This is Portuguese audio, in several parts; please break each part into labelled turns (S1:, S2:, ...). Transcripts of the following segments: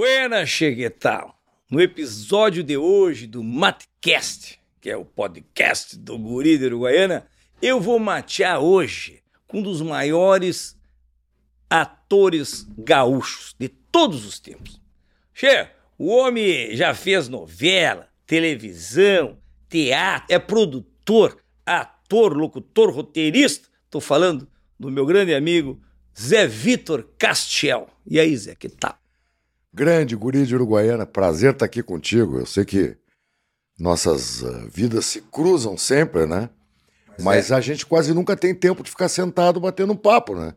S1: Buenas, Cheguetal. No episódio de hoje do Matcast, que é o podcast do Guri de Uruguaiana, eu vou matear hoje com um dos maiores atores gaúchos de todos os tempos. Che, o homem já fez novela, televisão, teatro, é produtor, ator, locutor, roteirista. Tô falando do meu grande amigo Zé Vitor Castiel. E aí, Zé, que tal?
S2: Grande guri de Uruguaiana, prazer estar aqui contigo. Eu sei que nossas uh, vidas se cruzam sempre, né? Mas, Mas é. a gente quase nunca tem tempo de ficar sentado batendo um papo, né?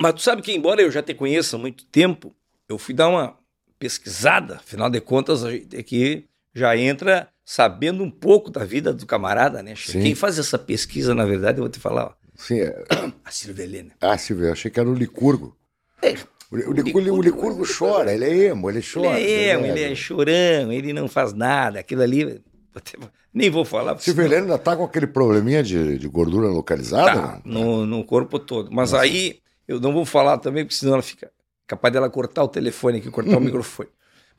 S1: Mas tu sabe que, embora eu já te conheça há muito tempo, eu fui dar uma pesquisada, afinal de contas, a gente aqui já entra sabendo um pouco da vida do camarada, né? Sim. Quem faz essa pesquisa, na verdade, eu vou te falar, ó.
S2: Sim, é...
S1: a Silvia Helena.
S2: Ah, Silvia, achei que era o Licurgo. É, o, o, Licurgo, o Licurgo chora, ele é emo, ele chora.
S1: Ele é emo, ele é chorão, ele não faz nada, aquilo ali. Nem vou falar.
S2: Silvia Helena ainda tá com aquele probleminha de, de gordura localizada?
S1: Tá, no, no corpo todo. Mas Nossa. aí eu não vou falar também, porque senão ela fica capaz dela cortar o telefone aqui, cortar o microfone.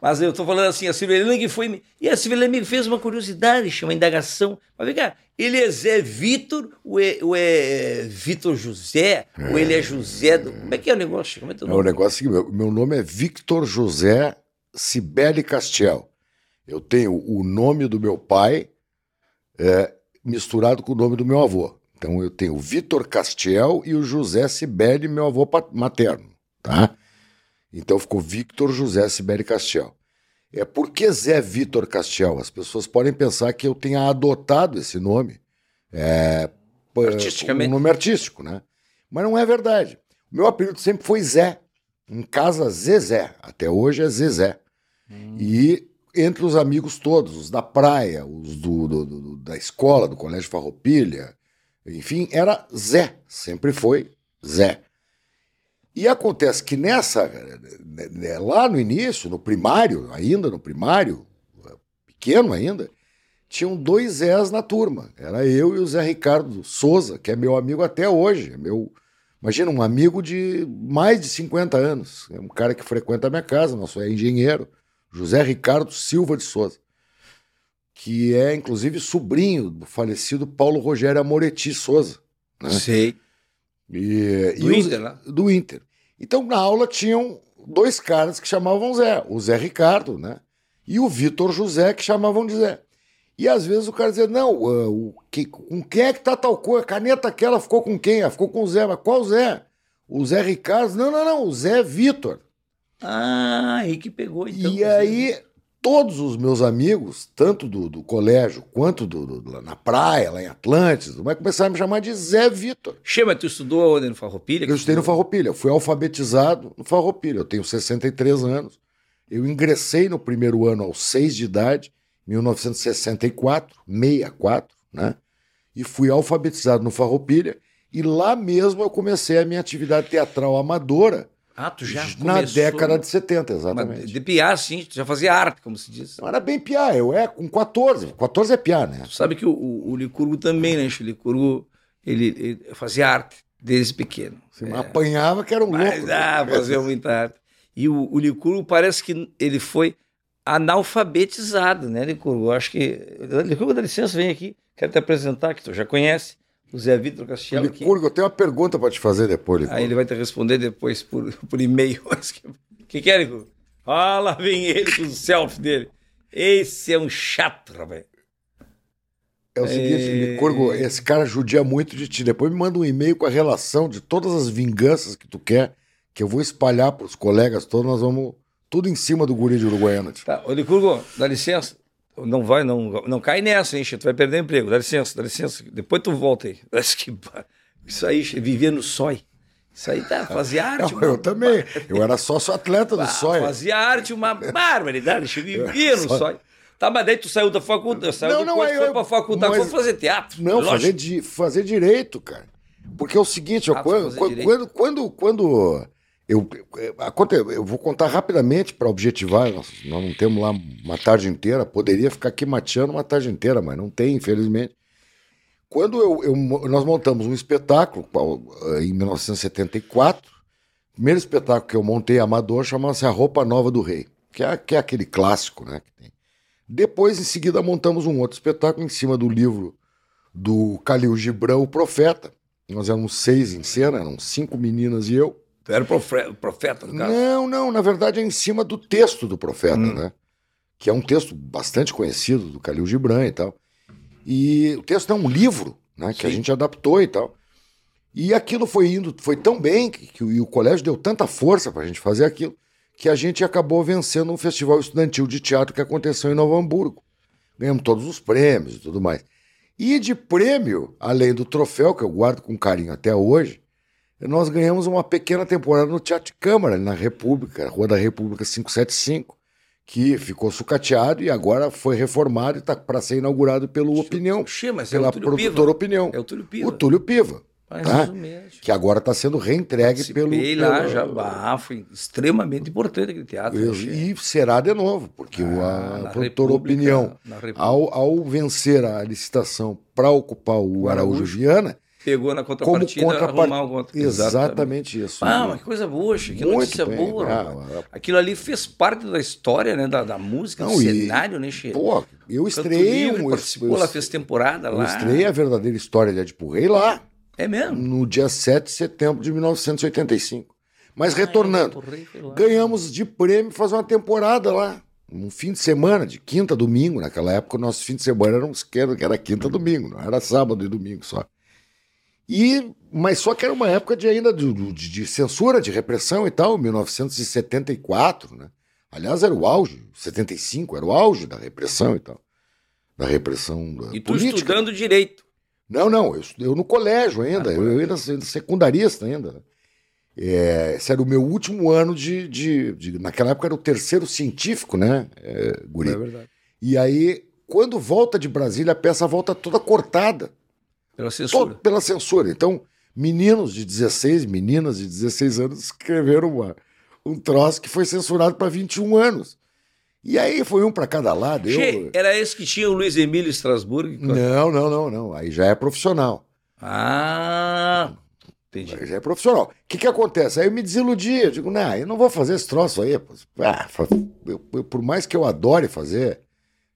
S1: Mas eu tô falando assim, a Silvelina que foi. E a Silvelina me fez uma curiosidade, chama indagação. Mas vem cá, ele é Zé Vitor, ou é, ou é Vitor José, é. ou ele é José do. Como é que é o negócio? Como é,
S2: é o negócio é meu, meu nome é Victor José Sibeli Castiel. Eu tenho o nome do meu pai é, misturado com o nome do meu avô. Então eu tenho o Vitor Castiel e o José Sibeli, meu avô materno, tá? Então ficou Victor José Sibeli Castiel. É por que Zé Vitor Castiel? As pessoas podem pensar que eu tenha adotado esse nome. É,
S1: Artisticamente.
S2: Um nome artístico, né? Mas não é verdade. O meu apelido sempre foi Zé. Em casa, Zezé. Até hoje é Zezé. Hum. E entre os amigos todos, os da praia, os do, do, do, da escola, do Colégio Farroupilha, enfim, era Zé, sempre foi Zé. E acontece que nessa, né, lá no início, no primário, ainda no primário, pequeno ainda, tinham dois Zés na turma. Era eu e o Zé Ricardo Souza, que é meu amigo até hoje. É meu, imagina, um amigo de mais de 50 anos. É um cara que frequenta a minha casa, nosso é engenheiro, José Ricardo Silva de Souza que é inclusive sobrinho do falecido Paulo Rogério Amoretti Souza.
S1: Né? Sei.
S2: E,
S1: do
S2: e
S1: Inter, né?
S2: Do Inter. Então, na aula tinham dois caras que chamavam Zé, o Zé Ricardo, né? E o Vitor José, que chamavam de Zé. E às vezes o cara dizia, não, uh, o que, com quem é que tá tal coisa? A caneta aquela ficou com quem? Ela ficou com o Zé, mas qual Zé? O Zé Ricardo? Não, não, não, o Zé Vitor.
S1: Ah, aí que pegou então.
S2: E aí todos os meus amigos, tanto do, do colégio quanto do, do, na praia, lá em Atlantis, vai começar a me chamar de Zé Vitor.
S1: Chama, tu estudou onde no Farroupilha?
S2: Eu estudei no Farroupilha, fui alfabetizado no Farroupilha, eu tenho 63 anos. Eu ingressei no primeiro ano aos seis de idade, 1964, 64, né? E fui alfabetizado no Farroupilha, e lá mesmo eu comecei a minha atividade teatral amadora,
S1: ah, tu já
S2: Na começou... década de 70, exatamente.
S1: de piá, sim, tu já fazia arte, como se diz.
S2: Não era bem piá, eu é com 14. 14 é piá, né?
S1: Tu sabe que o, o, o Licurgo também, né? O Licurgo, ele, ele fazia arte desde pequeno.
S2: É. apanhava que era um
S1: Mas,
S2: louco.
S1: Ah, fazia muita arte. E o, o Licurgo parece que ele foi analfabetizado, né, Licurgo? Eu acho que... Licurgo, dá licença, vem aqui. Quero te apresentar, que tu já conhece o Zé Vitor Castiel.
S2: Licurgo, eu tenho uma pergunta para te fazer depois, Licurgo.
S1: Aí ele vai te responder depois por, por e-mail. O que, que é, Licurgo? Ah, lá vem ele com o selfie dele. Esse é um chato, rapaz.
S2: É o seguinte, é... Licurgo, esse cara judia muito de ti. Depois me manda um e-mail com a relação de todas as vinganças que tu quer, que eu vou espalhar para os colegas todos, nós vamos tudo em cima do guri de Uruguaiana.
S1: Tá, ô Licurgo, dá licença. Não vai, não, não cai nessa, hein, Tu vai perder emprego. Dá licença, dá licença. Depois tu volta aí. Isso aí, vivia no sói. Isso aí tá, fazia arte.
S2: Não, eu também. Eu era sócio atleta do sói.
S1: Fazia arte, uma barbaridade. Vivia no sói. Tá, mas daí tu saiu da faculdade, saiu não, do não, curso, eu, foi pra faculdade, mas, foi fazer teatro.
S2: Não, fazer, di, fazer direito, cara. Porque é o seguinte, ah, quando, quando, quando, quando, eu, eu, eu vou contar rapidamente para objetivar. Nós, nós, não temos lá uma tarde inteira. Poderia ficar aqui mateando uma tarde inteira, mas não tem, infelizmente. Quando eu, eu, nós montamos um espetáculo em 1974, primeiro espetáculo que eu montei amador chamava-se A Roupa Nova do Rei, que é, que é aquele clássico, né? Que tem. Depois, em seguida, montamos um outro espetáculo em cima do livro do Calil Gibran, O Profeta. Nós éramos seis em cena, eram cinco meninas e eu.
S1: Tu era o profe- profeta, no caso.
S2: Não, não, na verdade é em cima do texto do Profeta,
S1: Hum.
S2: né? Que é um texto bastante conhecido do Calil Gibran e tal. E o texto é um livro, né? Que a
S1: Sim.
S2: gente adaptou e tal. E aquilo foi indo, foi tão bem que, que o, e o colégio deu tanta força para a gente fazer aquilo, que a gente acabou vencendo um festival estudantil de teatro que aconteceu em Novo Hamburgo. Ganhamos todos os prêmios e tudo mais. E de prêmio, além do troféu, que eu guardo com carinho até hoje, nós ganhamos uma pequena temporada no Teatro de Câmara, na República, Rua da República 575, que ficou sucateado e agora foi reformado e está para ser inaugurado pelo Opinião,
S1: Xê, mas é
S2: pela
S1: Piva.
S2: produtora Opinião.
S1: É o Túlio Piva.
S2: O Túlio Piva, tá? que agora está sendo reentregue pelo.
S1: Lá
S2: pelo-
S1: já, ah, foi extremamente importante aquele teatro. né, Xê?
S2: E será de novo, porque o-
S1: Ah,
S2: a produtora Opinião, ao, ao vencer a licitação para ocupar o
S1: O
S2: Araújo
S1: Araújo.
S2: Viana,
S1: Pegou na
S2: como
S1: contrapartida,
S2: contrapartida.
S1: arrumar um contra...
S2: Exatamente isso.
S1: Ah, mas que coisa boa, Xê, que
S2: Muito
S1: notícia
S2: bem,
S1: boa.
S2: ah, ah.
S1: Aquilo ali fez parte da história, né, da, da música,
S2: Não,
S1: do
S2: e-
S1: cenário, né, Xê?
S2: Pô, eu
S1: Livre
S2: um.
S1: participou,
S2: eu-
S1: ela fez temporada
S2: Eu
S1: lá.
S2: estreiei a verdadeira história de Edipo Rei lá,
S1: É mesmo?
S2: no dia 7 de setembro de 1985. Mas retornando,
S1: Ah, é, o Rei foi lá.
S2: ganhamos de prêmio fazer uma temporada lá. Um fim de semana, de quinta a domingo. Naquela época, o nosso fim de semana era, uns, que era, que era quinta a domingo, não era sábado e domingo só. E, mas só que era uma época de ainda de, de- de censura, de repressão e tal, 1974, né? Aliás, era o auge, 75, era o auge da repressão e tal. Da repressão da
S1: E tu
S2: política.
S1: estudando direito.
S2: Não, não, eu, eu no colégio ainda,
S1: Ah,
S2: eu, eu ainda se- secundarista ainda. É, esse era o meu último ano de, de, de- Naquela época era o terceiro científico, né, é, Guri?
S1: verdade.
S2: E aí, quando volta de Brasília, a peça volta toda cortada
S1: Pela censura.
S2: pela censura. Então, meninos de 16, meninas de 16 anos escreveram uma, um troço que foi censurado para 21 anos. E aí foi um para cada lado. eu-
S1: era esse que tinha o Luiz Emílio Strasburgo?
S2: Não, não, não, não. Aí já é profissional.
S1: Ah, entendi.
S2: Já é profissional. O que, que acontece? Aí eu me desiludi. Eu digo, não, eu não vou fazer esse troço aí. Ah, eu- por mais que eu adore fazer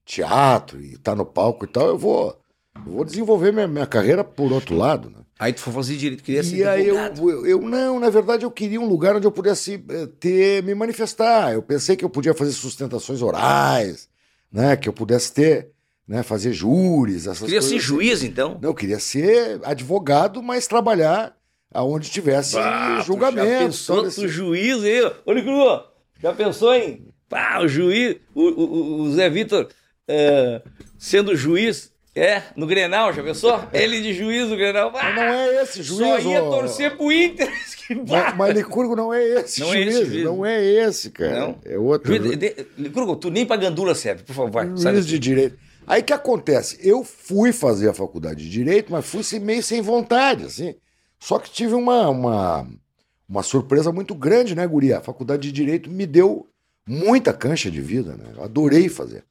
S2: teatro e estar no palco e tal, eu vou, vou desenvolver minha, minha carreira por outro lado. Né?
S1: Aí tu foi fazer direito, queria ser
S2: E aí eu,
S1: advogado.
S2: eu, eu- não, na verdade eu queria um lugar onde eu pudesse eh, ter, me manifestar. Eu pensei que eu podia fazer sustentações orais, né? Que eu pudesse ter, né? Fazer júris, essas
S1: Queria
S2: coisas.
S1: ser
S2: assim.
S1: juiz, então?
S2: Não, eu queria ser advogado, mas trabalhar aonde tivesse
S1: Ah, tu
S2: julgamento.
S1: Já pensou
S2: esse-
S1: juiz aí? Olha, Cru, já pensou em pá, o juiz, o, o- o Zé Vitor é, sendo juiz, é, no Grenal, já pensou? Ele de juiz no Grenal, ah,
S2: não é esse juiz.
S1: só ia torcer pro Inter. que
S2: Mas, mas Licurgo não é esse
S1: Não é
S2: juiz.
S1: esse juiz.
S2: Não é esse, cara.
S1: Não?
S2: É outro.
S1: Juiz, de- de- Cru, tu nem pra gandula serve, por favor, vai. sai
S2: Juiz
S1: daqui.
S2: de direito. Aí que acontece? Eu fui fazer a faculdade de direito, mas fui meio sem vontade, assim. Só que tive uma, uma, uma surpresa muito grande, né, Guria? A faculdade de direito me deu muita cancha de vida, né? Eu adorei fazer.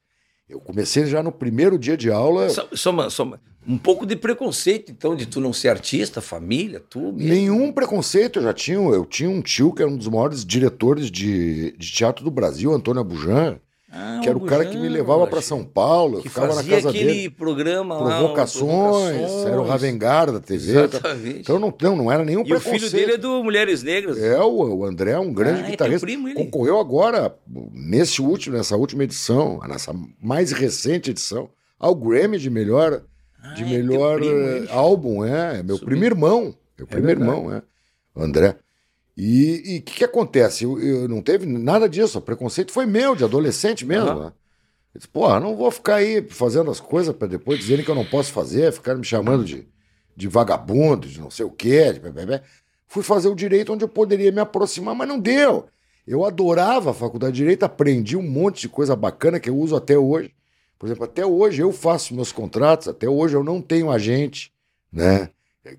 S2: Eu comecei já no primeiro dia de aula.
S1: Só, só só um pouco de preconceito, então, de tu não ser artista, família, tu mesmo.
S2: Nenhum preconceito eu já tinha. Eu tinha um tio que era um dos maiores diretores de, de teatro do Brasil, Antônio Abujan,
S1: Ah,
S2: que era o cara que me levava para São Paulo. Eu ficava na casa
S1: aquele
S2: dele.
S1: programa lá.
S2: Provocações,
S1: Provocações.
S2: era o Ravengar da TV.
S1: Exatamente.
S2: Então não, não, não era nenhum
S1: e o
S2: preconceito.
S1: filho dele é do Mulheres Negras.
S2: É, o, o André é um grande
S1: Ah, é
S2: guitarrista.
S1: primo, ele?
S2: Concorreu agora, nesse último, nessa última edição, nessa mais recente edição, ao Grammy de melhor, de
S1: Ah, é
S2: melhor
S1: teu primo,
S2: eh, álbum, é. É meu
S1: Subiu.
S2: primo irmão. Meu primeiro
S1: verdade.
S2: irmão, é. O André. E o que, que acontece? Eu, eu não teve nada disso. O preconceito foi meu, de adolescente mesmo.
S1: Aham.
S2: né? Eu disse, porra, não vou ficar aí fazendo as coisas para depois dizerem que eu não posso fazer, ficar me chamando de, de vagabundo, de não sei o quê. De... Fui fazer o direito onde eu poderia me aproximar, mas não deu. Eu adorava a faculdade de direito, aprendi um monte de coisa bacana que eu uso até hoje. Por exemplo, até hoje eu faço meus contratos, até hoje eu não tenho agente, né?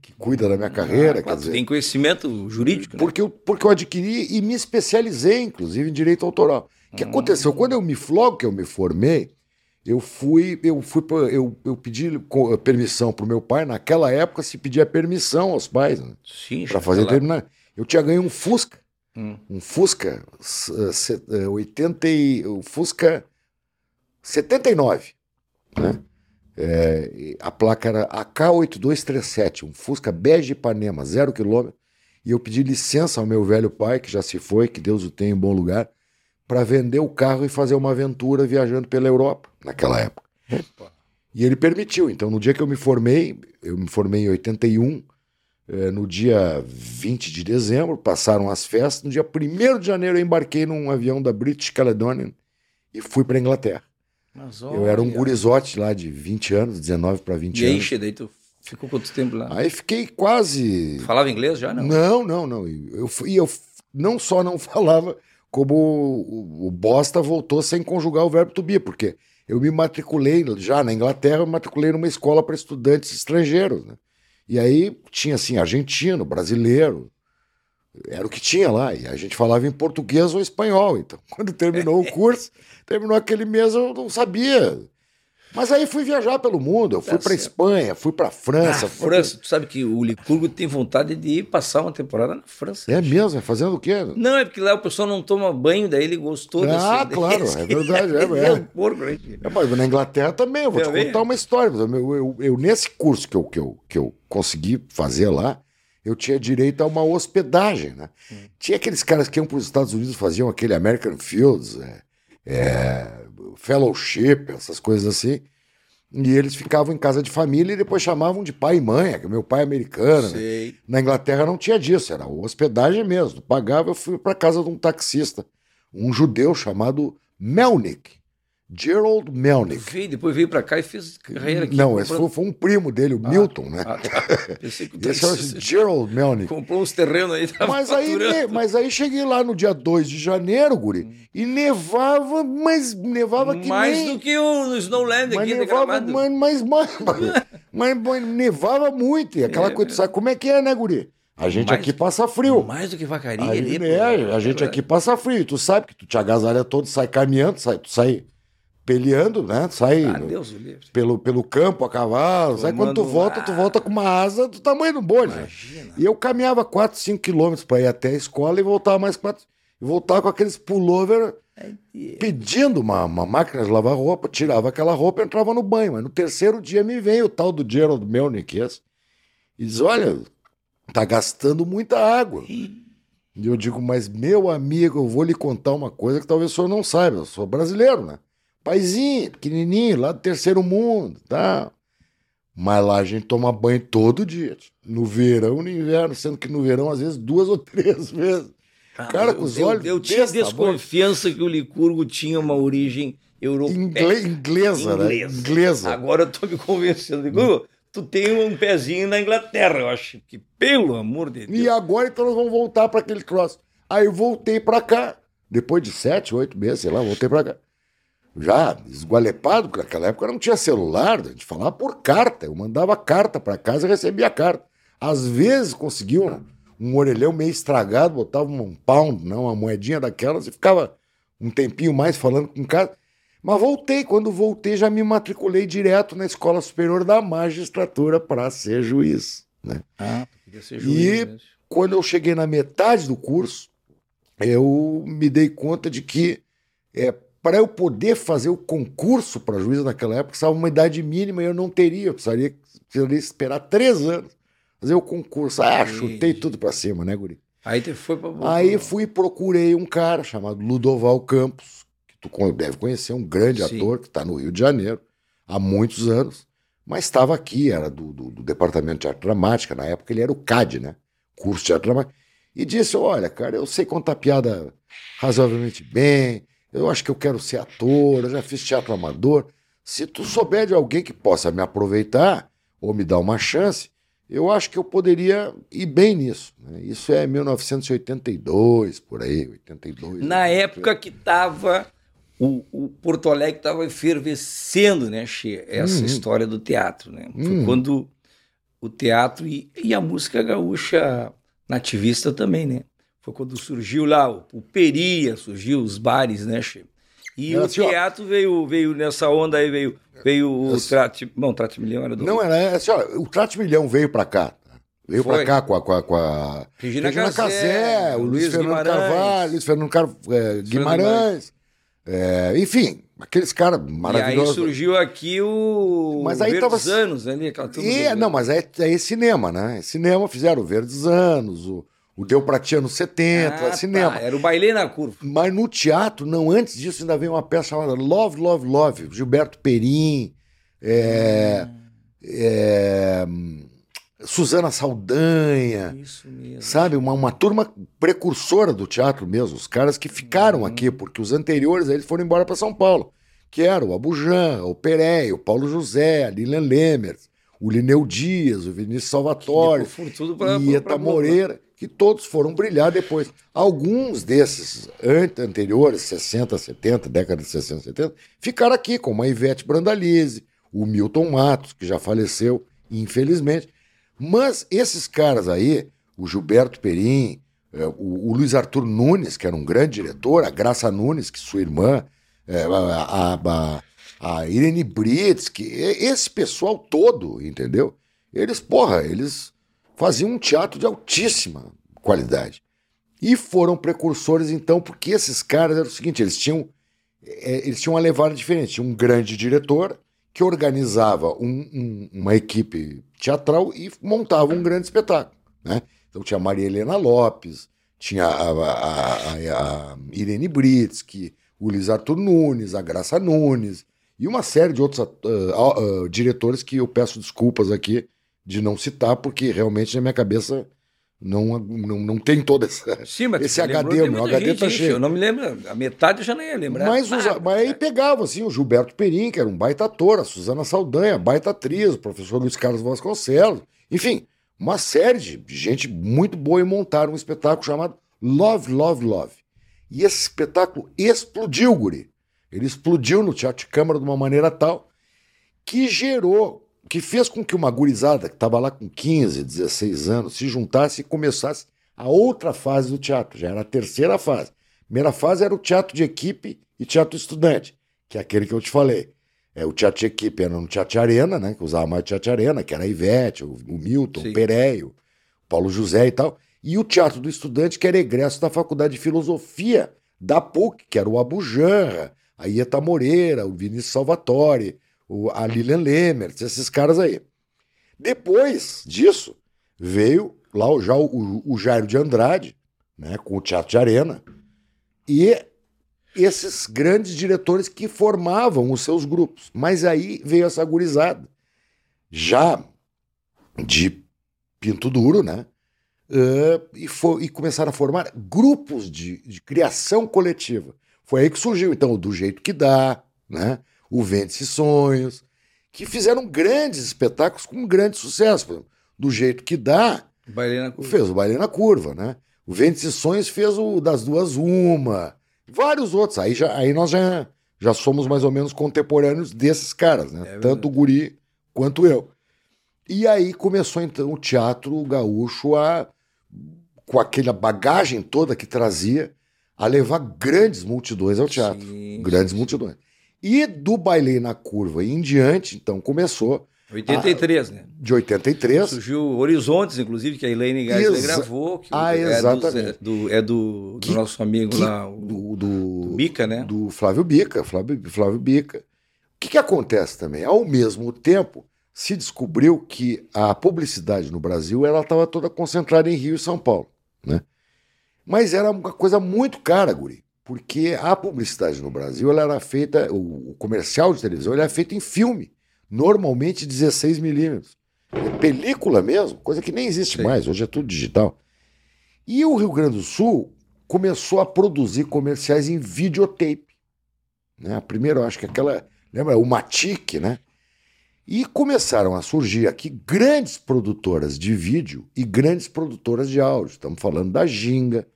S2: Que cuida da minha carreira.
S1: Ah,
S2: quer dizer,
S1: tem conhecimento jurídico, né?
S2: porque eu, porque eu adquiri e me especializei, inclusive, em direito autoral. O que
S1: Hum.
S2: aconteceu? Quando eu me logo que eu me formei, eu fui, eu fui eu, eu pedi permissão para o meu pai. Naquela época se pedia permissão aos pais né,
S1: Sim,
S2: para fazer
S1: lá.
S2: terminar. Eu tinha ganho um Fusca hum. um Fusca uh, 80 e, o Fusca 79, né? É, a placa era AK8237, um Fusca bege Ipanema, zero quilômetro. E eu pedi licença ao meu velho pai, que já se foi, que Deus o tenha em bom lugar, para vender o carro e fazer uma aventura viajando pela Europa, naquela época. Opa. E ele permitiu. Então, no dia que eu me formei, eu me formei em 81, é, no dia 20 de dezembro, passaram as festas. No dia 1 de janeiro, eu embarquei num avião da British Caledonian e fui para Inglaterra. Mas, eu era um gurizote lá de 20 anos, 19 para 20
S1: e
S2: anos.
S1: E aí, daí tu ficou quanto tempo lá?
S2: Aí fiquei quase.
S1: Falava inglês já, não?
S2: Não, não, não. Eu, eu, eu não só não falava, como o, o Bosta voltou sem conjugar o verbo to be, porque eu me matriculei já na Inglaterra, eu me matriculei numa escola para estudantes estrangeiros. Né? E aí tinha assim, argentino, brasileiro, era o que tinha lá. E a gente falava em português ou espanhol. Então, quando terminou o curso, terminou aquele mês, eu não sabia mas aí fui viajar pelo mundo. Eu fui tá para Espanha, fui para França. Ah,
S1: França, tu sabe que o Licurgo tem vontade de ir passar uma temporada na França.
S2: É mesmo? É fazendo o quê?
S1: Não, é porque lá o pessoal não toma banho, daí ele gostou
S2: Ah, claro, desse, é verdade. É, é. é um porco, né? é, mas na Inglaterra também, eu vou te contar uma história. Eu, eu, eu, eu, nesse curso que eu, que, eu, que eu consegui fazer lá, eu tinha direito a uma hospedagem, né? Hum. Tinha aqueles caras que iam para os Estados Unidos faziam aquele American Fields, é, é, fellowship, essas coisas assim. E eles ficavam em casa de família e depois chamavam de pai e mãe, que meu pai é americano. Né? Na Inglaterra não tinha disso, era hospedagem mesmo. Pagava, eu fui para casa de um taxista, um judeu chamado Melnick. Gerald Melnick.
S1: Veio, depois veio para cá e fez carreira aqui.
S2: Não, comprando... esse foi, foi, um primo dele, o ah, Milton, né? Ah, tá. Esse é Gerald Melnick.
S1: Comprou uns terrenos aí,
S2: mas aí, mas aí cheguei lá no dia 2 de janeiro, guri, hum. e nevava, mas nevava que
S1: Mais
S2: nem...
S1: do que o no Snowland aqui nevava,
S2: mas, mas, mas, mas, mas, nevava muito, e aquela é, coisa, sabe como é que é, né, guri? A gente mais, aqui passa frio.
S1: Mais do que vacaria
S2: ali. É, a gente aqui passa frio. Tu sabe que tu te agasalha todo, sai caminhando, sai, tu sai peleando, né? Sai ah, pelo, pelo campo a cavalo. Sai quando tu volta, tu volta com uma asa do tamanho do bonde. E eu caminhava 4, 5 quilômetros para ir até a escola e voltava mais 4. E voltava com aqueles pullover pedindo uma, uma máquina de lavar roupa, tirava aquela roupa e entrava no banho. Mas no terceiro dia me vem o tal do Gerald Melnick e diz: Olha, tá gastando muita água. E eu digo, mas meu amigo, eu vou lhe contar uma coisa que talvez o senhor não saiba. Eu sou brasileiro, né? Paizinho, pequenininho, lá do terceiro mundo, tá? Mas lá a gente toma banho todo dia, no verão e no inverno, sendo que no verão às vezes duas ou três vezes. Ah, Cara, com os
S1: eu,
S2: olhos.
S1: Eu, eu tinha desconfiança tamanho. que o Licurgo tinha uma origem europeia.
S2: Ingle, inglesa, né? Inglesa.
S1: Agora eu tô me convencendo. Licurgo, tu tem um pezinho na Inglaterra, eu acho que, pelo amor de Deus.
S2: E agora então nós vamos voltar para aquele cross. Aí eu voltei para cá, depois de sete, oito meses, sei lá, voltei para cá já esgualepado, porque naquela época não tinha celular, a gente falava por carta. Eu mandava carta para casa e recebia carta. Às vezes conseguia um, um, orelhão meio estragado, botava um pound, não, uma moedinha daquelas e ficava um tempinho mais falando com casa. Mas voltei, quando voltei já me matriculei direto na Escola Superior da Magistratura para ser juiz. Né?
S1: Ah, queria ser juiz. E
S2: mesmo. quando eu cheguei na metade do curso, eu me dei conta de que é, para eu poder fazer o concurso para juiz naquela época, estava uma idade mínima e eu não teria, eu precisaria, precisaria esperar três anos fazer o concurso. Ah, chutei tudo para cima, né, Guri?
S1: Aí foi para
S2: Aí fui e procurei um cara chamado Ludoval Campos, que tu deve conhecer, um grande Sim. ator que está no Rio de Janeiro há muitos anos, mas estava aqui, era do, do, do, Departamento de Arte Dramática, na época ele era o CAD, né? Curso de Arte Dramática. E disse: Olha, cara, eu sei contar piada razoavelmente bem, eu acho que eu quero ser ator, eu já fiz teatro amador. Se tu souber de alguém que possa me aproveitar ou me dar uma chance, eu acho que eu poderia ir bem nisso. Né? Isso é 1982, por aí, 82.
S1: Na 82. época que estava o, o, Porto Alegre estava efervescendo, né, Che, essa uhum. história do teatro, né? Foi uhum. quando o teatro e, e, a música gaúcha nativista também, né? Foi quando surgiu lá o, o Peria, surgiu os bares, né, Che? E era o assim, teatro ó, veio, veio nessa onda aí, veio, veio o Trate. Bom, Trate Milhão era do.
S2: Não, era assim, ó, o Trate Milhão veio para cá. Veio
S1: Foi.
S2: pra cá com a, com a, com a
S1: Regina,
S2: Regina Casé, o Luiz, Fernando
S1: Guimarães.
S2: Carvalho, Luiz Fernando Car... é, Guimarães. É, enfim, aqueles caras
S1: E aí
S2: maravilhosos.
S1: surgiu aqui o
S2: Mas aí
S1: Verdes
S2: tava-
S1: Anos ali, aquela
S2: E, não, mas é, é cinema, né? É cinema fizeram o Verdes Anos, o, o Deu Pra Ti anos 70,
S1: Ah,
S2: é cinema.
S1: tá, Era o baile na curva.
S2: Mas no teatro, não, antes disso ainda veio uma peça chamada Love, Love, Love, Gilberto Perim, é, é, Suzana Saldanha,
S1: Isso mesmo.
S2: sabe? Uma, uma turma precursora do teatro mesmo, os caras que ficaram aqui, porque os anteriores eles foram embora para São Paulo, que eram o Abujan, o Peré, o Paulo José, a Lilian Lemers, o Lineu Dias, o Vinícius Salvatore,
S1: pra,
S2: e
S1: pra-
S2: Eta
S1: pra-
S2: Moreira, que todos foram brilhar depois. Alguns desses ante- anteriores, 60, 70, década de 60, 70, ficaram aqui, como a Ivete Brandalize, o Milton Matos, que já faleceu, infelizmente. Mas esses caras aí, o Gilberto Perim, eh, o, o Luiz Arthur Nunes, que era um grande diretor, a Graça Nunes, que sua irmã, eh, a, a- a- a Irene Brits, que e- esse pessoal todo, entendeu? Eles, porra, eles faziam um teatro de altíssima qualidade. E foram precursores, então, porque esses caras eram o seguinte: eles tinham, eh, eles tinham uma levada diferente. Tinha um grande diretor que organizava um- um- uma equipe teatral e montava um grande espetáculo. Né? Então tinha Maria Helena Lopes, tinha a, a- a- a Irene Britsky, o Luiz Arthur Nunes, a Graça Nunes e uma série de outros ah, ah, diretores que eu peço desculpas aqui de não citar, porque realmente na minha cabeça não, não, não tem toda essa.
S1: Sim, mas
S2: Esse HD,
S1: tem
S2: meu HD
S1: gente,
S2: tá
S1: gente,
S2: cheio.
S1: Eu não me lembro, a metade eu já não ia lembrar.
S2: Mas, os- mas aí pegava, assim, o Gilberto Perim, que era um baita ator, a Suzana Saldanha, baita atriz, o professor Luiz Carlos Vasconcelos, enfim, uma série de gente muito boa e montaram um espetáculo chamado Love, Love, Love. E esse espetáculo explodiu, guri. Ele explodiu no Teatro de Câmara de uma maneira tal que gerou, que fez com que uma gurizada que estava lá com 15, 16 anos se juntasse e começasse a outra fase do teatro, já era a terceira fase. Primeira fase era o teatro de equipe e teatro estudante, que é aquele que eu te falei. É, o teatro de equipe era no Teatro de Arena, né? Que usava mais o Teatro de Arena, que era a Ivete, o, o Milton,
S1: Sim.
S2: o Pereio, o Paulo José e tal. E o Teatro do Estudante, que era egresso da Faculdade de Filosofia da PUC, que era o Abujanra, a Ieta Moreira, o Vinícius Salvatore, o, a Lilian Lemert, esses caras aí. Depois disso, veio lá já o, o Jairo de Andrade, né, com o Teatro de Arena, e esses grandes diretores que formavam os seus grupos. Mas aí veio essa gurizada, já de pinto duro, né? ãh, e, fo- e começaram a formar grupos de, de criação coletiva. Foi aí que surgiu, então, o Do Jeito Que Dá, né? o Vende-se Sonhos, que fizeram grandes espetáculos com grande sucesso. Por exemplo, Do Jeito Que Dá, fez o Baile na Curva, né? O Vende-se Sonhos fez o Das Duas Uma, vários outros. Aí, já, aí nós já, já somos mais ou menos contemporâneos desses caras, né?
S1: É.
S2: Tanto o Guri quanto eu. E aí começou então o teatro gaúcho a, com aquela bagagem toda que trazia, a levar grandes multidões ao teatro.
S1: Sim,
S2: grandes
S1: sim,
S2: multidões. E do Bailei na Curva em diante, então começou
S1: 83, né?
S2: de 83.
S1: Surgiu Horizontes, inclusive, que a Elaine Geisler gravou. Que
S2: Ah,
S1: é do-
S2: exatamente.
S1: Do, é do, do
S2: Que-
S1: nosso amigo
S2: que-
S1: lá, o
S2: do, do,
S1: Bica, né?
S2: do Flávio Bica, Flávio, Flávio Bica. O que, que acontece também? Ao mesmo tempo, se descobriu que a publicidade no Brasil ela estava toda concentrada em Rio e São Paulo. Né? Mas era uma coisa muito cara, Guri, porque a publicidade no Brasil ela era feita, o, comercial de televisão ele era feito em filme, normalmente 16 milímetros. É película mesmo, coisa que nem existe
S1: Sim.
S2: mais, hoje é tudo digital. E o Rio Grande do Sul começou a produzir comerciais em videotape. Né? A primeira, eu acho que aquela. Lembra? O Matic, né? E começaram a surgir aqui grandes produtoras de vídeo e grandes produtoras de áudio. Estamos falando da Ginga,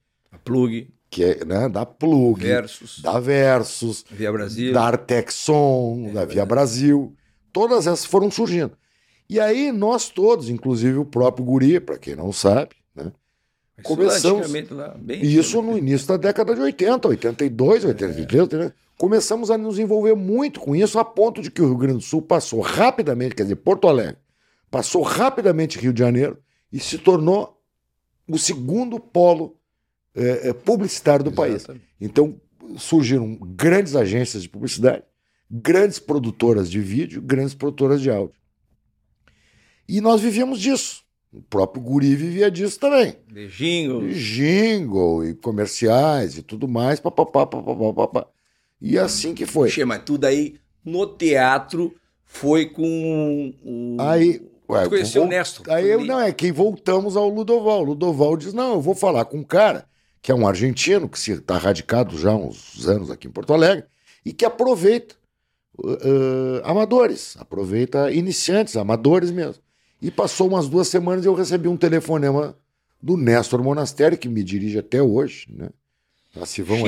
S1: Plug,
S2: que é né, da Plug,
S1: Versus,
S2: da Versus,
S1: Via Brasil.
S2: da Artexon,
S1: É
S2: da Via
S1: verdade.
S2: Brasil. Todas essas foram surgindo. E aí nós todos, inclusive o próprio Guri, para quem não sabe, né?
S1: Isso
S2: começamos-
S1: lá,
S2: E isso no início da década de 80, 82, 83, 83. Começamos a nos envolver muito com isso, a ponto de que o Rio Grande do Sul passou rapidamente, quer dizer, Porto Alegre, passou rapidamente Rio de Janeiro e se tornou o segundo polo é, é, publicitário do
S1: Exatamente.
S2: país. Então surgiram grandes agências de publicidade, grandes produtoras de vídeo, grandes produtoras de áudio. E nós vivíamos disso. O próprio Guri vivia disso também.
S1: De jingle.
S2: E jingle e comerciais e tudo mais, papapá, papapá, papapá. E assim que foi.
S1: Che, mas tudo aí no teatro foi com o.
S2: Aí, ué,
S1: Tu conheceu
S2: vou-
S1: o Néstor?
S2: Aí eu, não, é que voltamos ao Ludoval. O Ludoval diz: não, eu vou falar com um cara que é um argentino, que está radicado já há uns anos aqui em Porto Alegre, e que aproveita uh, uh, amadores, aproveita iniciantes, amadores mesmo. E passou umas duas semanas e eu recebi um telefonema do Néstor Monastério, que me dirige até hoje, né?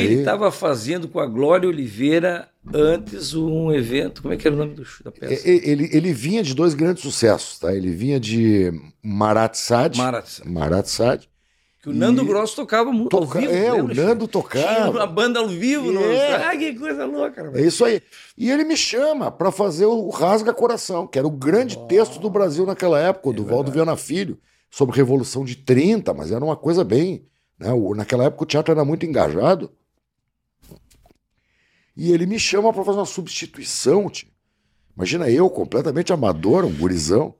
S1: Ele
S2: aí.
S1: estava fazendo com a Glória Oliveira antes um evento. Como é que era o nome do, da peça?
S2: Ele, ele vinha de dois grandes sucessos, tá? Ele vinha de Marat Sade,
S1: Marat.
S2: Marat Sade,
S1: Que o Nando Grosso tocava muito
S2: Toca-
S1: ao vivo.
S2: é, o
S1: lembra, Che?
S2: Nando
S1: Tinha
S2: tocava.
S1: uma banda ao vivo. No...
S2: É.
S1: Ah, que coisa louca.
S2: É
S1: velho.
S2: isso aí. E ele me chama para fazer o Rasga Coração, que era o grande texto do Brasil naquela época, o do Valdo Viana Filho, sobre Revolução de 30, mas era uma coisa bem. Né? o- naquela época o teatro era muito engajado. E ele me chama para fazer uma substituição, tio. Imagina eu, completamente amador, um gurizão,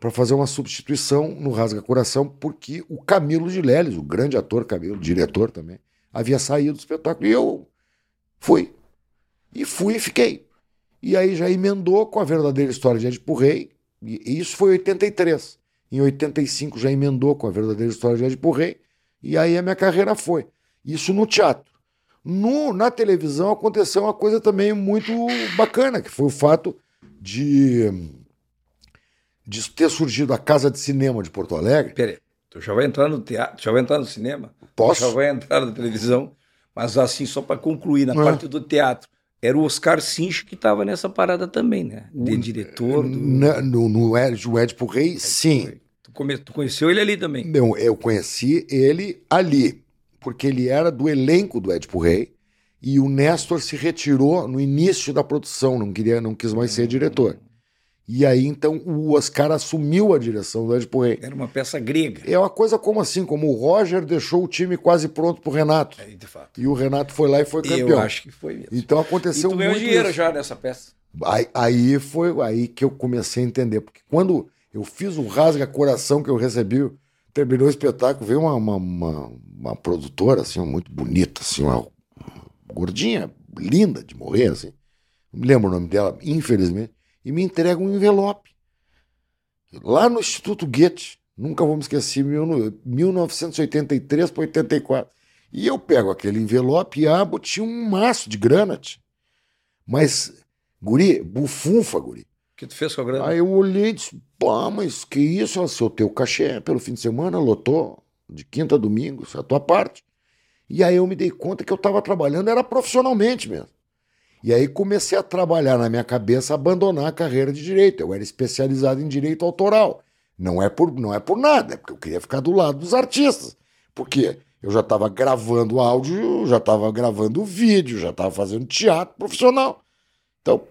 S2: para fazer uma substituição no Rasga Coração, porque o Camilo de Leles, o grande ator Camilo, diretor também, havia saído do espetáculo. E eu fui. E fui e fiquei. E aí já emendou com a verdadeira história de Edipo Rei. E isso foi em 83. Em 85 já emendou com a verdadeira história de Edipo Rei. E aí a minha carreira foi. Isso no teatro. No, na televisão aconteceu uma coisa também muito bacana, que foi o fato de, de ter surgido a Casa de Cinema de Porto Alegre.
S1: Peraí, tu já vai entrar no teatro, já vai entrar no cinema?
S2: Posso?
S1: Já vai entrar na televisão. Mas assim, só para concluir, na
S2: É.
S1: parte do teatro, era o Oscar Sinch que estava nessa parada também, né? De diretor. Do...
S2: Na- no, no Ed- o Edipo Rei, sim.
S1: Tu, come- tu conheceu ele ali também.
S2: Não, eu conheci ele ali, porque ele era do elenco do Edipo Rei e o Nestor se retirou no início da produção, não queria, não quis mais ser diretor. E aí então o Oscar assumiu a direção do Edipo Rei.
S1: Era uma peça grega.
S2: É uma coisa como assim, como o Roger deixou o time quase pronto pro Renato.
S1: Aí, de fato.
S2: E o Renato foi lá e foi campeão.
S1: Eu acho que foi mesmo.
S2: Então
S1: E
S2: aconteceu
S1: tu ganhou
S2: muito
S1: dinheiro
S2: isso.
S1: já nessa peça.
S2: Aí, aí foi aí que eu comecei a entender. Porque quando eu fiz o Rasga Coração que eu recebi, terminou o espetáculo, veio uma, uma, uma, uma produtora, assim, muito bonita, assim, uma gordinha, linda de morrer, assim. Não me lembro o nome dela, infelizmente, e me entrega um envelope. Lá no Instituto Goethe, nunca vou me esquecer, mil- 1983 para 84. E eu pego aquele envelope e abro, tinha um maço de grana, mas Guri, bufunfa, guri.
S1: O que tu fez com a grana?
S2: Aí eu olhei e disse, pá, mas que isso? Ó, Seu teu cachê pelo fim de semana lotou, de quinta a domingo, isso é a tua parte. E aí eu me dei conta que eu estava trabalhando, era profissionalmente mesmo. E aí comecei a trabalhar na minha cabeça, abandonar a carreira de direito. Eu era especializado em direito autoral. Não é por, não é por nada, é porque eu queria ficar do lado dos artistas. Porque eu já estava gravando áudio, já estava gravando vídeo, já estava fazendo teatro profissional. Então,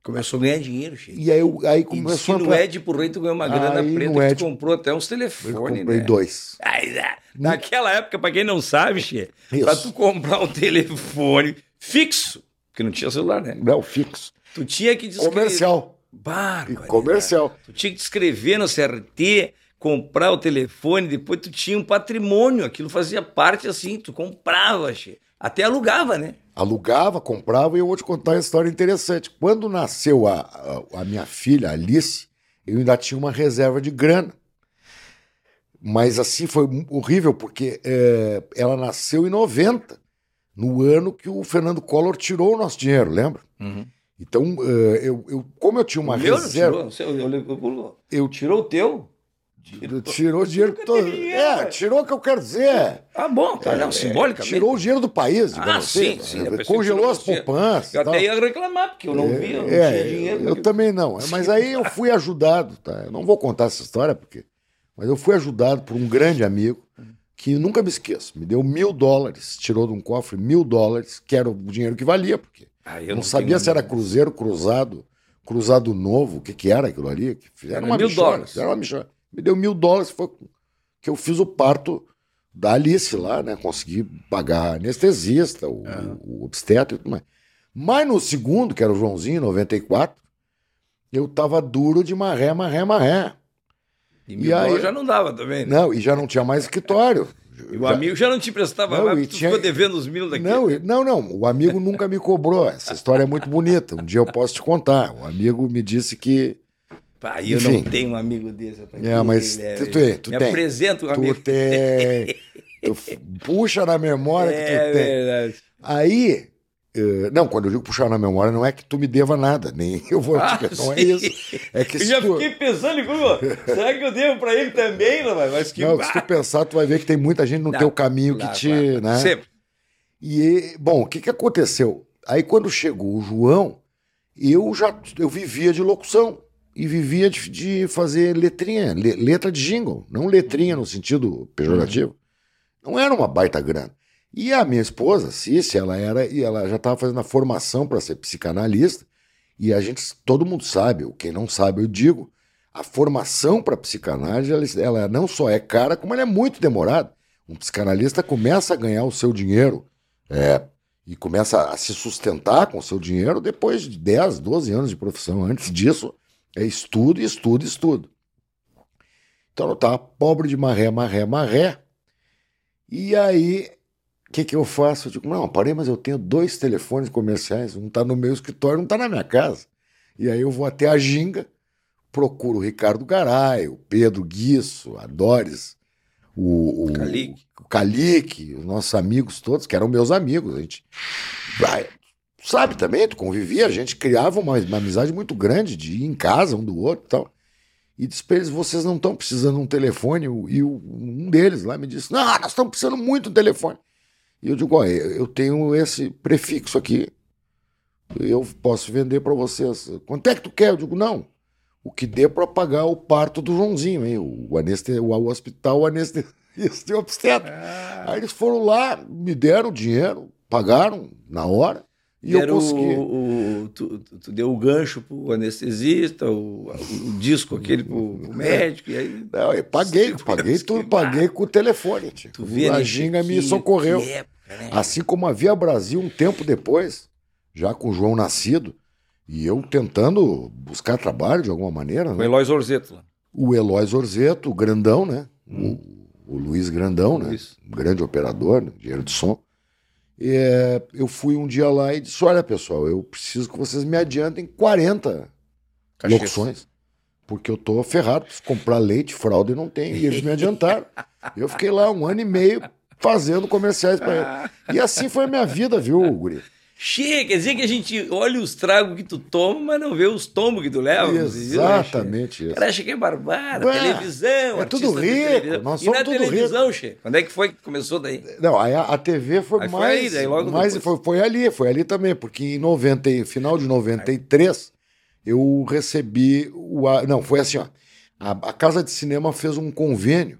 S1: Começou a ganhar dinheiro, Chico.
S2: e aí, eu- aí
S1: E
S2: começou
S1: disse
S2: a
S1: no Ed por rei tu ganhou uma grana
S2: Aí,
S1: preta
S2: Ed-
S1: tu comprou até uns
S2: Eu
S1: telefones,
S2: comprei
S1: né?
S2: dois.
S1: Ai, ah, naquela época, pra quem não sabe, Che,
S2: Isso.
S1: pra tu comprar um telefone fixo, porque não tinha celular, né?
S2: Não, fixo.
S1: Tu tinha que descrever...
S2: Comercial.
S1: Bárbaro.
S2: comercial.
S1: Tu tinha que escrever no CRT, comprar o telefone, depois tu tinha um patrimônio, aquilo fazia parte assim, tu comprava, Che. Até alugava, né?
S2: Alugava, comprava e eu vou te contar uma história interessante. Quando nasceu a, a, a minha filha, Alice, eu ainda tinha uma reserva de grana. Mas assim foi horrível, porque é, ela nasceu em 90, no ano que o Fernando Collor tirou o nosso dinheiro, lembra? Então, é, eu, eu, como eu tinha uma
S1: o
S2: reserva.
S1: tirou, eu, eu, eu-
S2: Eu
S1: tirou o teu?
S2: tirou o dinheiro
S1: Nunca
S2: todo. É, tirou o que eu quero dizer.
S1: Ah, bom, tá, não,
S2: É,
S1: simbolicamente.
S2: Tirou o dinheiro do país,
S1: Ah, sim,
S2: assim.
S1: sim, eu que
S2: Congelou
S1: tirou
S2: as poupanças.
S1: Eu
S2: tal.
S1: até ia reclamar, porque eu não vi, eu não
S2: É,
S1: tinha dinheiro.
S2: Eu também não. Mas aí eu fui ajudado, tá? Eu não vou contar essa história, porque. Mas eu fui ajudado por um grande amigo que nunca me esqueço. Me deu mil dólares, tirou de um cofre mil dólares, que era o dinheiro que valia, porque
S1: Ah,
S2: eu não, sabia se era cruzeiro, cruzado, cruzado novo, o que, que era aquilo ali. Que fizeram
S1: Era
S2: uma
S1: mil
S2: michona,
S1: dólares.
S2: Uma michona. Me deu mil dólares, foi que eu fiz o parto da Alice lá, né? Consegui pagar anestesista, o,
S1: Aham.
S2: o obstetra e tudo mais. Mas no segundo, que era o Joãozinho, 94, eu tava duro de marré, marré,
S1: E
S2: E
S1: mil
S2: aí-
S1: dólares já não dava também, né?
S2: Não, e já não tinha mais escritório.
S1: E o amigo já não te prestava
S2: Não,
S1: mais,
S2: e
S1: porque tu
S2: tinha-
S1: ficou devendo os mil daqui.
S2: Não, e- não, não. O amigo nunca me cobrou. Essa história é muito bonita. Um dia eu posso te contar. O amigo me disse que
S1: Pá, eu
S2: Enfim.
S1: não tenho um amigo desse. rapaz.
S2: É, mas
S1: Ele
S2: tu tem, tu
S1: Me
S2: tem.
S1: apresenta um
S2: tu
S1: amigo.
S2: tem. Tu puxa na memória que
S1: É
S2: tu tem.
S1: verdade.
S2: Aí. Eh, não, quando eu digo puxar na memória, não é que tu me deva nada, nem eu vou
S1: Ah,
S2: te Não é isso. É que
S1: Eu já
S2: tu,
S1: fiquei pensando, Google, será que eu devo pra ele também, rapaz? Mas que.
S2: não, se tu pensar, tu vai ver que tem muita gente no
S1: Não,
S2: teu caminho
S1: Claro,
S2: que te.
S1: claro.
S2: Né?
S1: Sempre.
S2: E, bom, o que, que aconteceu? Aí, quando chegou o João, eu já eu vivia de locução e vivia de, de fazer letrinha, le- letra de jingle, não letrinha no sentido pejorativo. Não era uma baita grana. E a minha esposa, Cícia, ela era e ela já estava fazendo a formação para ser psicanalista. E a gente, todo mundo sabe, ou quem não sabe, eu digo, a formação para psicanálise, ela, ela não só é cara, como ela é muito demorada. Um psicanalista começa a ganhar o seu dinheiro é, e começa a se sustentar com o seu dinheiro depois de 10, 12 anos de profissão. Antes disso, é estudo, estudo, estudo. Então eu estava pobre de marré, marré, marré. E aí, o que, que eu faço? Eu digo, não, parei, mas eu tenho dois telefones comerciais, um está no meu escritório, um está na minha casa. E aí eu vou até a Ginga, procuro o Ricardo Garay, o Pedro Guiço, a Doris, o, o
S1: Calique.
S2: o Calique, os nossos amigos todos, que eram meus amigos. A gente. Sabe também, tu convivia, a gente criava uma, uma amizade muito grande de ir em casa um do outro e tal. E disse pra eles: vocês não estão precisando de um telefone. E um deles lá me disse: não, nós estamos precisando muito de um telefone. E eu digo: olha, eu tenho esse prefixo aqui. Eu posso vender para vocês. Quanto é que tu quer? Eu digo: não. O que dê para pagar o parto do Joãozinho, hein? O, aneste... o hospital, o anestesista e obstetra.
S1: Ah,
S2: Aí eles foram lá, me deram o dinheiro, pagaram na hora e eu consegui.
S1: o, o- tu, tu- deu o gancho pro anestesista, o, o disco aquele pro, pro médico, e aí.
S2: Não, eu paguei, paguei tudo, paguei com o telefone. Tio.
S1: Tu vê,
S2: a
S1: né,
S2: Ginga me socorreu.
S1: época, né?
S2: Assim como a Via Brasil, um tempo depois, já com o João nascido, e eu tentando buscar trabalho de alguma maneira,
S1: Com o
S2: né?
S1: Eloy Zorzeto lá.
S2: o Eloy Zorzeto, o grandão, né? O, o Luiz Grandão, né?
S1: Luiz.
S2: Um grande operador, né? engenheiro de som. É, eu fui um dia lá e disse: Olha, pessoal, eu preciso que vocês me adiantem 40
S1: Cachê.
S2: locuções. Porque eu tô ferrado, preciso comprar leite, fralda e não tem. E eles me adiantaram. eu fiquei lá um ano e meio fazendo comerciais para eles. E assim foi a minha vida, viu, Guri?
S1: Che, quer dizer que a gente olha os tragos que tu toma, mas não vê os tombos que tu leva.
S2: Exatamente
S1: O
S2: isso.
S1: cara acha que é barbada,
S2: Ué,
S1: televisão,
S2: é tudo rico, nós
S1: e
S2: somos
S1: na
S2: tudo
S1: televisão, Che? Quando é que foi que começou daí?
S2: Não, a, a TV foi
S1: Aí foi
S2: mais.
S1: aí, daí logo
S2: mais foi, foi ali, foi ali também, porque em 90, e- final de 93, eu recebi o. Não, foi assim, ó. A, a Casa de Cinema fez um convênio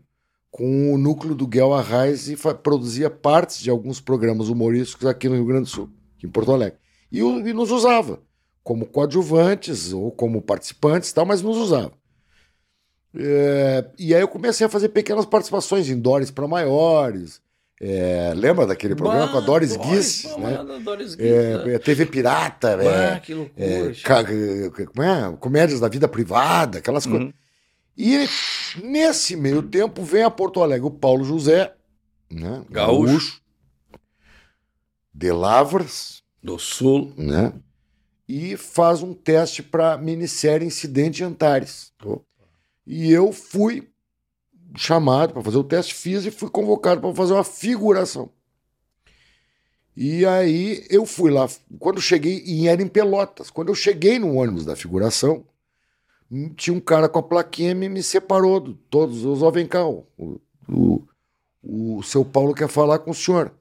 S2: com o núcleo do Guel Arraes e fa- produzia partes de alguns programas humorísticos aqui no Rio Grande do Sul, aqui em Porto Alegre. E, e nos usava, como coadjuvantes ou como participantes e tal, mas nos usava. É, e aí eu comecei a fazer pequenas participações em Dores para Maiores. É, lembra daquele programa com a Doris Guiz? né?
S1: Doris Guiz. né?
S2: É, é, TV Pirata,
S1: Ah,
S2: é,
S1: que loucura.
S2: é, ca- é, como é? comédias da vida privada, aquelas coisas.
S1: Uhum.
S2: E nesse meio tempo vem a Porto Alegre o Paulo José, né?
S1: Gaúcho.
S2: De Lavras,
S1: Do Sul.
S2: né? E faz um teste para minissérie Incidente em Antares. E eu fui chamado para fazer o teste, fiz e fui convocado para fazer uma figuração. E aí eu fui lá, quando cheguei, e era em Pelotas. Quando eu cheguei no ônibus da figuração, tinha um cara com a plaquinha e me, me separou de todos os. Ó, vem cá, o, o, o seu Paulo quer falar com o senhor.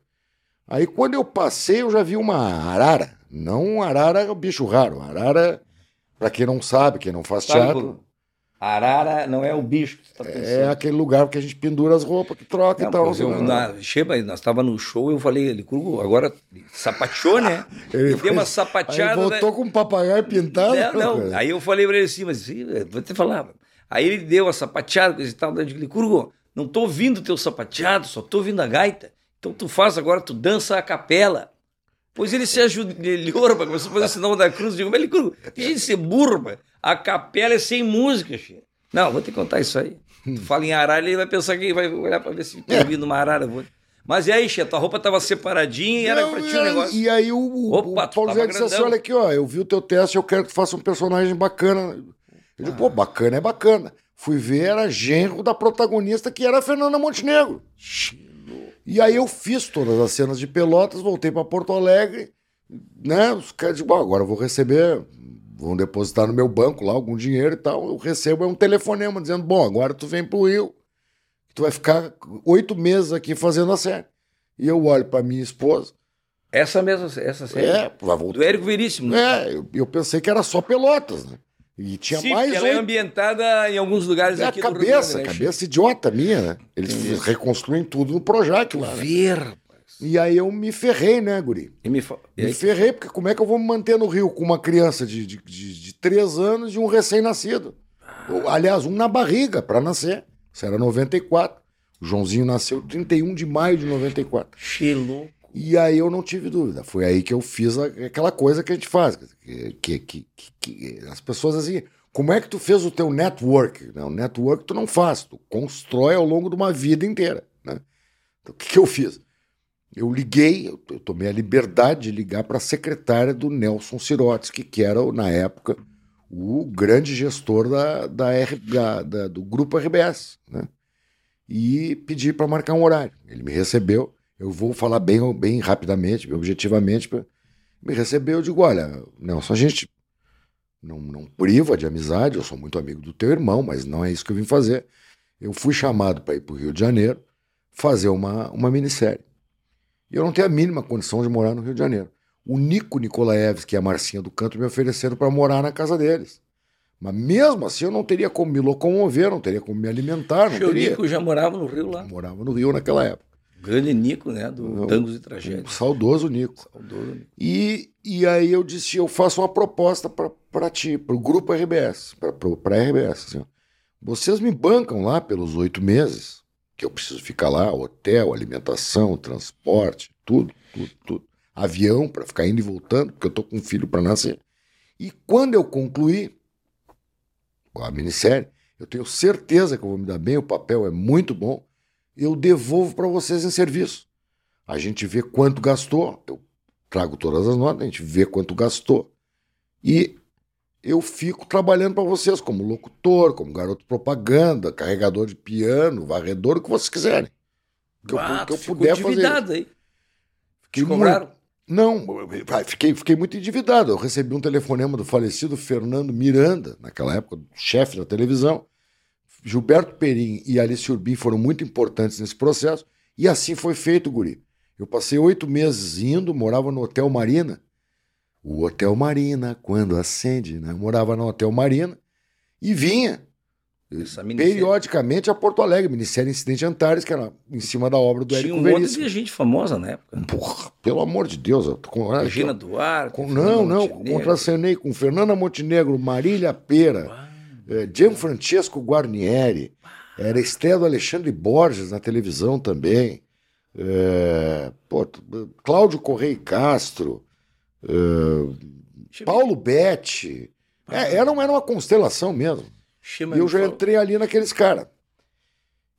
S2: Aí quando eu passei, eu já vi uma arara. Não arara é um bicho raro. Arara, para quem não sabe, quem não faz
S1: Sabe,
S2: teatro?
S1: Arara não é o bicho que tu tá pensando.
S2: é aquele lugar que a gente pendura as roupas, que troca
S1: Não,
S2: e tal.
S1: eu, na, nós estava no show, eu falei, ele agora sapateou, né? Ele, deu uma
S2: Aí
S1: sapateada.
S2: voltou
S1: né?
S2: com um papagaio pintado.
S1: Não, não.
S2: cara.
S1: Aí eu falei pra ele assim, mas vou te falar. Aí ele deu a sapateada, coisa e tal, eu digo, Licurgo, não tô ouvindo teu sapateado, só tô ouvindo a gaita. Então tu faz agora, tu dança a capela. Pois ele se ajoelhou, começou a fazer o sinal da cruz. Eu digo, mas de ser burro, rapaz. A capela é sem música, filho. Não, vou te contar isso aí. Tu fala em arara, ele vai pensar que vai olhar pra ver se tem ouvindo uma arara. Vou... Mas e aí, Xê, tua roupa tava separadinha e era
S2: Não,
S1: pra ti o
S2: aí-
S1: negócio.
S2: E aí o,
S1: Opa,
S2: o Paulo Zé disse assim, olha aqui, ó, eu vi o teu teste, eu quero que tu faça um personagem bacana. Eu digo, pô, bacana é bacana. Fui ver, era genro da protagonista, que era a Fernanda Montenegro. E aí eu fiz todas as cenas de Pelotas, voltei para Porto Alegre, né? Os caras "Bom, agora eu vou receber, vão depositar no meu banco lá algum dinheiro e tal. Eu recebo é um telefonema dizendo, bom, agora tu vem pro Rio, tu vai ficar oito meses aqui fazendo a série. E eu olho para minha esposa,
S1: Essa mesma, essa série.
S2: é, vai voltar.
S1: Do Érico Veríssimo. né?
S2: É, eu, eu pensei que era só Pelotas, né? E tinha
S1: Sim,
S2: mais
S1: ela é ambientada em alguns lugares
S2: É a
S1: aqui do Rio
S2: cabeça,
S1: né,
S2: cabeça idiota minha, né? Eles reconstruem tudo no Projac lá. né?
S1: Ver, rapaz.
S2: E aí eu me ferrei, né, guri?
S1: E me fa...
S2: Me ferrei, porque como é que eu vou me manter no Rio com uma criança de, de, de, de três anos e um recém-nascido? Aliás, um na barriga para nascer. Isso era 94. O Joãozinho nasceu 31 de maio de 94.
S1: Xê, louco.
S2: E aí eu não tive dúvida. Foi aí que eu fiz aquela coisa que a gente faz. Que, que, que- que- as pessoas assim. Como é que tu fez o teu network? Não, network tu não faz, tu constrói ao longo de uma vida inteira. Né? Então, o que, que eu fiz? Eu liguei, eu, eu tomei a liberdade de ligar para a secretária do Nelson Sirotsky, que era, na época, o grande gestor da, da, R- da- da- do grupo RBS. Né? E pedi para marcar um horário. Ele me recebeu. Eu vou falar bem, bem rapidamente, bem objetivamente. pra- Me recebeu, eu digo: olha, Nelson, a gente não, não priva de amizade, eu sou muito amigo do teu irmão, mas não é isso que eu vim fazer. Eu fui chamado para ir para o Rio de Janeiro fazer uma, uma minissérie. E eu não tenho a mínima condição de morar no Rio de Janeiro. O Nico Nikolaevski e a Marcinha do Canto me ofereceram para morar na casa deles. Mas mesmo assim eu não teria como me locomover, não teria como me alimentar, não
S1: o
S2: teria.
S1: Nico já morava no Rio lá.
S2: Eu morava no Rio naquela época.
S1: Grande Nico, né? Do
S2: Não.
S1: Tangos e Tragédias.
S2: saudoso Nico.
S1: Saudoso Nico.
S2: E, e aí eu disse, eu faço uma proposta para ti, para o grupo RBS, para a RBS. assim. Vocês me bancam lá pelos oito meses, que eu preciso ficar lá, hotel, alimentação, transporte, tudo, tudo, tudo. Avião para ficar indo e voltando, porque eu tô com um filho para nascer. E quando eu concluir a minissérie, eu tenho certeza que eu vou me dar bem, o papel é muito bom, eu devolvo para vocês em serviço. A gente vê quanto gastou, eu trago todas as notas, a gente vê quanto gastou. E eu fico trabalhando para vocês como locutor, como garoto propaganda, carregador de piano, varredor, o que vocês quiserem. Que eu,
S1: Ah,
S2: que eu puder fazer.
S1: endividado aí.
S2: Fiquei
S1: Te cobraram?
S2: Não, fiquei, fiquei muito endividado. Eu recebi um telefonema do falecido Fernando Miranda, naquela época, chefe da televisão. Gilberto Perim e Alice Urbim foram muito importantes nesse processo. E assim foi feito, Guri. Eu passei oito meses indo, morava no Hotel Marina. O Hotel Marina, quando acende, né? Eu morava no Hotel Marina e vinha periodicamente a Porto Alegre, Ministério Incidente Antares, que era em cima da obra do
S1: Tinha
S2: Érico
S1: um monte
S2: Veríssimo.
S1: de gente famosa na época.
S2: Porra, pelo amor de Deus. Com,
S1: Regina Duarte.
S2: com-
S1: Fernanda
S2: não, não,
S1: Montenegro.
S2: contracenei com Fernanda Montenegro, Marília Pera,
S1: Ah,
S2: eh, Gianfrancesco Guarnieri, era estreia do Alexandre Borges na televisão também, eh, pô, t- Cláudio Correia Castro, eh,
S1: ver.
S2: Paulo Betti. É, era, uma, era uma constelação mesmo. E eu já entrei ali naqueles caras.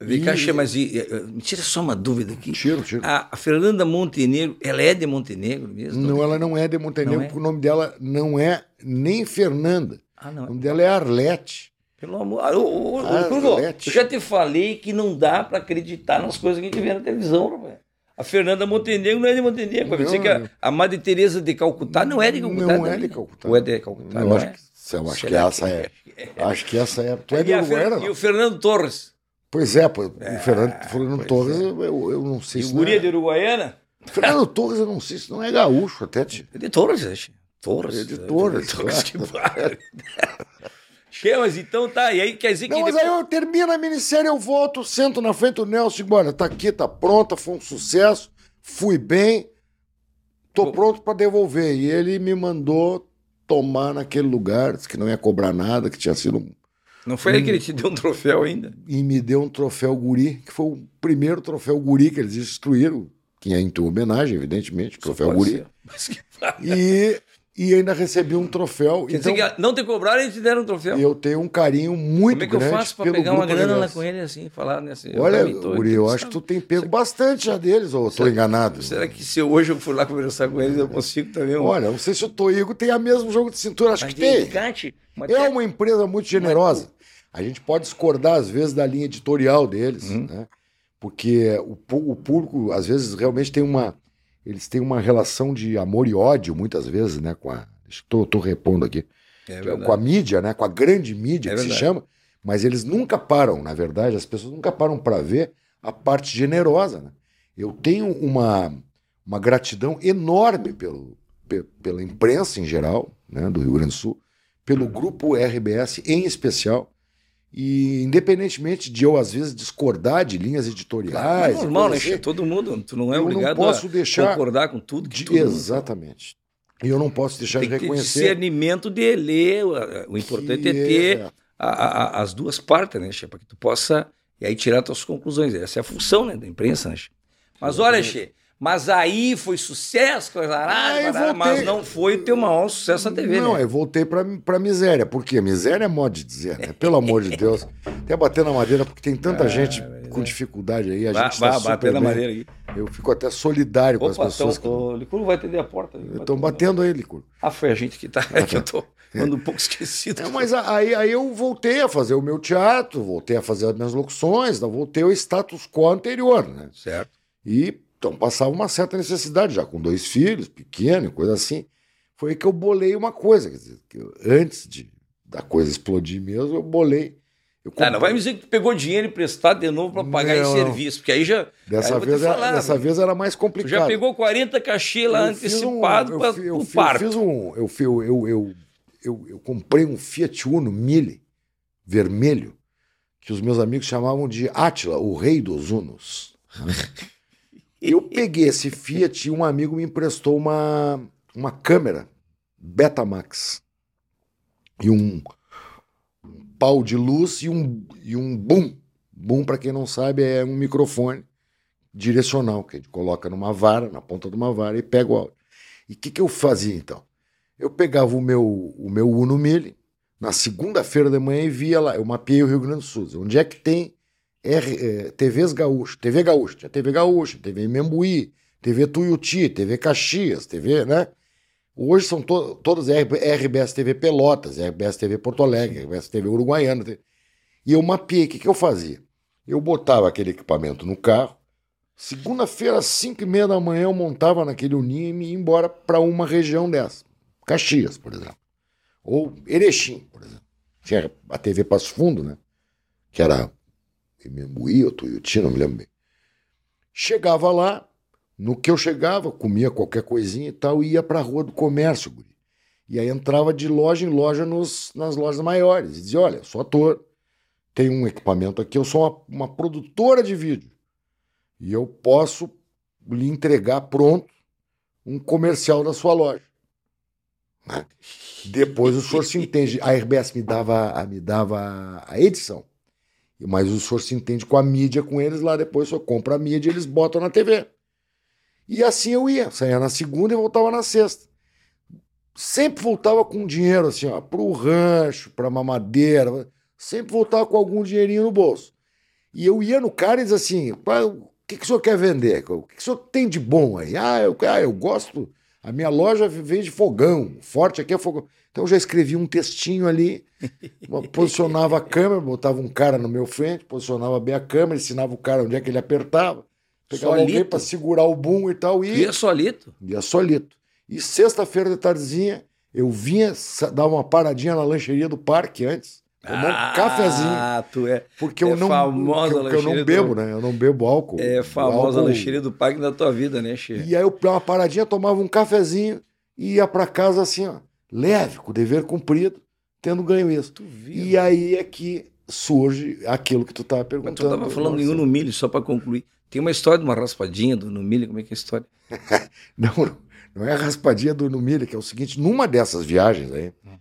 S1: Vem cá, mas me tira só uma dúvida aqui.
S2: Tiro, tiro.
S1: A, a Fernanda Montenegro, ela é de Montenegro mesmo?
S2: Não, ela não é de Montenegro,
S1: Não é?
S2: porque o nome dela não é nem Fernanda.
S1: Ah,
S2: O
S1: não.
S2: nome dela é Arlete.
S1: Pelo amor. Ah, ô, ô, ô,
S2: Ah,
S1: eu já te falei que não dá pra acreditar nas coisas que a gente vê na televisão, rapaz. A Fernanda Montenegro não é de Montenegro.
S2: Não,
S1: dizer que a,
S2: não.
S1: a Madre Teresa de Calcutá não é de Calcutá.
S2: Não é
S1: também,
S2: de? Calcutá.
S1: Ou é de Calcutá,
S2: eu
S1: não
S2: acho,
S1: é?
S2: que, eu acho que essa
S1: que
S2: é. Acho que essa é. Tu é de
S1: E, Fer-
S2: Uruguaiana?
S1: e o Fernando Torres.
S2: Pois é, pô, o Fernando, Fernando
S1: pois
S2: Torres, eu, eu não sei
S1: E o
S2: se.
S1: Guri
S2: não
S1: é de Uruguaiana?
S2: Fernando Torres, eu não sei se não é gaúcho, até. Te...
S1: É de Torres, acho. Torres,
S2: Torres, claro.
S1: que barra. Che, mas então tá. E aí quer dizer que.
S2: Não, mas aí eu termino a minissérie, eu volto, sento na frente do Nelson e digo: olha, tá aqui, tá pronta, foi um sucesso, fui bem, tô
S1: Pô.
S2: pronto para devolver. E ele me mandou tomar naquele lugar, disse que não ia cobrar nada, que tinha sido um,
S1: Não foi aí que ele te deu um troféu ainda?
S2: E me deu um troféu guri, que foi o primeiro troféu guri que eles destruíram, que é em tua homenagem, evidentemente, troféu guri.
S1: ser. Mas que...
S2: E, e ainda recebi um troféu.
S1: Quer
S2: então,
S1: dizer que não te cobraram e te deram um troféu.
S2: eu tenho um carinho muito
S1: Como é que eu
S2: grande
S1: faço
S2: pelo
S1: pegar uma grana lá com ele assim, falar nesse.
S2: Olha,
S1: também tô
S2: Guri, eu acho que tu tem pego bastante já deles, ou
S1: Será-
S2: enganado?
S1: Será que se eu- hoje eu for lá conversar com eles, eu consigo também um.
S2: Olha, não sei se o Toigo tem a mesmo jogo de cintura, acho
S1: Mas
S2: que tem. É uma empresa muito generosa. A gente pode discordar, às vezes, da linha editorial deles,
S1: Uhum.
S2: né? Porque o, o público, às vezes, realmente tem uma. Eles têm uma relação de amor e ódio, muitas vezes, né? Com a. Estou tô repondo aqui.
S1: É
S2: com a mídia, né? Com a grande mídia
S1: É
S2: que se
S1: verdade.
S2: chama. Mas eles nunca param, na verdade, as pessoas nunca param para ver a parte generosa. Né? Eu tenho uma, uma gratidão enorme pelo, pe- pela imprensa em geral, né, do Rio Grande do Sul, pelo grupo RBS em especial. E independentemente de eu, às vezes, discordar de linhas
S1: É
S2: editoriais. e
S1: normal, né?
S2: assim?
S1: Todo mundo. Tu não é
S2: eu não
S1: obrigado
S2: posso
S1: a
S2: deixar
S1: concordar com tudo que
S2: de-
S1: todo
S2: Exatamente. E eu não posso deixar
S1: Tem
S2: de reconhecer.
S1: discernimento de ler. O importante é ter
S2: é-
S1: a- a- as duas partes, né? Para que tu possa e aí tirar tuas conclusões. Essa é a função né, da imprensa, né, Che? Mas olha, Che, mas aí foi sucesso, coisa arada,
S2: Aí
S1: parada, mas não foi o teu maior sucesso na TV,
S2: Não,
S1: né?
S2: eu voltei pra, pra miséria. Por quê? Miséria é modo de dizer, né? Pelo amor de Deus. Até bater na madeira, porque tem tanta gente com dificuldade aí. A
S1: Vá,
S2: gente tá
S1: vá,
S2: super
S1: bater na madeira aqui.
S2: Eu fico até solidário com as
S1: Opa,
S2: pessoas
S1: tão, o Licuro vai atender a porta.
S2: Estão batendo aí, Licur.
S1: Ah, foi a gente que tá. É que eu tô ando um pouco esquecido.
S2: É, mas aí, aí eu voltei a fazer o meu teatro, voltei a fazer as minhas locuções, então voltei ao status quo anterior, né?
S1: Certo.
S2: E então passava uma certa necessidade, já com dois filhos, pequeno, e coisa assim. Foi aí que eu bolei uma coisa, quer dizer, que eu- antes de, da coisa explodir mesmo, eu bolei. Eu
S1: Ah, não vai me dizer que tu pegou dinheiro emprestado de novo para pagar
S2: Não,
S1: esse serviço, porque aí já. aí
S2: Dessa,
S1: te
S2: vez, era,
S1: falar,
S2: dessa
S1: né?
S2: vez era mais
S1: Tu
S2: complicado.
S1: já pegou 40 cachê lá
S2: Eu
S1: antecipado
S2: um-
S1: para o parto.
S2: Eu fiz um. Eu, eu, eu, eu, eu comprei um Fiat Uno Mille vermelho, que os meus amigos chamavam de Átila, o rei dos Unos. Eu peguei esse Fiat e um amigo me emprestou uma, uma câmera Betamax e um, pau de luz e um, e um boom. Boom, para quem não sabe, é um microfone direcional que a gente coloca numa vara, na ponta de uma vara e pega o áudio. E o que, que eu fazia então? Eu pegava o meu, o meu Uno Mille na segunda-feira da manhã e via lá, eu mapeei o Rio Grande do Sul, onde é que tem R, eh, TVs gaúchas, TV gaúcha, tinha TV gaúcha, TV Membuí, TV Tuiuti, TV Caxias, TV, né? Hoje são to todas RB RBS TV Pelotas, RBS TV Porto Alegre, RBS TV Uruguaiana. E eu mapeei, o que, que eu fazia? Eu botava aquele equipamento no carro, segunda-feira às 5 e meia da manhã eu montava naquele uninho e me ia embora para uma região dessa, Caxias, por exemplo. Ou Erechim, por exemplo. Tinha a TV Passo Fundo, né? Que era Membuí ou Tuiuti, não me lembro bem. Chegava lá, no que eu chegava, comia qualquer coisinha e tal, e ia para a Rua do Comércio, guri. E aí entrava de loja em loja nos, nas lojas maiores. E dizia, olha, sou ator, tenho um equipamento aqui, eu sou uma, uma produtora de vídeo. E eu posso lhe entregar pronto um comercial da sua loja. Depois o senhor se entende. A RBS me dava, me dava a edição. Mas o senhor se entende com a mídia com eles lá. Depois o senhor compra a mídia e eles botam na TV. E assim eu ia. Saía na segunda e voltava na sexta. Sempre voltava com dinheiro assim, ó, pro rancho, pra mamadeira. Sempre voltava com algum dinheirinho no bolso. E eu ia no cara e dizia assim: "Pá, o que, que o senhor quer vender? O que, que o senhor tem de bom aí? Ah eu, ah, eu gosto. A minha loja vende fogão. Forte aqui é fogão. Então eu já escrevi um textinho ali, posicionava a câmera, botava um cara no meu frente, posicionava bem a câmera, ensinava o cara onde é que ele apertava, pegava alguém
S1: Solito?
S2: para segurar o boom e tal, e
S1: ia solito.
S2: ia solito. E sexta-feira de tardezinha, eu vinha, dava uma paradinha na lancheria do parque antes, tomar um cafezinho.
S1: Ah, tu é.
S2: Porque eu
S1: É
S2: não,
S1: famosa
S2: porque eu- porque eu não bebo,
S1: do-
S2: né? Eu não bebo álcool.
S1: É famosa
S2: álcool-
S1: lancheria do parque da tua vida, né, Che?
S2: E aí eu uma paradinha, tomava um cafezinho e ia para casa assim, ó, leve, com o dever cumprido, tendo ganho isso.
S1: Duvido.
S2: E aí é que surge aquilo que tu
S1: Mas
S2: perguntando.
S1: tu estava falando em
S2: Nossa.
S1: Uno Milho, só para concluir. Tem uma história de uma raspadinha do Uno Milho, como é que é a história?
S2: Não, não, não é a raspadinha do Uno Milho, que é o seguinte, numa dessas viagens aí,
S1: Hum.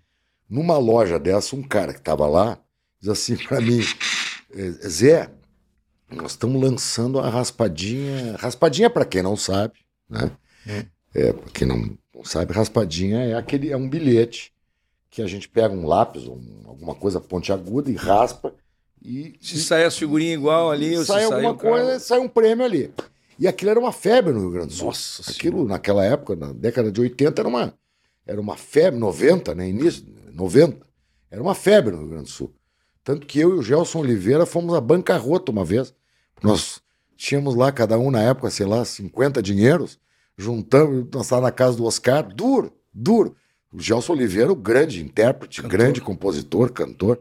S2: Numa loja dessa, um cara que estava lá, diz assim para mim, é, Zé, nós estamos lançando a raspadinha. Raspadinha, para quem não sabe, né? É, é para quem não, não sabe, raspadinha é aquele é um bilhete que a gente pega um lápis, um, alguma coisa pontiaguda e raspa e
S1: se sair as figurinhas igual ali, ou
S2: sai alguma coisa, sai um prêmio ali. E aquilo era uma febre no Rio Grande do Sul.
S1: Nossa
S2: aquilo senhora. naquela época, na década de 80 era uma era uma febre, 90, né, início, 90. Era uma febre no Rio Grande do Sul. Tanto que eu e o Gelson Oliveira fomos à bancarrota uma vez. Nós tínhamos lá, cada um na época, sei lá, 50 dinheiros, juntamos, nós estávamos na casa do Oscar, duro, duro. O Gelson Oliveira, o grande intérprete, cantor. grande compositor, cantor.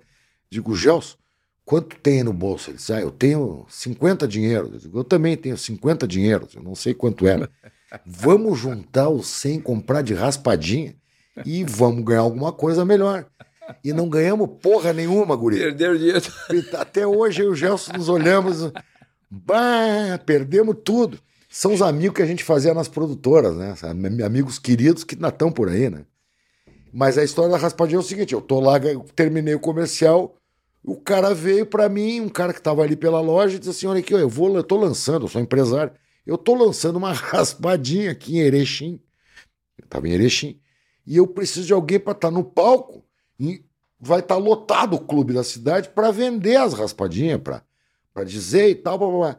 S2: Digo, Gelson, quanto tem no bolso? Ele disse, ah, eu tenho 50 dinheiros. Eu digo, eu também tenho 50 dinheiros, eu não sei quanto era. Vamos juntar os 100, comprar de raspadinha e vamos ganhar alguma coisa melhor. E não ganhamos porra nenhuma, guri.
S1: Perderam dinheiro.
S2: Até hoje eu e o Gelson nos olhamos, bah, perdemos tudo. São os amigos que a gente fazia nas produtoras, né? Amigos queridos que ainda estão por aí, né? Mas a história da raspadinha é o seguinte: eu tô lá, eu terminei o comercial, o cara veio para mim, um cara que estava ali pela loja, e disse assim: olha aqui, eu vou, eu tô lançando, eu sou empresário, eu tô lançando uma raspadinha aqui em Erechim. Eu tava em Erechim. E eu preciso de alguém para estar tá no palco. E vai estar tá lotado o clube da cidade para vender as raspadinhas, para dizer e tal, blá, blá, blá.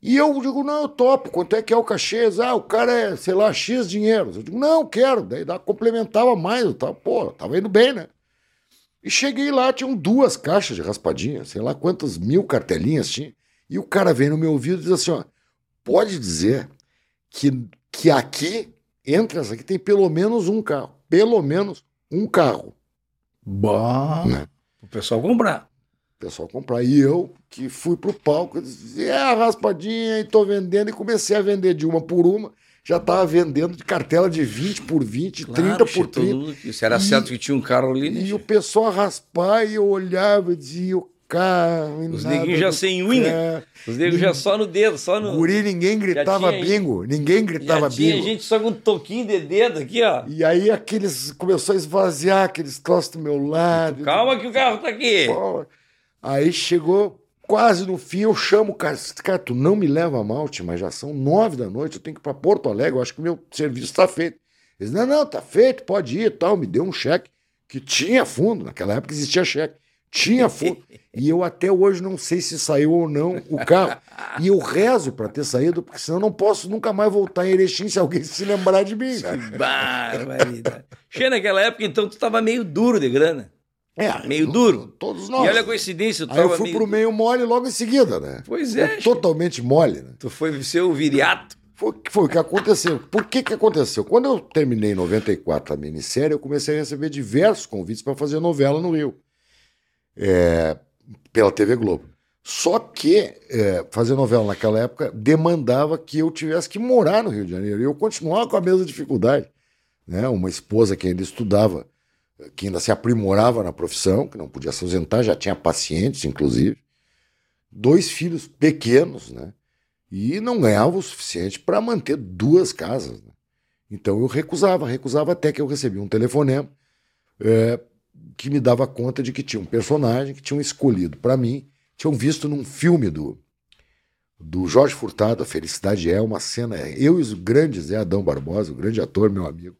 S2: E eu digo, não, eu topo. Quanto é que é o cachê? Ah, o cara é, sei lá, X dinheiro. Eu digo, não, quero. Daí dá, complementava mais. Eu pô, tava indo bem, né? E cheguei lá, tinham duas caixas de raspadinha, sei lá quantas mil cartelinhas tinha. E o cara vem no meu ouvido e diz assim: ó, pode dizer que, que aqui, entre as aqui, tem pelo menos um carro. Pelo menos um carro.
S1: Bah, né? O pessoal comprar
S2: o pessoal comprar. E eu, que fui pro palco, disse, é a raspadinha, e tô vendendo, e comecei a vender de uma por uma. Já estava vendendo de cartela de 20 por 20, claro, 30 por 30. Mundo,
S1: isso era e, certo que tinha um carro ali.
S2: Né? E o pessoal raspar, e eu olhava e dizia,
S1: Os neguinhos já sem unha. Os negros já só no dedo, só no.
S2: Guri, ninguém gritava bingo. Ninguém gritava já bingo. Tinha
S1: gente só com um toquinho de dedo aqui, ó.
S2: E aí aqueles. Começou a esvaziar aqueles troços do meu lado.
S1: Calma que o carro tá aqui. Pô,
S2: Aí chegou quase no fim, eu chamo o cara, cara, tu não me leva a malte, mas já são nove da noite, eu tenho que ir para Porto Alegre, eu acho que meu serviço está feito. Ele disse, não, não, tá feito, pode ir tal. Me deu um cheque que tinha fundo, naquela época existia cheque, tinha fundo. e eu até hoje não sei se saiu ou não o carro. E eu rezo para ter saído, porque senão eu não posso nunca mais voltar em Erechim se alguém se lembrar de mim.
S1: Que barbaridade. Che, naquela época, então, tu estava meio duro de grana.
S2: É,
S1: meio duro.
S2: Todos nós.
S1: E olha a coincidência.
S2: Aí eu fui meio... pro meio mole logo em seguida, né?
S1: Pois é.
S2: totalmente mole, né?
S1: Tu foi ser o viriato.
S2: Foi, foi o que aconteceu. Por que que aconteceu? Quando eu terminei em 94 a minissérie, eu comecei a receber diversos convites para fazer novela no Rio. É, pela TV Globo. Só que é, fazer novela naquela época demandava que eu tivesse que morar no Rio de Janeiro. E eu continuava com a mesma dificuldade. Né? Uma esposa que ainda estudava que ainda se aprimorava na profissão, que não podia se ausentar, já tinha pacientes, inclusive. Dois filhos pequenos, né? E não ganhava o suficiente para manter duas casas. Né? Então eu recusava, recusava até que eu recebi um telefonema é, que me dava conta de que tinha um personagem que tinham escolhido para mim, tinham visto num filme do, do Jorge Furtado, A Felicidade é uma cena. Eu e o grande Zé Adão Barbosa, o grande ator, meu amigo,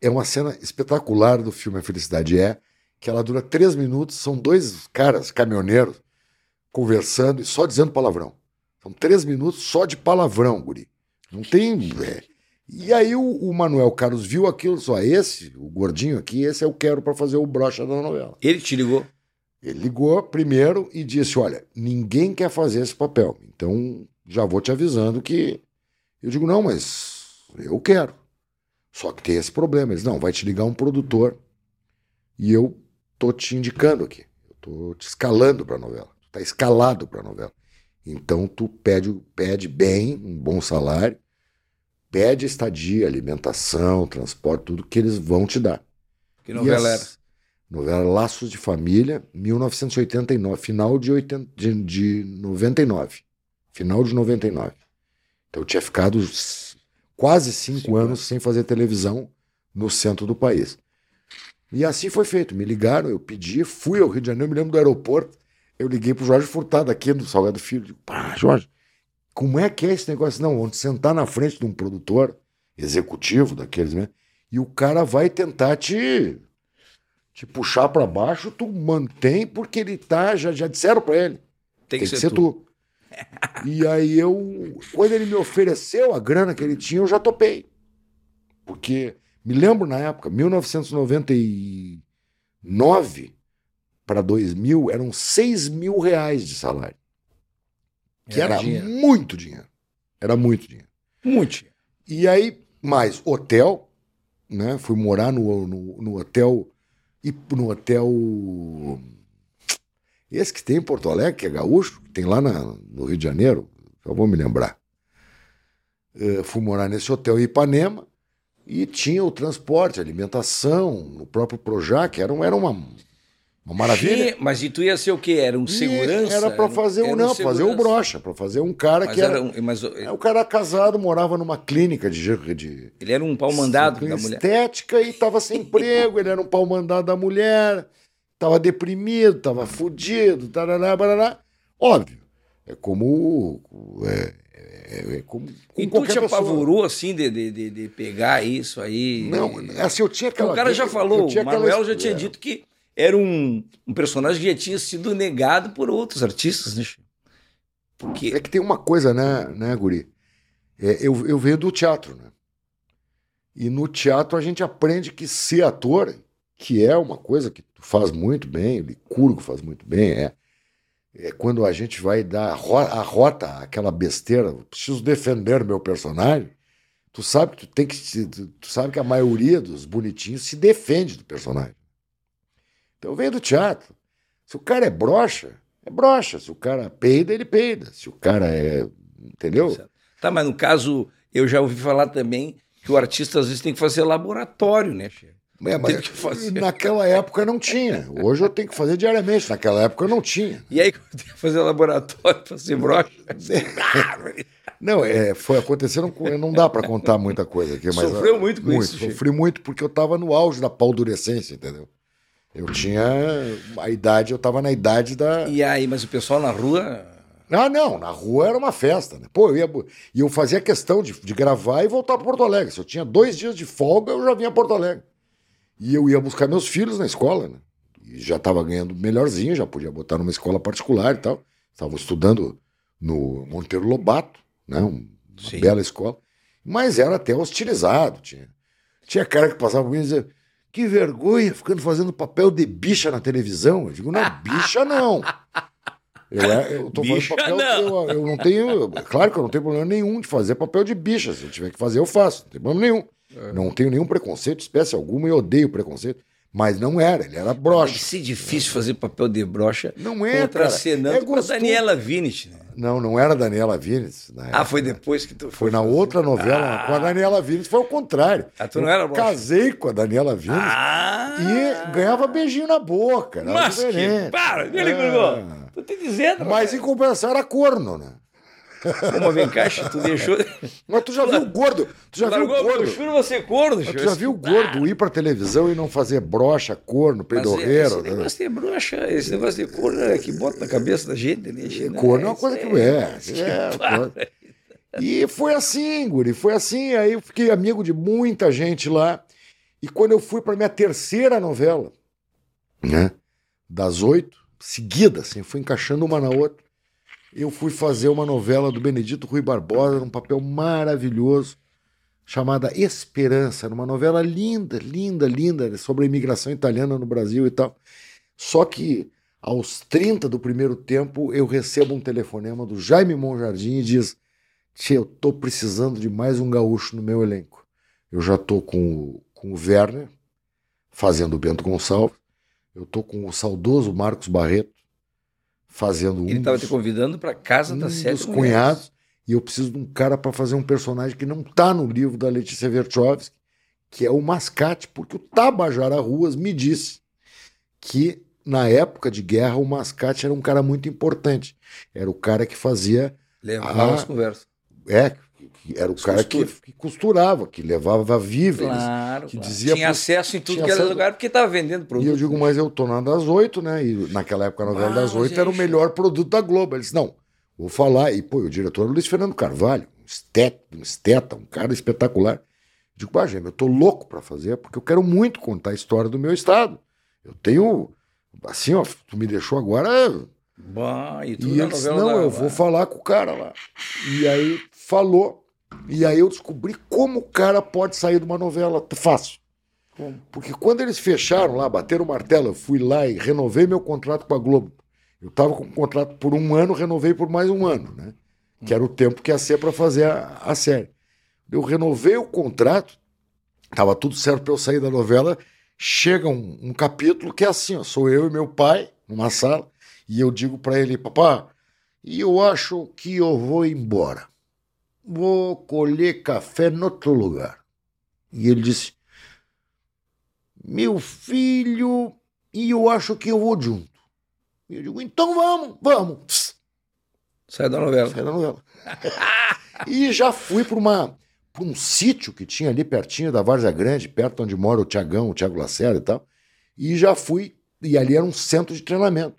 S2: é uma cena espetacular do filme A Felicidade É, que ela dura três minutos, são dois caras, caminhoneiros, conversando e só dizendo palavrão. São três minutos só de palavrão, guri. Não tem. É. E aí o, o, Manuel Carlos viu aquilo, só esse, o gordinho aqui, esse eu quero para fazer o brocha da novela.
S1: Ele te ligou?
S2: Ele ligou primeiro e disse: Olha, ninguém quer fazer esse papel, então já vou te avisando que. Eu digo: Não, mas eu quero. Só que tem esse problema. Eles, não, vai te ligar um produtor e eu tô te indicando aqui. Eu tô te escalando para a novela. Tu tá escalado para a novela. Então tu pede, pede bem, um bom salário, pede estadia, alimentação, transporte, tudo que eles vão te dar.
S1: Que novela era?
S2: Novela Laços de Família, 1989, final de, 80, de, de 99. Final de 99. Então eu tinha ficado quase cinco, cinco anos sem fazer televisão no centro do país. E assim foi feito. Me ligaram, eu pedi, fui ao Rio de Janeiro, me lembro do aeroporto. Eu liguei pro Jorge Furtado aqui do Salgado Filho. Digo, pá, Jorge, como é que é esse negócio? Não, onde sentar na frente de um produtor executivo daqueles, né? E o cara vai tentar te te puxar para baixo, tu mantém porque ele tá, já, já disseram para ele.
S1: Tem,
S2: Tem que, ser, tu. e aí eu, quando ele me ofereceu a grana que ele tinha, eu já topei. Porque me lembro na época, 1999 para 2000, eram 6 mil reais de salário. Que
S1: Era
S2: era,
S1: dinheiro.
S2: muito dinheiro. Era muito dinheiro.
S1: Muito.
S2: E aí, mais hotel, né? Fui morar no, no, no hotel. E no hotel. Esse que tem em Porto Alegre, que é gaúcho, que tem lá na- no Rio de Janeiro, só vou me lembrar. Eh, fui morar nesse hotel em Ipanema e tinha o transporte, alimentação, no próprio Projac, era, um- era uma, uma maravilha.
S1: Tinha- mas e tu ia ser o quê? Era um
S2: E
S1: segurança?
S2: Era para fazer
S1: Era
S2: um, não, fazer o
S1: segurança.
S2: brocha, para fazer um cara
S1: Mas
S2: que era.
S1: era um, mas
S2: É, O cara casado, morava numa clínica de, de,
S1: ele era um pau mandado da mulher.
S2: estética e estava sem emprego, ele era um pau mandado da mulher, estava deprimido, estava fudido, tarará, barará. Óbvio, é como. É, é, é como com
S1: E tu te
S2: pessoa.
S1: apavorou assim de, de, de, de pegar isso aí?
S2: Não, assim, eu tinha aquela.
S1: o cara já falou, o
S2: aquela-
S1: Manuel já tinha
S2: é.
S1: dito que era um, um personagem que já tinha sido negado por outros artistas, né? Porque
S2: É que tem uma coisa, né, né Guri? É, eu, eu venho do teatro, né? E no teatro a gente aprende que ser ator, que é uma coisa que tu faz muito bem, o Licurgo faz muito bem, é, é quando a gente vai dar a, ro a rota, aquela besteira, preciso defender meu personagem, tu sabe que tu tem que. tu sabe que a maioria dos bonitinhos se defende do personagem. Então eu venho do teatro. Se o cara é broxa, é broxa. Se o cara peida, ele peida. Se o cara é. Entendeu?
S1: Tá, mas no caso, eu já ouvi falar também que o artista às vezes tem que fazer laboratório, né, Chico?
S2: É, mas
S1: que fazer.
S2: naquela época não tinha. Hoje eu tenho que fazer diariamente. Naquela época não tinha.
S1: E aí, quando tem que fazer laboratório para ser broxa.
S2: Não, é, foi acontecendo. Não dá para contar muita coisa aqui. Mas,
S1: Sofreu muito com isso, Chico?
S2: Sofri muito porque eu estava no auge da paldurecência, entendeu? Eu tinha a idade, eu estava na idade da.
S1: E aí, mas o pessoal na rua.
S2: Ah, não, na rua era uma festa, né? Pô, eu ia. E eu fazia questão de, de gravar e voltar para Porto Alegre. Se eu tinha dois dias de folga, eu já vinha a Porto Alegre. E eu ia buscar meus filhos na escola, né? E já estava ganhando melhorzinho, já podia botar numa escola particular e tal. Estavam estudando no Monteiro Lobato, né? Um- Uma
S1: Sim.
S2: bela escola. Mas era até hostilizado. Tinha, tinha cara que passava por mim e dizia. Que vergonha, ficando fazendo papel de bicha na televisão. Eu digo, não, bicha não. Eu, é- eu tô
S1: Bicha
S2: fazendo papel.
S1: não.
S2: Eu, eu não tenho. Claro que eu não tenho problema nenhum de fazer papel de bicha. Se eu tiver que fazer, eu faço. Não tem problema nenhum.
S1: É.
S2: Não tenho nenhum preconceito, espécie alguma, e odeio preconceito. Mas não era, ele era
S1: Deve
S2: broxa.
S1: ser difícil fazer papel de brocha
S2: Não é, cara. É
S1: com a
S2: gostoso.
S1: Daniela Vinicius. Né?
S2: Não, não era Daniela na
S1: Ah, foi depois que tu
S2: Foi na outra novela, com a Daniela Vines, foi o contrário.
S1: Ah, tu não era broxa?
S2: Casei com a Daniela Vines
S1: Ah!
S2: e ganhava beijinho na boca.
S1: Mas que.
S2: diferente.
S1: Para, me
S2: É.
S1: ligou. Tô te dizendo.
S2: Mas em compensação era corno, né?
S1: Uma vem Chico, tu deixou.
S2: Mas tu já viu o gordo? Tu já viu o
S1: eu
S2: gordo?
S1: juro você corno,
S2: Mas. Tu já viu o gordo ir pra televisão e não fazer brocha, corno,
S1: é,
S2: peidorreiro?
S1: Esse
S2: né?
S1: negócio de brocha, esse negócio de corno é que bota na cabeça da gente, né? Chico?
S2: Corno é uma
S1: Isso
S2: coisa que é. é. E foi assim, Guri, foi assim. Aí eu fiquei amigo de muita gente lá. E quando eu fui para minha terceira novela, né, das oito, seguidas, assim, eu fui encaixando uma na outra, eu fui fazer uma novela do Benedito Rui Barbosa, num papel maravilhoso, chamada Esperança, numa novela linda, linda, linda, sobre a imigração italiana no Brasil e tal. Só que aos 30 do primeiro tempo, eu recebo um telefonema do Jaime Monjardim e diz: Tia, eu tô precisando de mais um gaúcho no meu elenco. Eu já tô com, o- com o Werner, fazendo o Bento Gonçalves. Eu tô com o saudoso Marcos Barreto, fazendo um
S1: Ele estava te convidando para casa
S2: um
S1: das sete
S2: dos
S1: mulheres.
S2: cunhados. E eu preciso de um cara para fazer um personagem que não tá no livro da Letícia Verchovsky, que é o Mascate, porque o Tabajara Ruas me disse que na época de guerra o Mascate era um cara muito importante. Era o cara que fazia
S1: Levava
S2: Ah.
S1: as conversas.
S2: é, que era o cara que, que costurava, que levava víveres.
S1: Claro,
S2: que
S1: claro.
S2: dizia
S1: Tinha
S2: pro-
S1: acesso em tudo que era
S2: acesso-
S1: lugar porque estava vendendo produto.
S2: E eu digo, mas eu tô na das oito, né? E naquela época a novela
S1: Ah,
S2: das oito era o melhor produto da Globo. Ele disse, não, vou falar. E, pô, o diretor era o Luiz Fernando Carvalho, um esteta, um, esteta, um cara espetacular. Eu digo, ah, gente, eu tô louco para fazer, porque eu quero muito contar a história do meu estado. Eu tenho, assim, ó, tu me deixou agora...
S1: Bah, e
S2: E
S1: na
S2: ele disse,
S1: novela
S2: não, eu vou falar com o cara lá. E aí falou. E aí eu descobri como o cara pode sair de uma novela fácil.
S1: Como?
S2: Porque quando eles fecharam lá, bateram o martelo, eu fui lá e renovei meu contrato com a Globo. Eu estava com um contrato por um ano, renovei por mais um ano, né? Que era o tempo que ia ser para fazer a, a série. Eu renovei o contrato, estava tudo certo para eu sair da novela. Chega um, um capítulo que é assim: ó, sou eu e meu pai numa sala, e eu digo para ele, papá, e eu acho que eu vou embora. Vou colher café em outro lugar. E ele disse: Meu filho, e eu acho que eu vou junto. E eu digo: Então vamos, vamos.
S1: Sai da novela.
S2: Sai da novela. e já fui para uma para um sítio que tinha ali pertinho da Várzea Grande, perto onde mora o Tiagão, o Tiago Lacerda e tal. E já fui, e ali era um centro de treinamento.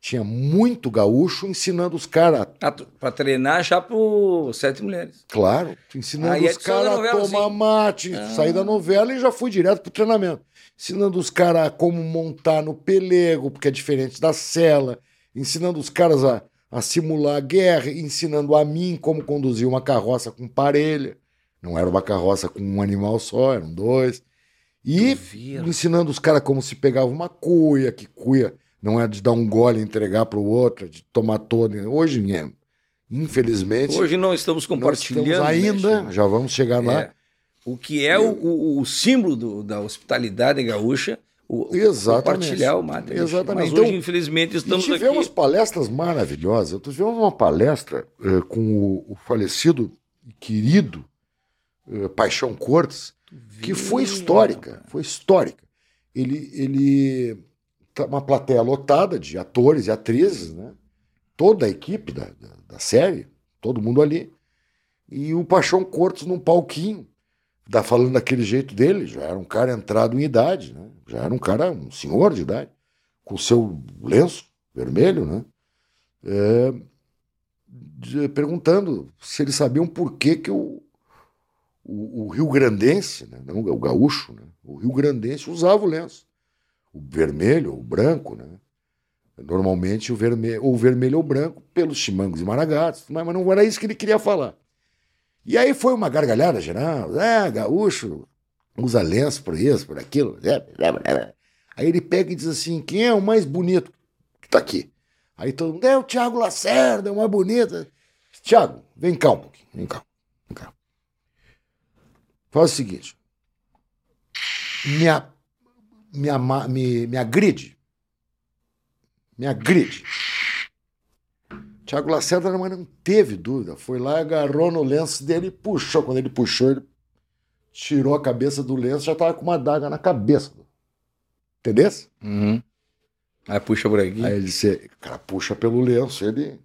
S2: Tinha muito gaúcho ensinando os caras
S1: Ah, pra treinar já pro Sete Mulheres.
S2: Claro, ensinando
S1: é
S2: os caras a tomar mate,
S1: Ah.
S2: sair da novela e já fui direto pro treinamento. Ensinando os caras a como montar no pelego, porque é diferente da cela, ensinando os caras a, a simular a guerra, ensinando a mim como conduzir uma carroça com parelha. Não era uma carroça com um animal só, eram dois. E ensinando os caras como se pegava uma cuia, que cuia não é de dar um gole e entregar para o outro, é de tomar todo. Hoje, infelizmente,
S1: Hoje não estamos compartilhando.
S2: estamos ainda,
S1: né,
S2: já vamos chegar lá.
S1: É. O que é o, o- o símbolo do- da hospitalidade gaúcha, o,
S2: Exatamente.
S1: compartilhar o mate.
S2: Exatamente.
S1: Mas
S2: Então,
S1: hoje, infelizmente, estamos
S2: tivemos
S1: aqui.
S2: palestras maravilhosas. Eu tivemos uma palestra eh, com o, o falecido e querido eh, Paixão Cortes, que foi histórica, foi histórica. Ele, ele uma plateia lotada de atores e atrizes, né? Toda a equipe da, da, da série, todo mundo ali. E o Paixão Cortes num palquinho, da falando daquele jeito dele, já era um cara entrado em idade, né? Já era um cara, um senhor de idade, com seu lenço vermelho, né? É, de- perguntando se eles sabiam por que, que o, o, o Rio Grandense, né? não o gaúcho, né? o Rio Grandense usava o lenço. O vermelho, o branco, né? Normalmente o vermelho, ou vermelho ou branco, pelos chimangos e maragatos, mas não era isso que ele queria falar. E aí foi uma gargalhada geral. É, gaúcho usa lenço por isso, por aquilo. Aí ele pega e diz assim: quem é o mais bonito que tá aqui? Aí todo mundo, é o Tiago Lacerda, é o mais bonito. Tiago, vem cá um pouquinho, vem cá, vem cá. Faz o seguinte. Me, a- me, ama- me, me agride. Me agride. Tiago Lacerda mas não teve dúvida. Foi lá, agarrou no lenço dele e puxou. Quando ele puxou, ele tirou a cabeça do lenço, já estava com uma daga na cabeça. Entendeu?
S1: Uhum. Aí puxa por aqui.
S2: Aí ele disse, o cara puxa pelo lenço, ele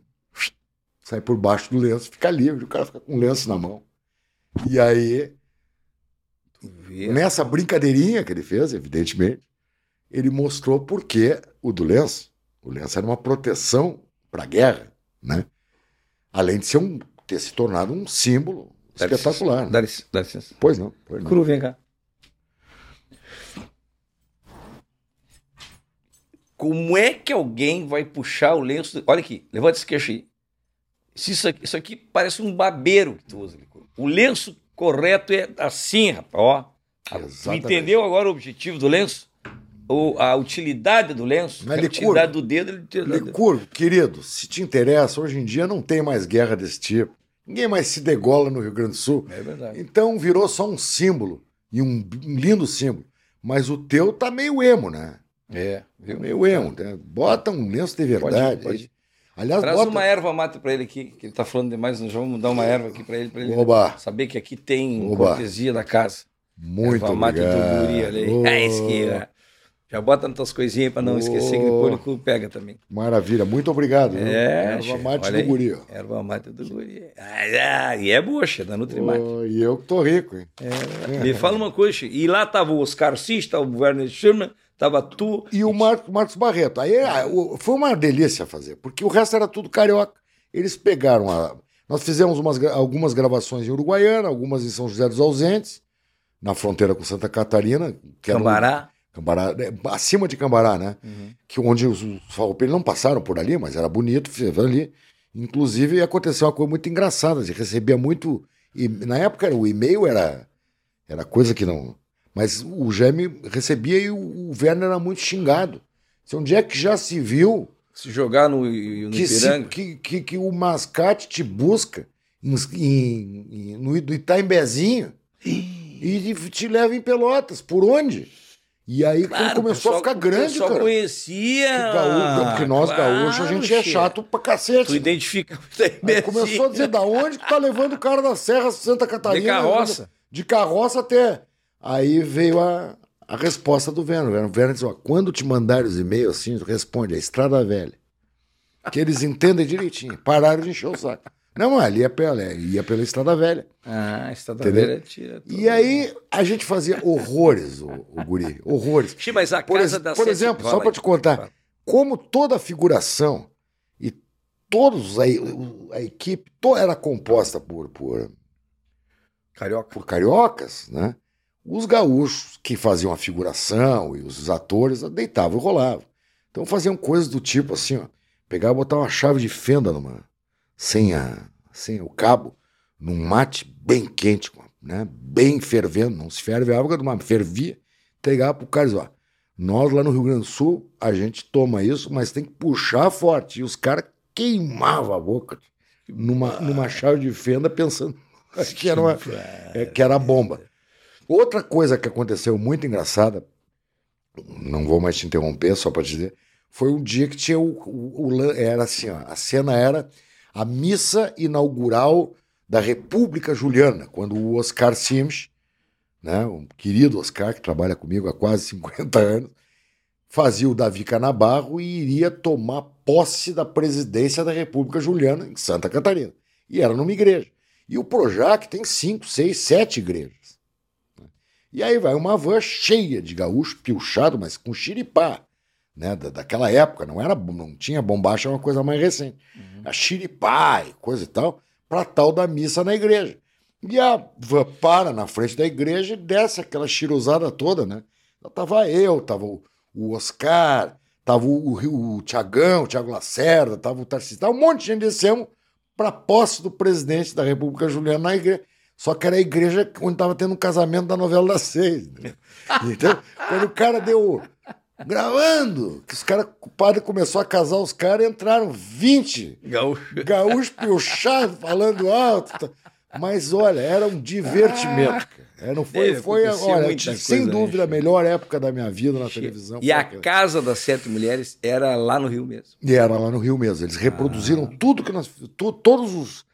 S2: sai por baixo do lenço, fica livre, o cara fica com o lenço na mão. E aí. Nessa brincadeirinha que ele fez, evidentemente, ele mostrou por que o do lenço. O lenço era uma proteção para a guerra, né? Além de ser um, ter se tornado um símbolo
S1: Dá licença.
S2: espetacular. né?
S1: Dá licença. Dá licença.
S2: Pois não, pois não.
S1: Cru, vem cá. Como é que alguém vai puxar o lenço? Olha aqui, levanta esse queixo aí. Se Isso aqui, isso aqui parece um babeiro que tu usa. O lenço correto é assim, rapaz. Ó. Tu
S2: Exatamente.
S1: entendeu agora o objetivo do lenço? Ou a utilidade do lenço?
S2: Mas
S1: a
S2: Licurgo-
S1: utilidade do dedo. do-
S2: Licurgo, querido, se te interessa, hoje em dia não tem mais guerra desse tipo. Ninguém mais se degola no Rio Grande do Sul.
S1: É verdade.
S2: Então virou só um símbolo, e um, um lindo símbolo. Mas o teu tá meio emo, né?
S1: É, viu?
S2: Meio emo. Né? Bota um lenço de verdade.
S1: pode.
S2: Aliás,
S1: Traz
S2: bota...
S1: uma erva mate pra ele aqui, que ele tá falando demais. Nós vamos dar uma erva aqui pra ele, pra ele
S2: Oba,
S1: saber que aqui tem
S2: Oba.
S1: cortesia da casa.
S2: muito
S1: erva mate do
S2: obrigado.
S1: ali.
S2: Ô,
S1: É isso que é. Já bota nas tuas coisinhas para não
S2: Oh.
S1: esquecer que o público pega também.
S2: Maravilha, muito obrigado.
S1: É,
S2: Erva mate do guri.
S1: Erva mate do guri. Ah, ah, e é boa, che, da Nutrimate.
S2: Ô, e eu que tô rico, hein?
S1: Me fala uma coisa, e lá tava o Oscar Cis, tava o Werner Schirmer, tava tu.
S2: E o Mar- Marcos Barreto. Aí ah, foi uma delícia fazer, porque o resto era tudo carioca. Eles pegaram a. Nós fizemos umas algumas gravações em Uruguaiana, algumas em São José dos Ausentes, na fronteira com Santa Catarina. Era um-
S1: Cambará.
S2: Cambará, é, acima de Cambará, né?
S1: Uhum.
S2: Que onde os, os farroupilhos não passaram por ali, mas era bonito, fez ali. Inclusive aconteceu uma coisa muito engraçada, a gente recebia muito. E na época o e-mail era era coisa que não. Mas o Jaime recebia e o, Werner era muito xingado. Isso onde é que já se viu
S1: Se jogar no, no
S2: que, se- que, que, que o mascate te busca em, em- em- no, no Itaimbezinho e te leva em Pelotas? Por onde? E aí
S1: Claro,
S2: começou a ficar grande, cara.
S1: conhecia.
S2: Gaúcho, porque nós
S1: Claro,
S2: gaúchos a gente é chato pra cacete.
S1: Tu identifica muito
S2: Aí começou a dizer da onde que tá levando o cara da Serra Santa Catarina.
S1: De carroça.
S2: De carroça até. Aí veio a, a resposta do Verno. O Verno disse: ó, quando te mandarem os e-mails assim, responde, é Estrada Velha. Que eles entendem direitinho. Pararam de encher o saco. Não, ali ia pela, ia pela Estrada Velha.
S1: Ah, Estrada
S2: Entendeu?
S1: Velha tira tudo.
S2: E aí a gente fazia horrores, o, o guri. Horrores.
S1: Mas a
S2: Por,
S1: casa
S2: ex-
S1: da
S2: por exemplo, só para te contar, como toda a figuração e todos a, a equipe era composta por, por,
S1: Carioca.
S2: por cariocas, né? Os gaúchos que faziam a figuração e os atores deitavam e rolavam. Então faziam coisas do tipo assim, ó, pegar e botar uma chave de fenda numa sem a sem o cabo num mate bem quente, né? Bem fervendo, não se ferve a água do mar, fervia, entregava pro cara e ó, nós lá no Rio Grande do Sul, a gente toma isso, mas tem que puxar forte. E os caras queimavam a boca numa, numa chave de fenda pensando que era, uma, é, que era a bomba. Outra coisa que aconteceu muito engraçada, não vou mais te interromper, só para te dizer, foi um dia que tinha o, o- o era assim, ó, a cena era a missa inaugural da República Juliana, quando o Oscar Sims, né, o querido Oscar, que trabalha comigo há quase 50 anos, fazia o Davi Canabarro e iria tomar posse da presidência da República Juliana em Santa Catarina. E era numa igreja. E o Projac tem cinco, seis, sete igrejas. E aí vai uma van cheia de gaúcho, piochado, mas com xiripá, né? Da, daquela época, não era, não tinha bombacha, é uma coisa mais recente. A xiripá e coisa e tal, para tal da missa na igreja. E a van para na frente da igreja e desce aquela chiruzada toda, né? Então, tava eu, tava o, o Oscar, tava o, o, o Tiagão, o Tiago Lacerda, tava o Tarcísio, tava um monte de gente descemos para posse do presidente da República Juliana na igreja. Só que era a igreja onde estava tendo um casamento da novela das seis. né? Então, quando o cara deu gravando, que os caras, o padre começou a casar os caras, entraram 20
S1: Gaúcho.
S2: gaúchos piochados, falando alto. tá. Mas olha, era um divertimento. cara. É, não foi,
S1: Deve
S2: foi
S1: acontecer
S2: olha, sem
S1: né,
S2: dúvida, a melhor época da minha vida na televisão.
S1: E
S2: foi
S1: a
S2: aquela.
S1: casa das sete mulheres era lá no Rio mesmo.
S2: E era lá no Rio mesmo. Eles reproduziram
S1: Ah.
S2: tudo que nós. to- todos os.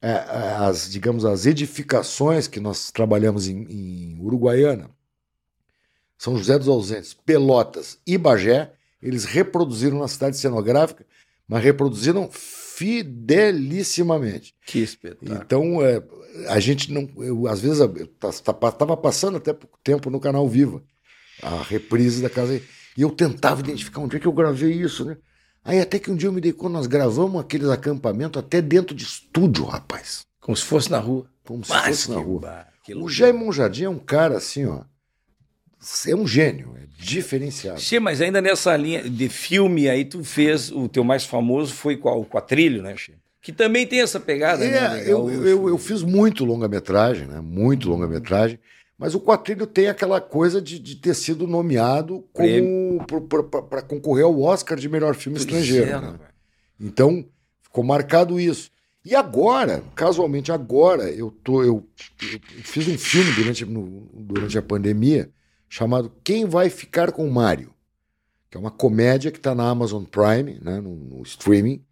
S2: É, é, as, digamos, as edificações que nós trabalhamos em, em Uruguaiana, São José dos Ausentes, Pelotas e Bagé, eles reproduziram na cidade cenográfica, mas reproduziram fidelissimamente.
S1: Que espetáculo.
S2: Então, é, a gente não. Eu, às vezes, estava passando até pouco tempo no canal Viva, a reprise da casa. E eu tentava identificar onde é que eu gravei isso, né? Aí até que um dia eu me dei conta, nós gravamos aqueles acampamentos até dentro de estúdio, rapaz.
S1: Como se fosse na rua.
S2: Como se
S1: Mas
S2: fosse na rua.
S1: ba- que
S2: O. Jaime Monjardim é um cara assim, ó. É um gênio, é diferenciado.
S1: Sim, mas ainda nessa linha de filme aí, tu fez, o teu mais famoso foi qual? O Quatrilho, né, Che? Que também tem essa pegada, né?
S2: É,
S1: legal,
S2: eu, eu, eu fiz muito longa-metragem, né? Muito longa-metragem. Mas o Quatrilho tem aquela coisa de, de ter sido nomeado como para concorrer ao Oscar de melhor filme
S1: Pois
S2: estrangeiro. né?
S1: rapaz.
S2: Então, ficou marcado isso. E agora, casualmente agora, eu tô eu, eu fiz um filme durante, no- durante a pandemia chamado Quem Vai Ficar com o Mário, que é uma comédia que está na Amazon Prime, né, no, no streaming,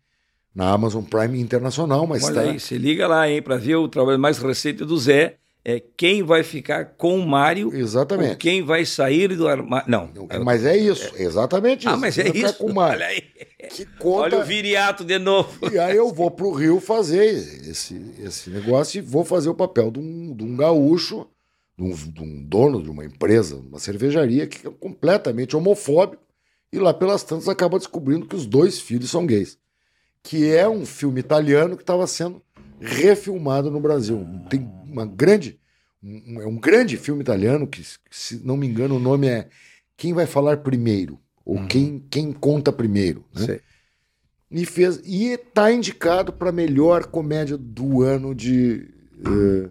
S2: na Amazon Prime internacional, mas
S1: Olha
S2: está
S1: aí, se liga lá, hein, pra ver o trabalho mais recente do Zé. É quem vai ficar com o Mário
S2: Exatamente.
S1: quem vai sair do armário. Não.
S2: Mas é isso, exatamente isso.
S1: Ah, mas é
S2: Quem vai ficar
S1: isso.
S2: Com o Mário.
S1: Olha aí.
S2: Que conta...
S1: Olha o viriato de novo.
S2: E aí eu vou pro Rio fazer esse, esse negócio e vou fazer o papel de um, de um gaúcho, de um, de um dono de uma empresa, uma cervejaria, que é completamente homofóbico, e lá pelas tantas acaba descobrindo que os dois filhos são gays. Que é um filme italiano que estava sendo refilmado no Brasil. Tem uma grande. Um, é um grande filme italiano que, se não me engano, o nome é Quem Vai Falar Primeiro? Ou
S1: Uhum.
S2: quem, quem Conta Primeiro? Né?
S1: Sei.
S2: E fez e tá indicado para melhor comédia do ano de eh,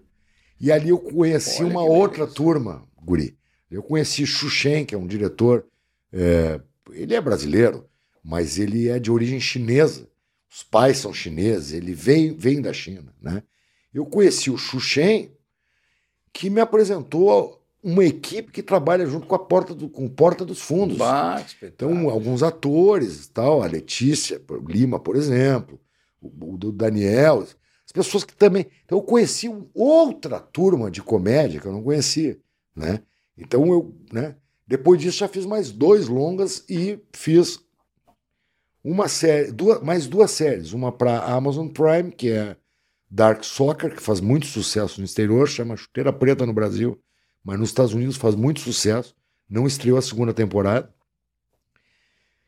S2: e ali eu conheci
S1: Olha
S2: uma outra
S1: beleza.
S2: turma, guri. Eu conheci Xuxen, que é um diretor, eh, ele é brasileiro, mas ele é de origem chinesa. Os pais são chineses, ele vem, vem da China, né? Eu conheci o Xuxen, que me apresentou uma equipe que trabalha junto com a Porta, do, com Porta dos Fundos.
S1: Bah.
S2: Então, alguns atores, tal, a Letícia Lima, por exemplo, o, o Daniel, as pessoas que também. Então, eu conheci outra turma de comédia que eu não conhecia, né? Então, eu, né? Depois disso, já fiz mais dois longas e fiz uma série, duas, mais duas séries, uma para Amazon Prime, que é Dark Soccer, que faz muito sucesso no exterior, chama Chuteira Preta no Brasil, mas nos Estados Unidos faz muito sucesso. Não estreou a segunda temporada.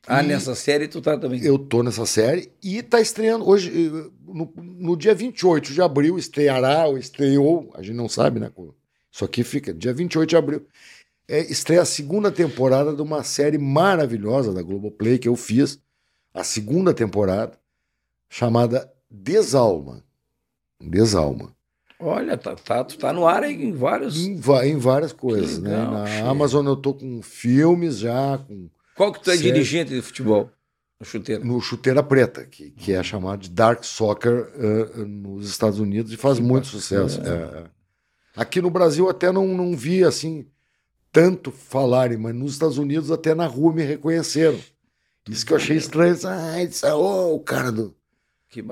S1: Ah,
S2: E-
S1: nessa série tu tá também.
S2: Eu tô nessa série e tá estreando hoje, eh, no, no dia 28 de abril, estreará ou estreou, a gente não sabe, né? Isso aqui fica, dia 28 de abril. É, estreia a segunda temporada de uma série maravilhosa da Globoplay que eu fiz, a segunda temporada, chamada Desalma. Desalma.
S1: Olha, tá, tá, tu tá no ar aí em vários.
S2: Em, em várias coisas, né?
S1: legal,
S2: Na
S1: cheio.
S2: Amazon eu tô com filmes já, com
S1: Qual que tu é dirigente de futebol? No chuteiro.
S2: no Chuteira Preta, que, que é chamado de Dark Soccer eh, nos Estados Unidos e faz
S1: Que
S2: muito
S1: bacana.
S2: sucesso. É, é. Aqui no Brasil até não, não vi assim tanto falarem, mas nos Estados Unidos até na rua me reconheceram. Isso que eu achei estranho. Ah, isso ô, o cara do,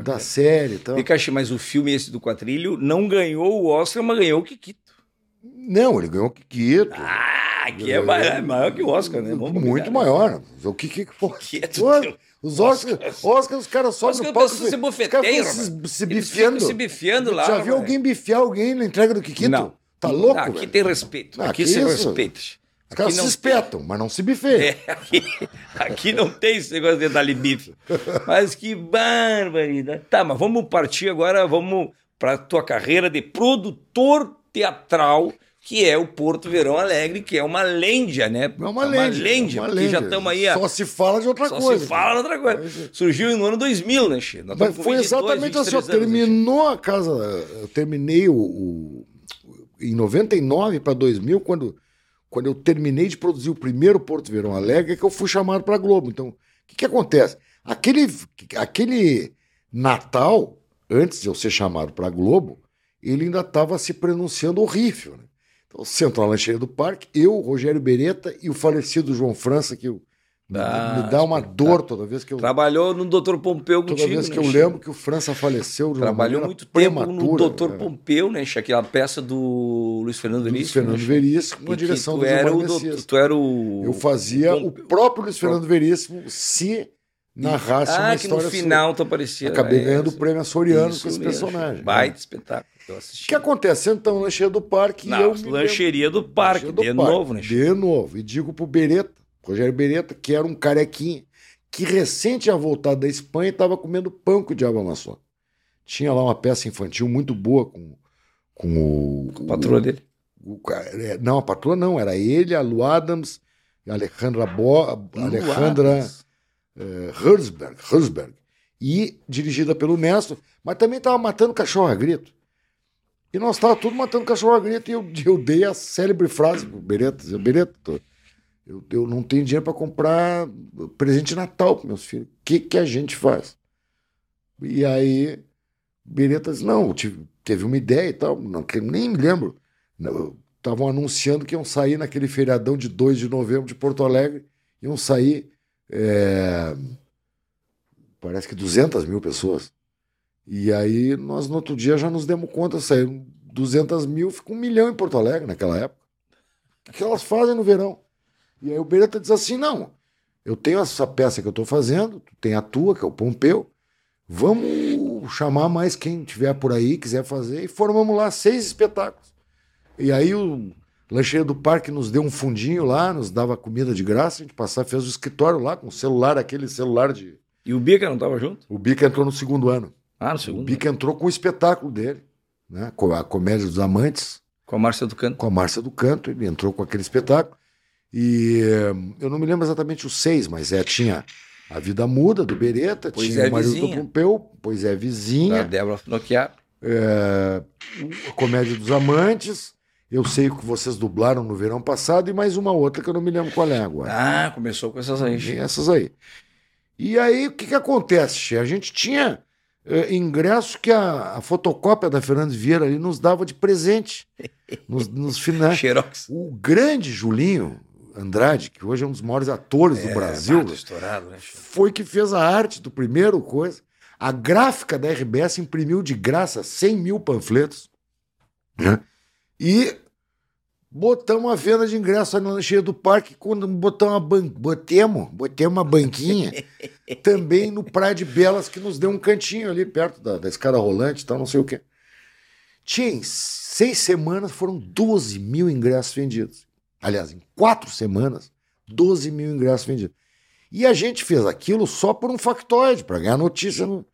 S2: da série e tal.
S1: Pikachu, mas o filme esse do Quatrilho não ganhou o Oscar, mas ganhou o Kikito.
S2: Não, ele ganhou o Kikito.
S1: Ah, que é maior, é maior que o Oscar, né? Vamos
S2: muito
S1: né?
S2: maior. O que que pô,
S1: Kikito.
S2: Os Oscars, Oscars, os caras
S1: Oscar
S2: no palco.
S1: se
S2: os caras
S1: bofeteiam,
S2: ficam se, se bifiando.
S1: se bifiando lá.
S2: Já viu alguém bifiar alguém na entrega do Kikito?
S1: Não.
S2: Tá louco?
S1: Aqui
S2: velho?
S1: tem respeito.
S2: Ah,
S1: aqui
S2: que
S1: se
S2: isso?
S1: respeita.
S2: Os caras se espetam, mas não se bifeiam.
S1: É, aqui, aqui não tem esse negócio de dar bife. Mas que barbaridade. Tá, mas vamos partir agora, vamos para tua carreira de produtor teatral, que é o Porto Verão Alegre, que é uma lêndia, né?
S2: É uma lenda.
S1: lêndia,
S2: uma
S1: porque
S2: lenda.
S1: já estamos aí a...
S2: Só se fala de outra
S1: Só
S2: coisa.
S1: se fala outra coisa. Surgiu no ano 2000, né? Nós
S2: Mas foi
S1: 22,
S2: exatamente assim, ó,
S1: 23 anos, né,
S2: terminou a casa, eu terminei o, o- em 99 para 2000, quando, quando eu terminei de produzir o primeiro Porto Verão Alegre, é que eu fui chamado para Globo. Então, o que, que acontece? Aquele, aquele Natal, antes de eu ser chamado para Globo, ele ainda estava se pronunciando horrível. Né? Então, sento na lancheira do parque, eu, Rogério Beretta e o falecido João França, que eu-
S1: Ah,
S2: me dá uma dor toda vez que eu
S1: Trabalhou no Dr. Pompeu
S2: Toda
S1: contigo,
S2: vez que
S1: né,
S2: eu lembro que o França faleceu
S1: Trabalhou muito tempo no Dr.
S2: é.
S1: Pompeu, né? Aquela peça do Luiz Fernando
S2: Luiz
S1: Veríssimo.
S2: Fernando
S1: né, Che?
S2: Veríssimo, com a
S1: que
S2: direção do
S1: era, o doutor, tu era o.
S2: Eu fazia o
S1: Pompeu.
S2: próprio Luiz Fernando Veríssimo se narrasse uma
S1: Ah, que no
S2: história
S1: final tu aparecia.
S2: sua. Acabei
S1: é,
S2: ganhando o prêmio Açoriano com esse
S1: mesmo.
S2: personagem.
S1: Baita
S2: né?
S1: espetáculo.
S2: O que acontece? Então, lancheira do parque. e
S1: Na
S2: eu me
S1: lancheria do parque,
S2: do
S1: de novo, né?
S2: De novo. E digo pro Beretta, Rogério Beretta, que era um carequinha, que recém tinha voltado da Espanha e estava comendo pão que o diabo amassou. Tinha lá uma peça infantil muito boa com, com o.
S1: A patroa dele.
S2: O é, não, a patroa não, era ele, a Lu Adams, a Alejandra Bo, a Alejandra
S1: Luadas.
S2: eh, Herzberg, Herzberg, e dirigida pelo Nestor, mas também estava matando cachorro a grito. E nós estávamos tudo matando cachorro a grito, e eu, eu dei a célebre frase pro Beretta, dizia, Beretta, eu, eu não tenho dinheiro para comprar presente de Natal para meus filhos. O que, que a gente faz? E aí, Beretta disse, não, tive- teve uma ideia e tal, não, nem me lembro. Estavam anunciando que iam sair naquele feriadão de 2 de novembro de Porto Alegre, iam sair, é, parece que 200 mil pessoas. E aí nós no outro dia já nos demos conta, saíram 200 mil, fica um milhão em Porto Alegre naquela época. O que elas fazem no verão? E aí o Beretta diz assim: não, eu tenho essa peça que eu estou fazendo, tu tem a tua, que é o Pompeu, vamos chamar mais quem tiver por aí, quiser fazer, e formamos lá seis espetáculos. E aí o Lancheiro do Parque nos deu um fundinho lá, nos dava comida de graça, a gente passava, fez o escritório lá com o celular, aquele celular de.
S1: E o Bica não estava junto?
S2: O Bica entrou no segundo ano.
S1: Ah, no
S2: O
S1: segundo.
S2: Bica entrou com o espetáculo dele, né? Com a Comédia dos Amantes,
S1: Com a Márcia do Canto.
S2: com a Márcia do Canto, ele entrou com aquele espetáculo. E eh, eu não me lembro exatamente os seis, mas é, tinha A Vida Muda, do Beretta,
S1: Pois
S2: tinha
S1: é,
S2: o Marido do. Pompeu, Pois é,
S1: Da
S2: Vizinha,
S1: Débora Finocchiaro.
S2: é, a Comédia dos Amantes, eu sei o que vocês dublaram no verão passado, e mais uma outra que eu não me lembro qual é agora.
S1: Ah, começou com essas aí.
S2: Tem essas aí. E aí, o que, que acontece, Che? A gente tinha eh, ingresso que a, a fotocópia da Fernandes Vieira ali nos dava de presente. Nos, nos finais.
S1: Xerox.
S2: O grande Julinho Andrade, que hoje é um dos maiores atores do Brasil,
S1: É, estourado, né?
S2: Foi que fez a arte do primeiro coisa. A gráfica da RBS imprimiu de graça 100 mil panfletos. né? E botamos a venda de ingresso na lancheira do parque. Quando botamos uma ban... botemos, botemos uma banquinha também no Praia de Belas, que nos deu um cantinho ali perto da, da escada rolante e tal, não sei o quê. Tinha em seis semanas foram 12 mil ingressos vendidos. Aliás, em quatro semanas, 12 mil ingressos vendidos. E a gente fez aquilo só por um factoide, para ganhar notícia. Não,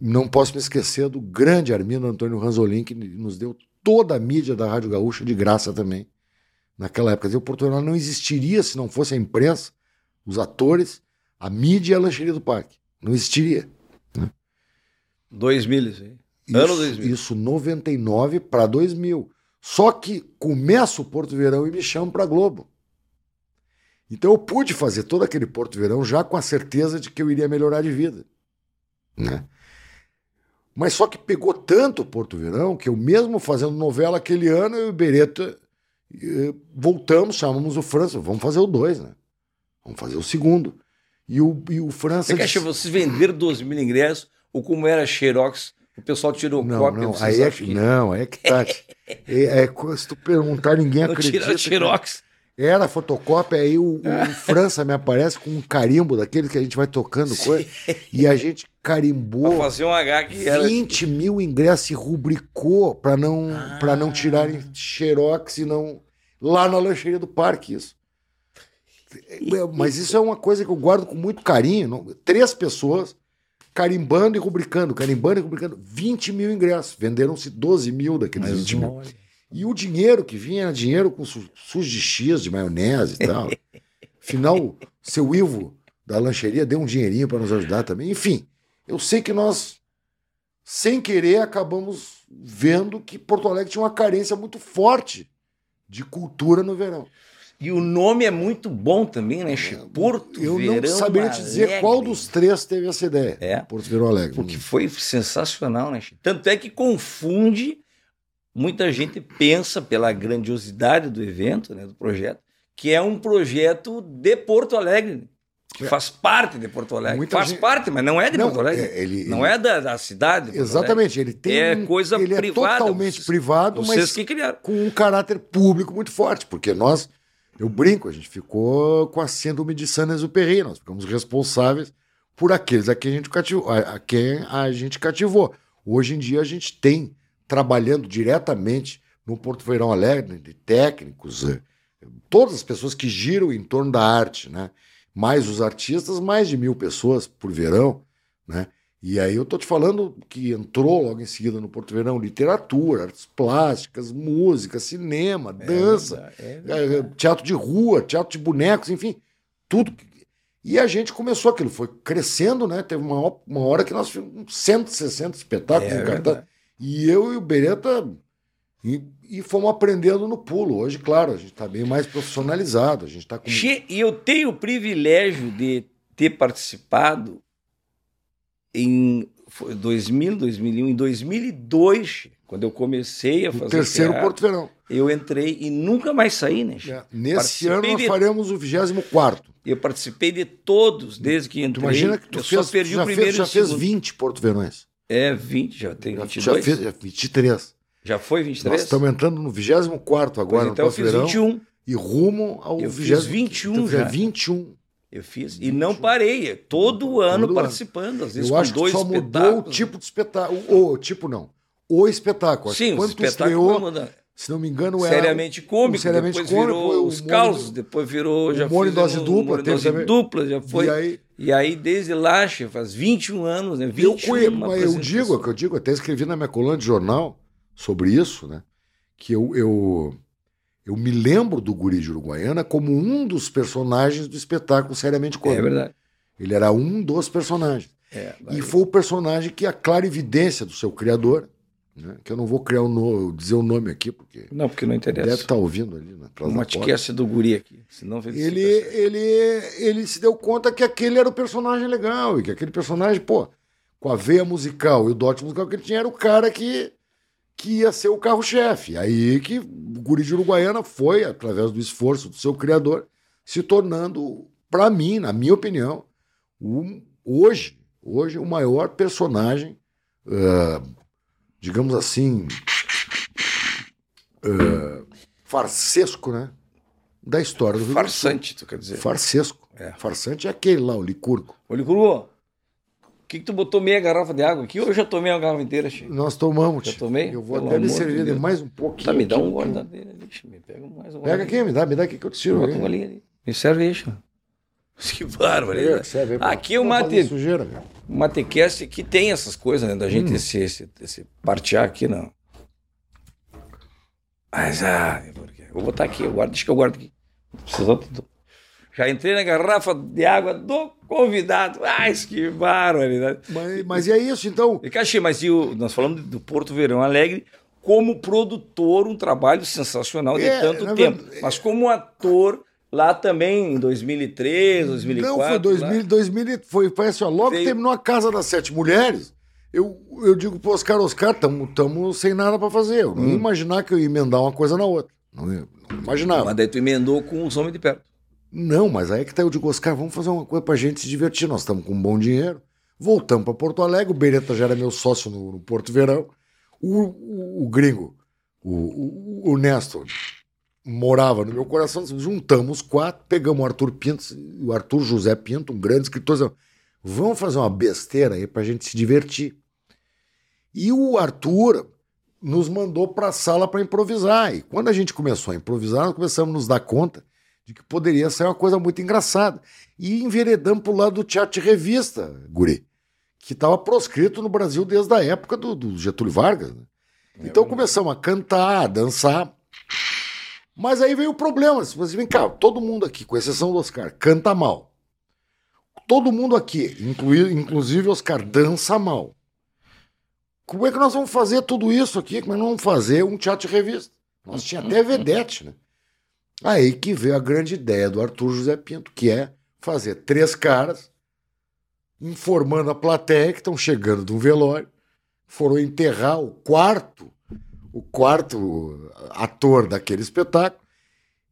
S2: não posso me esquecer do grande Armindo Antônio Ranzolin, que nos deu toda a mídia da Rádio Gaúcha de graça também. Naquela época. Dizer, o Portugal não existiria se não fosse a imprensa, os atores, a mídia e a lancheria do parque. Não existiria.
S1: 2000, isso aí.
S2: Isso,
S1: Ano 2000.
S2: Isso 99 para 2000. Só que começa o Porto Verão e me chamam para Globo. Então eu pude fazer todo aquele Porto Verão já com a certeza de que eu iria melhorar de vida. Né? Mas só que pegou tanto o Porto Verão que eu mesmo fazendo novela aquele ano, eu e o Beretta eh, voltamos, chamamos o França, vamos fazer o dois, né? Vamos fazer o segundo. E o, e o França.
S1: Você que
S2: disse-
S1: acha vocês venderam 12 mil ingressos, ou como era Xerox, o pessoal tirou
S2: Não,
S1: cópia,
S2: não,
S1: vocês
S2: aí é que, não, aí é que tá. É, é, se tu perguntar, ninguém
S1: não
S2: acredita. que
S1: Xerox.
S2: Era fotocópia, aí o, o França me aparece com um carimbo daquele que a gente vai tocando coisa. E a gente
S1: Pra
S2: carimbou
S1: fazer um H que era.
S2: 20 mil ingressos e rubricou para não, pra não tirarem xerox e não. Lá na lancheria do parque, isso. É, Mas isso é uma coisa que eu guardo com muito carinho. não- Três pessoas carimbando e rubricando, carimbando e rubricando. 20 mil ingressos. Venderam-se 12 mil daqueles
S1: Mas
S2: 20 mil.
S1: não,
S2: E o dinheiro que vinha era dinheiro com su sujo de X, de maionese e tal. Afinal, seu Ivo da lancheria deu um dinheirinho para nos ajudar também. Enfim, eu sei que nós, sem querer, acabamos vendo que Porto Alegre tinha uma carência muito forte de cultura no verão.
S1: E o nome é muito bom também, né? Che? Porto
S2: eu
S1: Verão
S2: não saberia te dizer
S1: Alegre.
S2: qual dos três teve essa ideia.
S1: É.
S2: Porto Verão Alegre.
S1: Porque foi sensacional, né? Tanto é que confunde, muita gente pensa pela grandiosidade do evento, né, do projeto, que é um projeto de Porto Alegre, que
S2: É.
S1: faz parte de Porto Alegre.
S2: Muita
S1: faz
S2: gente-
S1: parte, mas não é de
S2: Não,
S1: Porto Alegre.
S2: é, ele-
S1: não é da, da cidade.
S2: Exatamente, ele tem
S1: É coisa
S2: ele
S1: privada,
S2: é totalmente
S1: vocês-
S2: privado.
S1: Vocês
S2: mas
S1: que criaram.
S2: com um caráter público muito forte, porque nós, eu brinco, a gente ficou com a síndrome de Saint-Exupéry, nós ficamos responsáveis por aqueles a quem a gente cativou, a, a quem a gente cativou. Hoje em dia a gente tem trabalhando diretamente no Porto Verão Alegre, de técnicos, eh, todas as pessoas que giram em torno da arte, né? Mais os artistas, mais de mil pessoas por verão, né? E aí eu tô te falando que entrou logo em seguida no Porto Verão literatura, artes plásticas, música, cinema, dança,
S1: É
S2: eh, teatro de rua, teatro de bonecos, enfim, tudo. E a gente começou aquilo, foi crescendo, né? Teve uma, uma hora que nós fizemos 160 espetáculos
S1: É
S2: em cartaz.
S1: verdade.
S2: E eu e o Beretta e, e fomos aprendendo no pulo. Hoje, claro, a gente está bem mais profissionalizado, a gente está com
S1: e eu tenho o privilégio de ter participado em foi 2000, 2001, em 2002, Che, quando eu comecei a
S2: o
S1: fazer
S2: terceiro
S1: teatro,
S2: Porto Verão.
S1: eu entrei e nunca mais saí, né?
S2: É, Nesse ano nós
S1: de-
S2: faremos o 24
S1: Eu participei de todos desde que
S2: Tu
S1: entrei.
S2: imagina que tu
S1: eu
S2: fez,
S1: só perdi
S2: já
S1: o primeiro
S2: fez, já
S1: o
S2: fez
S1: segundo.
S2: 20 Porto Verões.
S1: É, 20, já tem
S2: Já,
S1: 22.
S2: já fez já, 23.
S1: Já foi 23?
S2: Nós estamos entrando no 24 agora,
S1: pois então
S2: no
S1: eu fiz
S2: verão,
S1: 21.
S2: e rumo ao
S1: Eu fiz
S2: 20
S1: 21
S2: então,
S1: já.
S2: É 21.
S1: Eu fiz. E não parei. é Todo ano
S2: ano.
S1: participando. Às vezes
S2: Eu
S1: com
S2: acho que
S1: dois
S2: só mudou o tipo de espetáculo. O, o tipo não. O espetáculo. Que
S1: Sim,
S2: quando
S1: espetáculos
S2: estreou,
S1: foram mudando.
S2: se não me engano, era
S1: seriamente cômico,
S2: o seriamente
S1: depois
S2: cômico,
S1: virou
S2: foi o
S1: os causos, depois virou já fizemos
S2: dose dupla,
S1: dose
S2: também.
S1: dupla, já foi.
S2: E aí,
S1: E aí desde lá, faz 21 anos, né? 21
S2: eu, conhe- mas eu digo, é o que eu digo, até escrevi na minha coluna de jornal sobre isso, né? Que eu, eu, eu me lembro do Guri de Uruguaiana como um dos personagens do espetáculo Seriamente
S1: É
S2: Cômico.
S1: verdade.
S2: Ele era um dos personagens.
S1: É,
S2: E foi o personagem que a clara evidência do seu criador, né? que eu não vou criar o no- dizer o nome aqui, porque
S1: Não, porque não interessa.
S2: deve estar ouvindo ali né, da porta.
S1: matcast do guri aqui. Senão
S2: Ele, ele, ele se deu conta que aquele era o personagem legal, e que aquele personagem, pô, com a veia musical e o dote musical que ele tinha, era o cara que, que ia ser o carro-chefe. Aí que o Guri de Uruguaiana foi, através do esforço do seu criador, se tornando, para mim, na minha opinião, o- hoje, hoje o maior personagem, ah, digamos assim, ah, farsesco, né? Da história do Rio Grande do Sul.
S1: Farsante, tu quer dizer.
S2: Farsesco.
S1: É.
S2: Farsante é aquele lá, o licurgo.
S1: Ô, Licurgo, o que, que tu botou meia garrafa de água aqui? Ou eu já tomei uma garrafa inteira, Chico?
S2: Nós tomamos.
S1: Já tomei?
S2: Eu vou
S1: Pelo
S2: até me servir de mais um pouquinho.
S1: Tá, me dá um
S2: porque-
S1: guardadeira ali, Chico. Me pega mais um
S2: Pega aqui, me dá, me dá aqui que eu te tiro.
S1: Bota um golinho ali. Me serve Chico. Que bárbaro. Hein?
S2: serve
S1: Aqui é o mate,
S2: sujeira,
S1: o Matecast que tem essas coisas, né? Da gente, esse, esse, esse partear aqui, não. Mas, ah, porque- vou botar aqui, eu guardo, deixa que eu guardo aqui. Precisou tudo. Já entrei na garrafa de água do convidado. Ai, que barbaridade.
S2: Mas, mas é isso, então.
S1: E Caxi, mas e o, nós falamos do Porto Verão Alegre como produtor, um trabalho sensacional de
S2: É,
S1: tanto tempo.
S2: verdade-
S1: Mas como ator, lá também em 2003, 2004.
S2: Não, foi 2000, 2000 foi, foi assim, ó, logo que
S1: Veio-
S2: terminou a Casa das Sete Mulheres, eu, eu digo pro Oscar, Oscar, estamos sem nada para fazer. Eu não
S1: Hum.
S2: ia imaginar que eu ia emendar uma coisa na outra. Não, ia, não imaginava.
S1: Mas daí tu emendou com os homens de perto.
S2: Não, mas aí que tá, eu digo, Oscar, vamos fazer uma coisa pra gente se divertir. Nós estamos com um bom dinheiro. Voltamos para Porto Alegre. O Beretta já era meu sócio no, no Porto Verão. O, o, o gringo, o, o, o Néstor, morava no meu coração. Juntamos quatro, pegamos o Arthur Pinto, o Arthur José Pinto, um grande escritor. Vamos fazer uma besteira aí pra gente se divertir. E o Arthur nos mandou para a sala para improvisar. E quando a gente começou a improvisar, nós começamos a nos dar conta de que poderia ser uma coisa muito engraçada. E enveredamos para o lado do teatro de revista, Guri, que estava proscrito no Brasil desde a época do, do Getúlio Vargas. né? Então começamos a cantar, a dançar. Mas aí veio o problema. Se você vem cá, todo mundo aqui, com exceção do Oscar, canta mal. Todo mundo aqui, inclui, inclusive Oscar, dança mal. Como é que nós vamos fazer tudo isso aqui? Como é que nós vamos fazer um teatro de revista? Nós tinha até vedete, né? Aí que veio a grande ideia do Arthur José Pinto, que é fazer três caras informando a plateia que estão chegando de um velório, foram enterrar o quarto, o quarto ator daquele espetáculo,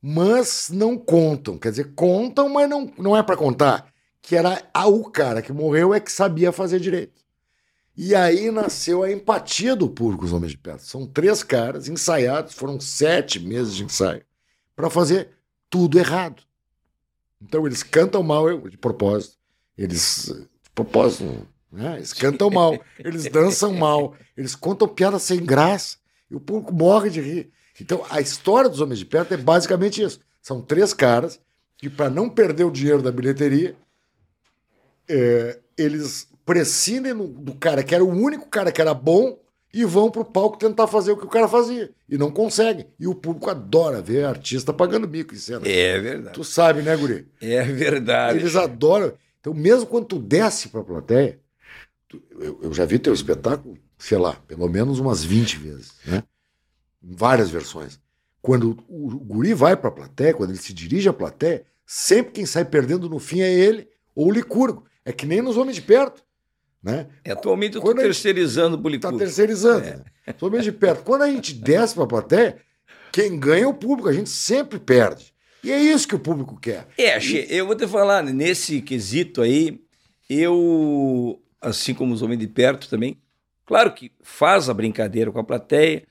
S2: mas não contam. Quer dizer, contam, mas não, não é para contar. Que era o cara que morreu é que sabia fazer direito. E aí nasceu a empatia do público, os Homens de Perto. São três caras ensaiados, foram sete meses de ensaio, para fazer tudo errado. Então eles cantam mal eu, de propósito, eles, de propósito, né? eles cantam mal, eles dançam mal, eles contam piada sem graça, e o público morre de rir. Então a história dos Homens de Perto é basicamente isso. São três caras que, para não perder o dinheiro da bilheteria, é, eles prescindem do cara que era o único cara que era bom e vão pro palco tentar fazer o que o cara fazia. E não conseguem. E o público adora ver artista pagando mico em cena.
S1: É verdade.
S2: Tu sabe, né, Guri?
S1: É verdade.
S2: Eles adoram. Então, mesmo quando tu desce pra plateia, tu- eu, eu já vi teu espetáculo, sei lá, pelo menos umas 20 vezes, né? Em várias versões. Quando o, o guri vai pra plateia, quando ele se dirige à plateia, sempre quem sai perdendo no fim é ele ou o licurgo. É que nem nos homens de perto, né?
S1: É, Atualmente eu estou
S2: a
S1: terceirizando o
S2: Tá
S1: Bulicurgo.
S2: terceirizando. né? Os homens de perto. Quando a gente desce pra plateia, quem ganha é o público, a gente sempre perde. E é isso que o público quer.
S1: É, Che, eu vou te falar, nesse quesito aí, eu, assim como os homens de perto também, claro que faz a brincadeira com a plateia,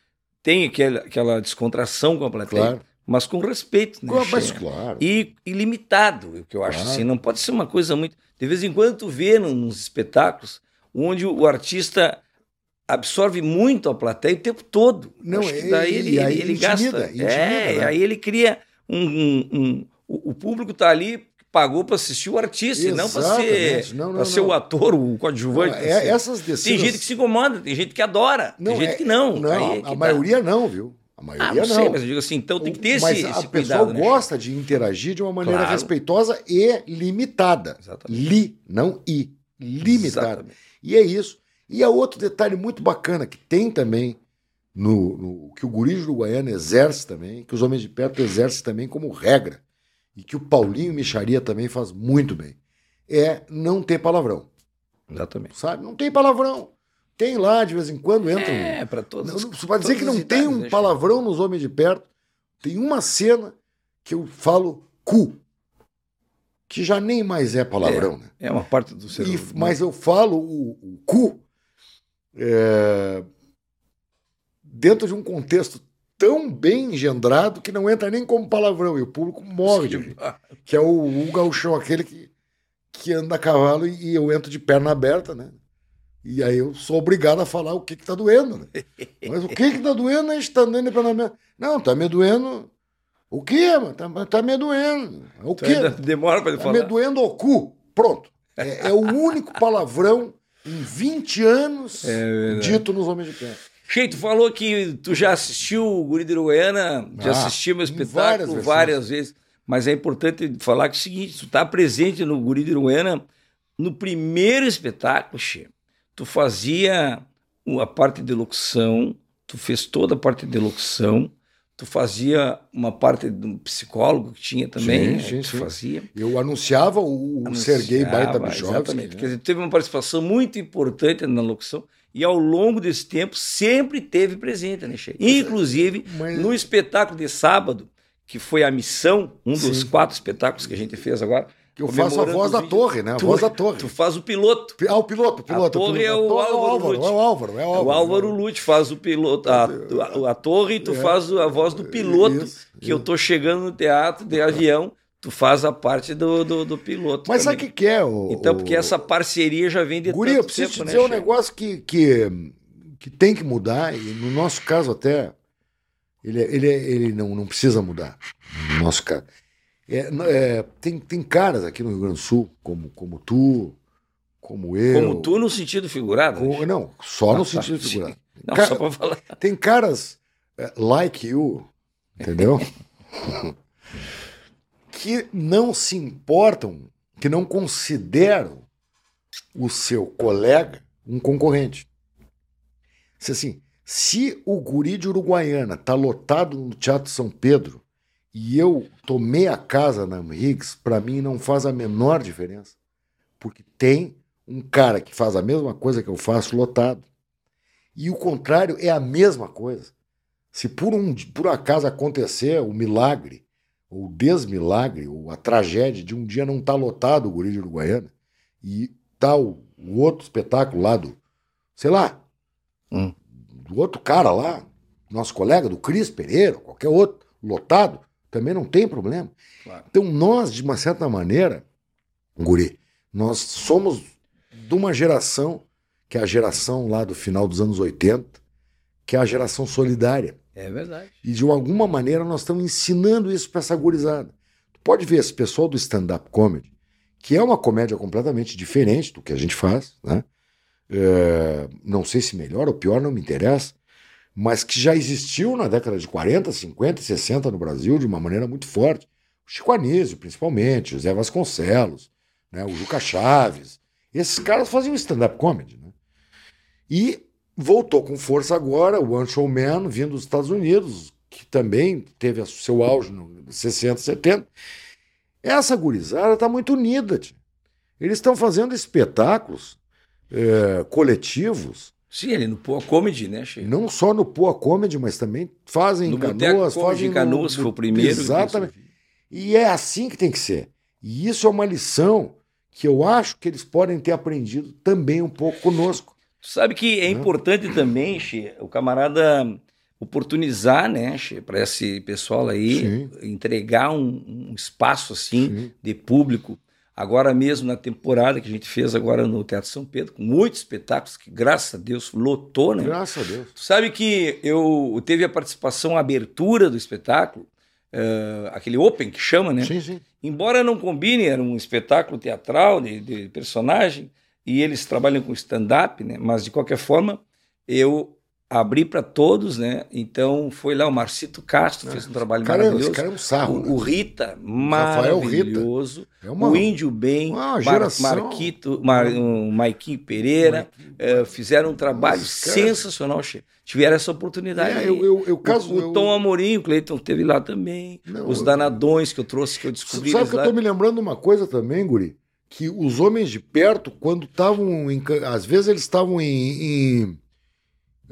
S1: tem aquela, aquela descontração com a plateia,
S2: Claro.
S1: mas com respeito, né?
S2: Mas
S1: Che?
S2: claro.
S1: E, e limitado, o que eu acho
S2: Claro.
S1: assim. Não pode ser uma coisa muito. De vez em quando tu vê nos espetáculos onde o artista absorve muito a plateia o tempo todo.
S2: Não,
S1: Acho que
S2: e-
S1: daí ele,
S2: aí
S1: ele
S2: intimida,
S1: gasta.
S2: intimida,
S1: é,
S2: né?
S1: aí ele cria um. um- um- o, o público tá ali, pagou para assistir o artista, e não para ser,
S2: Exatamente. Não, não,
S1: ser
S2: não.
S1: o ator, o coadjuvante.
S2: É,
S1: assim.
S2: essas descidas...
S1: Tem gente que se incomoda, tem gente que adora, tem gente
S2: é-
S1: que não.
S2: Não,
S1: é
S2: a,
S1: que
S2: a
S1: tá.
S2: maioria não, viu? A
S1: Ah,
S2: maioria
S1: não
S2: não.
S1: sei, mas eu digo assim, então tem que ter esse,
S2: Mas
S1: esse
S2: a
S1: cuidado.
S2: pessoa
S1: né?
S2: gosta de interagir de uma maneira
S1: Claro.
S2: respeitosa e limitada.
S1: Exatamente.
S2: Li, não i. Limitada.
S1: Exatamente.
S2: E é isso. E há outro detalhe muito bacana que tem também no, no- que o guri uruguaiano exerce também, que os homens de perto exercem também como regra, e que o Paulinho Micharia também faz muito bem, é não ter palavrão,
S1: Exatamente.
S2: sabe? Não tem palavrão. Tem lá, de vez em quando, entra um,
S1: É, para todos.
S2: não, não, Para dizer que não tem
S1: idades,
S2: um
S1: né,
S2: palavrão nos homens de perto, tem uma cena que eu falo cu, que já nem mais é palavrão, né?
S1: É uma parte do ser humano.
S2: mas eu falo o, o cu é, dentro de um contexto tão bem engendrado que não entra nem como palavrão, e o público morre de. Que é o, o gauchão, aquele que, que anda a cavalo e, e eu entro de perna aberta, né? E aí eu sou obrigado a falar o que que tá doendo, né? Mas o que que tá doendo? A gente tá andando de perna aberta. Não, tá me doendo... O quê, mano? Tá, tá me doendo. O
S1: Tu
S2: quê?
S1: ainda demora para ele
S2: Tá
S1: falar.
S2: me doendo o cu. Pronto. É, é o único palavrão em 20 anos
S1: É
S2: dito nos Homens de Pé.
S1: Cheio, tu falou que tu já assistiu o Guri de Uruguaiana, já
S2: Ah,
S1: assistiu meu
S2: várias
S1: espetáculo
S2: versões.
S1: várias, vezes. Mas é importante falar que é o seguinte: tu tá presente no Guri de Uruguaiana no primeiro espetáculo, Che. Tu fazia a parte de locução, tu fez toda a parte de locução, tu fazia uma parte do psicólogo que tinha também,
S2: Sim, sim,
S1: né, que tu
S2: sim.
S1: fazia.
S2: Eu anunciava o, o Sergei Baita
S1: Anunciava. Exatamente.
S2: né?
S1: Quer dizer, teve uma participação muito importante na locução e ao longo desse tempo sempre teve presente, né, Che? Inclusive,
S2: Mas-
S1: no espetáculo de sábado, que foi a missão, um dos
S2: Sim.
S1: quatro espetáculos que a gente fez agora.
S2: Eu faço a voz
S1: o
S2: da torre, né? A
S1: Tu-
S2: voz da torre.
S1: Tu faz o piloto.
S2: Ah, o piloto, o piloto.
S1: A torre
S2: piloto.
S1: é o
S2: torre
S1: Álvaro Lute.
S2: É o Álvaro, é o Álvaro.
S1: O Álvaro Lute faz o piloto, a, a, a torre e tu
S2: É.
S1: faz a voz do piloto,
S2: Isso,
S1: que eu tô chegando no teatro de avião, tu faz a parte do, do, do piloto.
S2: Mas sabe o que, que é? O,
S1: Então,
S2: o-
S1: porque essa parceria já vem de
S2: Guri, eu preciso
S1: tempo,
S2: te
S1: né,
S2: dizer um
S1: Che?
S2: negócio que, que, que tem que mudar, e no nosso caso até, ele, ele, ele não, não precisa mudar, no nosso caso. É, é, tem, tem caras aqui no Rio Grande do Sul, como, como tu, como eu.
S1: Como tu no sentido figurado. né?
S2: como- não, só no
S1: tá,
S2: sentido
S1: sim.
S2: figurado.
S1: Não,
S2: Cara-
S1: só pra falar.
S2: Tem caras é, like you, entendeu? que não se importam, que não consideram o seu colega um concorrente. Se assim, se o guri de Uruguaiana tá lotado no Teatro São Pedro e eu tomei a casa na Higgs, para mim não faz a menor diferença. Porque tem um cara que faz a mesma coisa que eu faço lotado. E o contrário é a mesma coisa. Se por um por acaso acontecer o milagre, ou o desmilagre, ou a tragédia de um dia não estar lotado o guri de Uruguaiana, e tá o, o outro espetáculo lá do, sei lá,
S1: Hum.
S2: do outro cara lá, nosso colega, do Cris Pereira, qualquer outro, lotado, também não tem problema.
S1: Claro.
S2: Então nós, de uma certa maneira, guri, nós somos de uma geração, que é a geração lá do final dos anos 80, que é a geração solidária.
S1: É verdade.
S2: E de alguma maneira nós estamos ensinando isso para essa gurizada. Tu pode ver esse pessoal do stand-up comedy, que é uma comédia completamente diferente do que a gente faz, né? É, não sei se melhor ou pior, não me interessa, mas que já existiu na década de 40, 50 e 60 no Brasil de uma maneira muito forte. O Chico Anísio, principalmente, José Vasconcelos, né? o Juca Chaves. Esses caras faziam stand-up comedy. Né? E voltou com força agora o One Show Man, vindo dos Estados Unidos, que também teve seu auge nos 60, 70. Essa gurizada está muito unida. Tia. Eles estão fazendo espetáculos é, coletivos,
S1: Sim, ele no Poa Comedy, né, Che?
S2: não só no Poa Comedy, mas também fazem
S1: No Boteco
S2: Canoas,
S1: Comedy
S2: fazem
S1: em Canoas,
S2: no,
S1: foi o primeiro.
S2: Exatamente. E é assim que tem que ser. E isso é uma lição que eu acho que eles podem ter aprendido também um pouco conosco.
S1: Tu sabe que é
S2: Não.
S1: importante também, Che, o camarada, oportunizar, né, para esse pessoal aí
S2: Sim.
S1: entregar um, um espaço assim
S2: Sim.
S1: de público. Agora mesmo na temporada que a gente fez agora no Teatro São Pedro, com muitos espetáculos que graças a Deus lotou, né?
S2: Graças a Deus.
S1: Tu sabe que eu teve a participação, a abertura do espetáculo, eh, aquele open que chama, né?
S2: Sim, sim.
S1: Embora não combine, era um espetáculo teatral de, de personagem e eles trabalham com stand-up, né? Mas de qualquer forma, eu abri para todos, né? Então foi lá o Marcito Castro, fez um trabalho
S2: Cara, esse
S1: maravilhoso.
S2: cara é um sarro.
S1: O, o
S2: né?
S1: Rita,
S2: Rafael Rita.
S1: maravilhoso.
S2: É uma,
S1: O Índio Bem, Mar-. Marquito, Mar, um, Maiquinho Pereira, eh, fizeram um trabalho
S2: Os caras-
S1: sensacional. Tiveram essa oportunidade.
S2: É, eu, eu, eu caso.
S1: o,
S2: eu-
S1: o Tom Amorim, o Cleiton teve lá também.
S2: Não,
S1: os
S2: eu-
S1: danadões que eu trouxe, que eu descobri.
S2: Sabe que eu
S1: lá.
S2: tô me lembrando uma coisa também, Guri? Que os homens de perto, quando estavam Às vezes eles estavam em. em,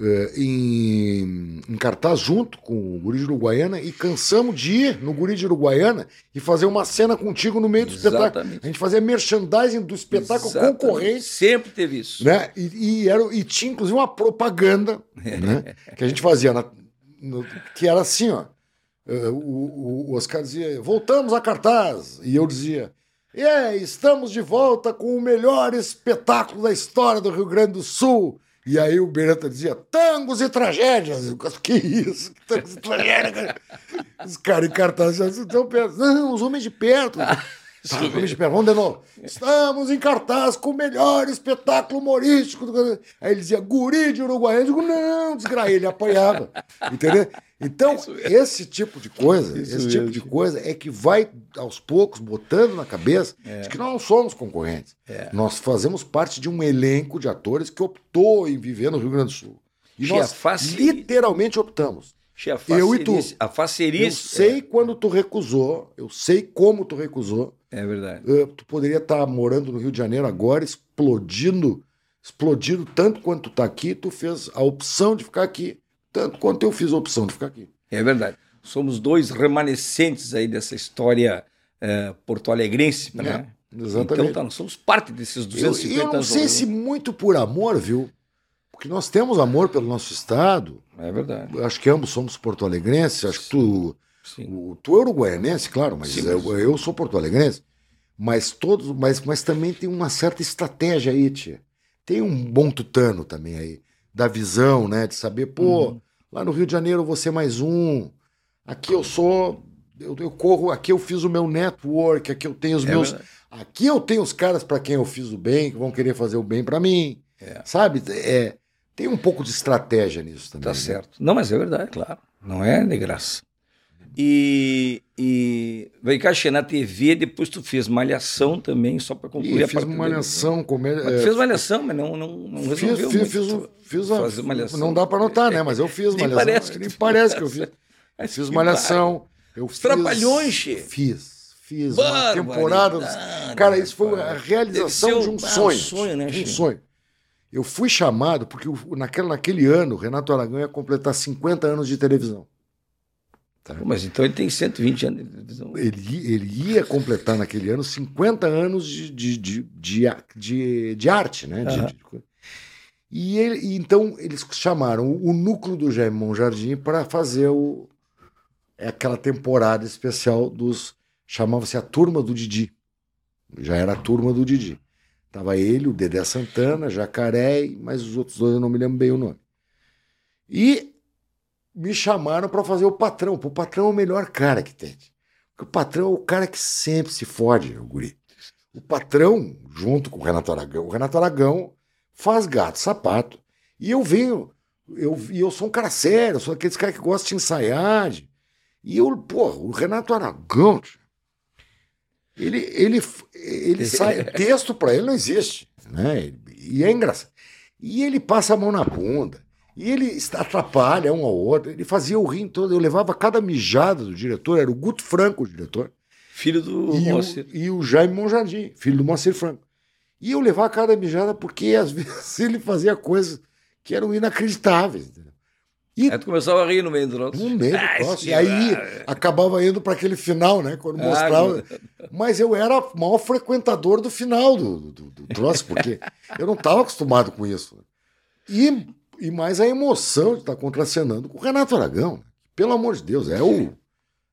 S2: eh, em- em cartaz junto com o Guri de Uruguaiana e cansamos de ir no Guri de Uruguaiana e fazer uma cena contigo no meio do espetáculo.
S1: Exatamente.
S2: A gente fazia merchandising do espetáculo
S1: Exatamente.
S2: concorrente.
S1: Sempre teve isso.
S2: Né? E, e, era, e tinha inclusive uma propaganda né? que a gente fazia, na- no- que era assim, ó. eh, O, o, o Oscar dizia, voltamos a cartaz. E eu dizia, é, estamos de volta com o melhor espetáculo da história do Rio Grande do Sul. E aí o Beretta dizia, tangos e tragédias. Eu, que isso? Tangos e tragédias? cara?" Os caras em cartaz já estão pensando, não, os homens de perto. Tá, vamos de novo. Estamos em cartaz com o melhor espetáculo humorístico. do- Aí ele dizia, guri de Uruguai. Eu digo, não, desgraia, ele apanhava. Entendeu? Então, esse tipo de coisa,
S1: Isso
S2: esse tipo de coisa é que vai, aos poucos, botando na cabeça de que nós não somos concorrentes.
S1: É.
S2: Nós fazemos parte de um elenco de atores que optou em viver no Rio Grande do Sul. E nós
S1: faci-
S2: literalmente optamos. Eu e tu.
S1: A facerice.
S2: Eu sei quando tu recusou, eu sei como tu recusou.
S1: É, é verdade.
S2: Eh, tu poderia estar morando no Rio de Janeiro agora, explodindo, explodindo tanto quanto tu tá aqui, tu fez a opção de ficar aqui, tanto quanto eu fiz a opção de ficar aqui.
S1: É verdade. Somos dois remanescentes aí dessa história eh, porto-alegrense, né?
S2: Exatamente.
S1: Então tá, nós somos parte desses
S2: eu,
S1: 250
S2: eu não
S1: anos.
S2: sei se muito por amor, viu? Porque nós temos amor pelo nosso estado.
S1: É verdade.
S2: Acho que ambos somos porto-alegrenses. Acho que tu,
S1: Sim.
S2: o, tu é uruguaianense, claro, mas
S1: Sim,
S2: eu,
S1: mas-
S2: eu sou porto-alegrense. Mas todos, mas, mas também tem uma certa estratégia aí, tia. Tem um bom tutano também aí, da visão, né? De saber, pô,
S1: Uhum.
S2: lá no Rio de Janeiro eu vou ser mais um. Aqui eu sou. Eu, eu corro, aqui eu fiz o meu network, aqui eu tenho os
S1: É
S2: meus.
S1: verdade.
S2: Aqui eu tenho os caras para quem eu fiz o bem, que vão querer fazer o bem para mim.
S1: É.
S2: Sabe? É, tem um pouco de estratégia nisso também.
S1: Tá
S2: né?
S1: certo. Não, mas é verdade, claro. Não é de graça. E, e vem cá, na TV, depois tu fez Malhação também, só para concluir
S2: E
S1: a
S2: fiz
S1: parte do-
S2: malhação, comédia.
S1: Mas tu fez Malhação, mas não, não, não
S2: Fiz,
S1: resolveu
S2: fiz,
S1: muito
S2: fiz, um- fiz a-
S1: fazer Malhação.
S2: Não dá para notar, né? Mas eu fiz
S1: Nem
S2: malhação.
S1: parece que
S2: Nem parece que eu fiz.
S1: Mas
S2: Fiz malhação. Eu
S1: Os
S2: fiz,
S1: Trapalhões, Che.
S2: Fiz. Fiz uma temporada. dos- Cara, isso foi a realização de um
S1: ah, um
S2: sonho.
S1: sonho, né,
S2: um sonho. Eu fui chamado porque naquele, naquele ano o Renato Aragão ia completar 50 anos de televisão.
S1: Pô, Mas então ele tem 120 anos de televisão.
S2: Ele, ele ia completar naquele ano 50 anos de, de, de, de, de, de arte, né? De-
S1: Aham.
S2: de- e, ele, e então eles chamaram o núcleo do Jaime Monjardim para fazer o, é aquela temporada especial dos. chamava-se a Turma do Didi. Já era a Turma do Didi. Tava ele, o Dedé Santana, Jacaré, mas os outros dois eu não me lembro bem o nome. E me chamaram para fazer o patrão. O patrão é o melhor cara que tem. Porque o patrão é o cara que sempre se fode, o guri. O patrão, junto com o Renato Aragão, o Renato Aragão faz gato, sapato. E eu venho, eu, e eu sou um cara sério, eu sou aqueles caras que gostam de ensaiar. de- e eu, pô, o Renato Aragão, tio, ele, ele, ele sai, texto para ele não existe, né? E é engraçado. E ele passa a mão na bunda. E ele atrapalha um ao outro. Ele fazia o rim todo. Eu levava cada mijada do diretor. Era o Guto Franco, o diretor.
S1: Filho do
S2: E o,
S1: Moacir.
S2: e o Jaime Monjardim, filho do Moacir Franco. E eu levava cada mijada porque às vezes ele fazia coisas que eram inacreditáveis. entendeu? E
S1: Aí tu começava a rir no meio do troço.
S2: no meio do
S1: Ah,
S2: troço.
S1: esse
S2: E aí acabava indo para aquele final, né? Quando
S1: Ah,
S2: mostrava. Mas eu era o maior frequentador do final do, do, do troço, porque eu não estava acostumado com isso. E e mais a emoção de estar contracenando com o Renato Aragão. Pelo amor de Deus, é o.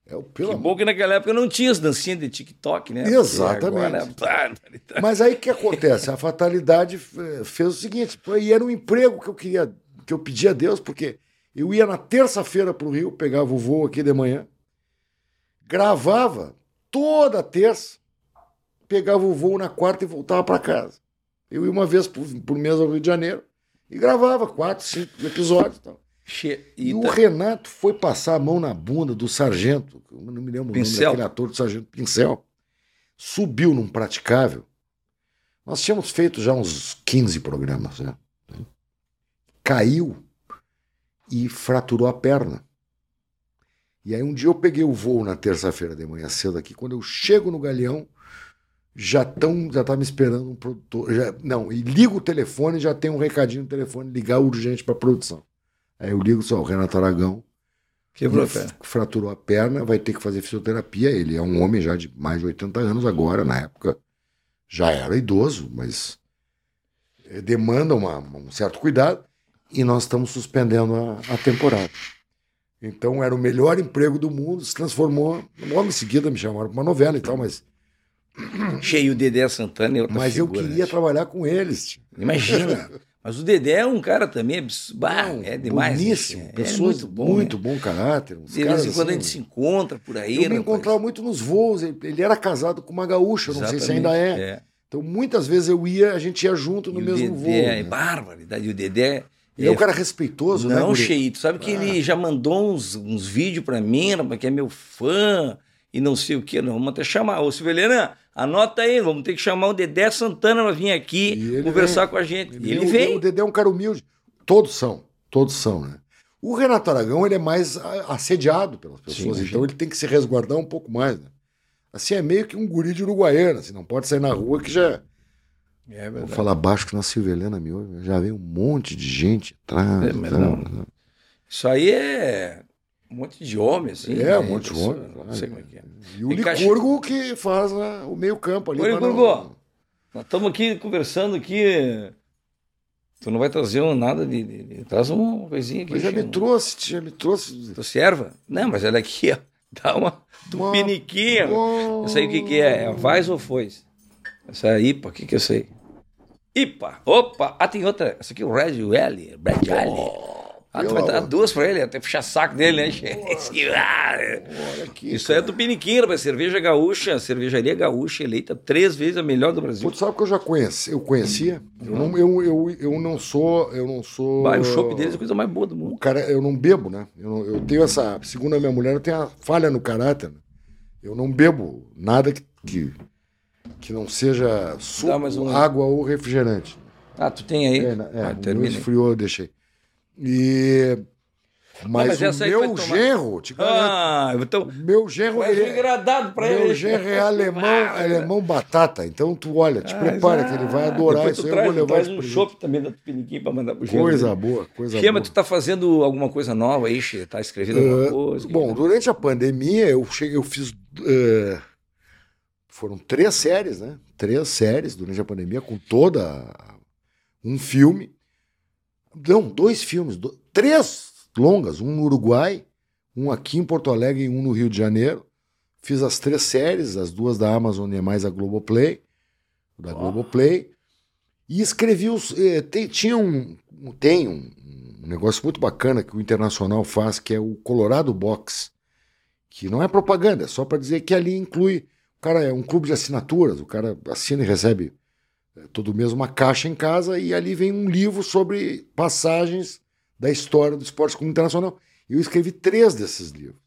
S2: É o pelo
S1: Que bom que naquela época não tinha as dancinhas de TikTok, né?
S2: Exatamente.
S1: Agora, barbaridade.
S2: Mas aí o que acontece? A fatalidade eh, fez o seguinte: e era um emprego que eu queria, que eu pedia a Deus, porque eu ia na terça-feira para o Rio, pegava o voo aqui de manhã, gravava toda terça, pegava o voo na quarta e voltava para casa. Eu ia uma vez por, por mês ao Rio de Janeiro e gravava quatro, cinco episódios. e tal. E o
S1: tá-
S2: Renato foi passar a mão na bunda do sargento, eu não me lembro o nome
S1: Pincel.
S2: daquele ator do sargento Pincel. Subiu num praticável. Nós tínhamos feito já uns 15 programas. Né? Caiu e fraturou a perna. E aí um dia eu peguei o voo na terça-feira de manhã cedo aqui. Quando eu chego no Galeão, já estão já tá me esperando um produtor. já- não, e ligo o telefone, já tem um recadinho no telefone, ligar urgente para produção. Aí eu ligo só, o Renato Aragão
S1: Quebrou a perna.
S2: fraturou a perna, vai ter que fazer fisioterapia. Ele é um homem já de mais de 80 anos agora, na época já era idoso, mas eh, demanda uma- um certo cuidado e nós estamos suspendendo a, a temporada. Então era o melhor emprego do mundo, se transformou. Logo em seguida me chamaram para uma novela e tal, mas,
S1: Cheio o Dedé Santana e outra
S2: mas eu
S1: figura,
S2: queria
S1: né?
S2: trabalhar com eles.
S1: Imagina. Mas o Dedé é um cara também, bah,
S2: Não,
S1: é demais.
S2: Boníssimo,
S1: né? É muito bom.
S2: muito
S1: né?
S2: bom caráter.
S1: De vez em quando a
S2: assim,
S1: gente se encontra por aí.
S2: Eu me encontrava muito nos voos. Ele era casado com uma gaúcha, não sei se ainda
S1: Exatamente,
S2: é. Então, muitas vezes eu ia, a gente ia junto no
S1: E
S2: mesmo voo.
S1: Dedé, é
S2: né?
S1: barbaridade. E o Dedé.
S2: Ele é um cara respeitoso, né?
S1: Não,
S2: guri?
S1: Cheito. Sabe que ele já mandou uns, uns vídeos pra mim, que é meu fã e não sei o que. Não, vamos até chamar. Ô, Silvelena, anota aí, vamos ter que chamar o Dedé Santana pra vir aqui conversar
S2: vem.
S1: com a gente.
S2: Ele,
S1: ele
S2: o-
S1: vem.
S2: O Dedé é um cara humilde. Todos são, todos são, né? O Renato Aragão, ele é mais assediado pelas pessoas,
S1: imagino.
S2: então ele tem que se resguardar um pouco mais, né? Assim, é meio que um guri de Uruguaiana, assim, não pode sair na rua que já...
S1: É
S2: Vou falar baixo que na Silvelena me ouve, já vem um monte de gente atrás.
S1: É, mas não.
S2: né?
S1: Isso aí é um monte de homem, assim.
S2: É,
S1: né?
S2: um monte de homem,
S1: Não
S2: claro.
S1: sei como é que é.
S2: E o
S1: Encaixa-
S2: Licurgo que faz né, o meio campo ali.
S1: Ô,
S2: pra não-
S1: Licurgo, Nós estamos aqui conversando aqui. Tu não vai trazer um, nada de, de- de- Traz uma coisinha aqui.
S2: Mas já me trouxe, já me trouxe.
S1: Tu serva? Não, mas olha aqui, ó. Dá uma
S2: Uma-
S1: tupiniquinha.
S2: Oh.
S1: Essa aí o que, que é? É Vais ou Fois? Essa é a IPA, o que, que eu sei? IPA! Opa! Ah, tem outra. Essa aqui é o Red L. Red L. Ah, tu vai dar duas pra ele, até puxar saco dele, né?
S2: Aqui.
S1: Isso aí é tupiniquinha, rapaz. Cerveja gaúcha, cervejaria gaúcha, eleita três vezes a melhor do Brasil.
S2: Pô, tu sabe que eu já conheci, eu conhecia. Eu não, eu, eu, eu não sou, eu não sou.
S1: Bah, o chopp deles é a coisa mais boa do mundo.
S2: Cara, eu não bebo, né? Eu, não- eu tenho essa, segundo a minha mulher, eu tenho a falha no caráter. né? Eu não bebo nada que, que, que não seja suco,
S1: um-
S2: água ou refrigerante.
S1: Ah, tu tem aí?
S2: É, né? é
S1: Ah,
S2: o
S1: aí.
S2: esfriou, eu deixei. E mas,
S1: mas essa
S2: o
S1: aí
S2: meu
S1: tomar-
S2: genro, te garanto,
S1: Ah, então.
S2: meu genro, ele,
S1: é agradado pra
S2: meu
S1: ele.
S2: genro é alemão,
S1: Ah,
S2: alemão batata. Então tu olha, te prepara que ele vai adorar isso
S1: tu
S2: aí. Eu
S1: traz,
S2: vou levar
S1: traz um chopp também da Tupiniquim pra mandar pro Gelo.
S2: Coisa boa, coisa
S1: Chama,
S2: boa.
S1: tu tá fazendo alguma coisa nova aí? Tá escrevendo alguma
S2: Ah,
S1: coisa?
S2: Bom, durante a pandemia eu cheguei, eu fiz. eh, foram três séries, né? Três séries durante a pandemia, com toda. um filme. Não, dois filmes, do- três longas, um no Uruguai, um aqui em Porto Alegre e um no Rio de Janeiro. Fiz as três séries, as duas da Amazon e mais a Globoplay, da Globoplay. E escrevi os. eh, tem, tinha um. Tem um, um negócio muito bacana que o Internacional faz, que é o Colorado Box. Que não é propaganda, é só para dizer que ali inclui. O cara é um clube de assinaturas, o cara assina e recebe todo mês uma caixa em casa e ali vem um livro sobre passagens da história do esporte como internacional. Eu escrevi três desses livros.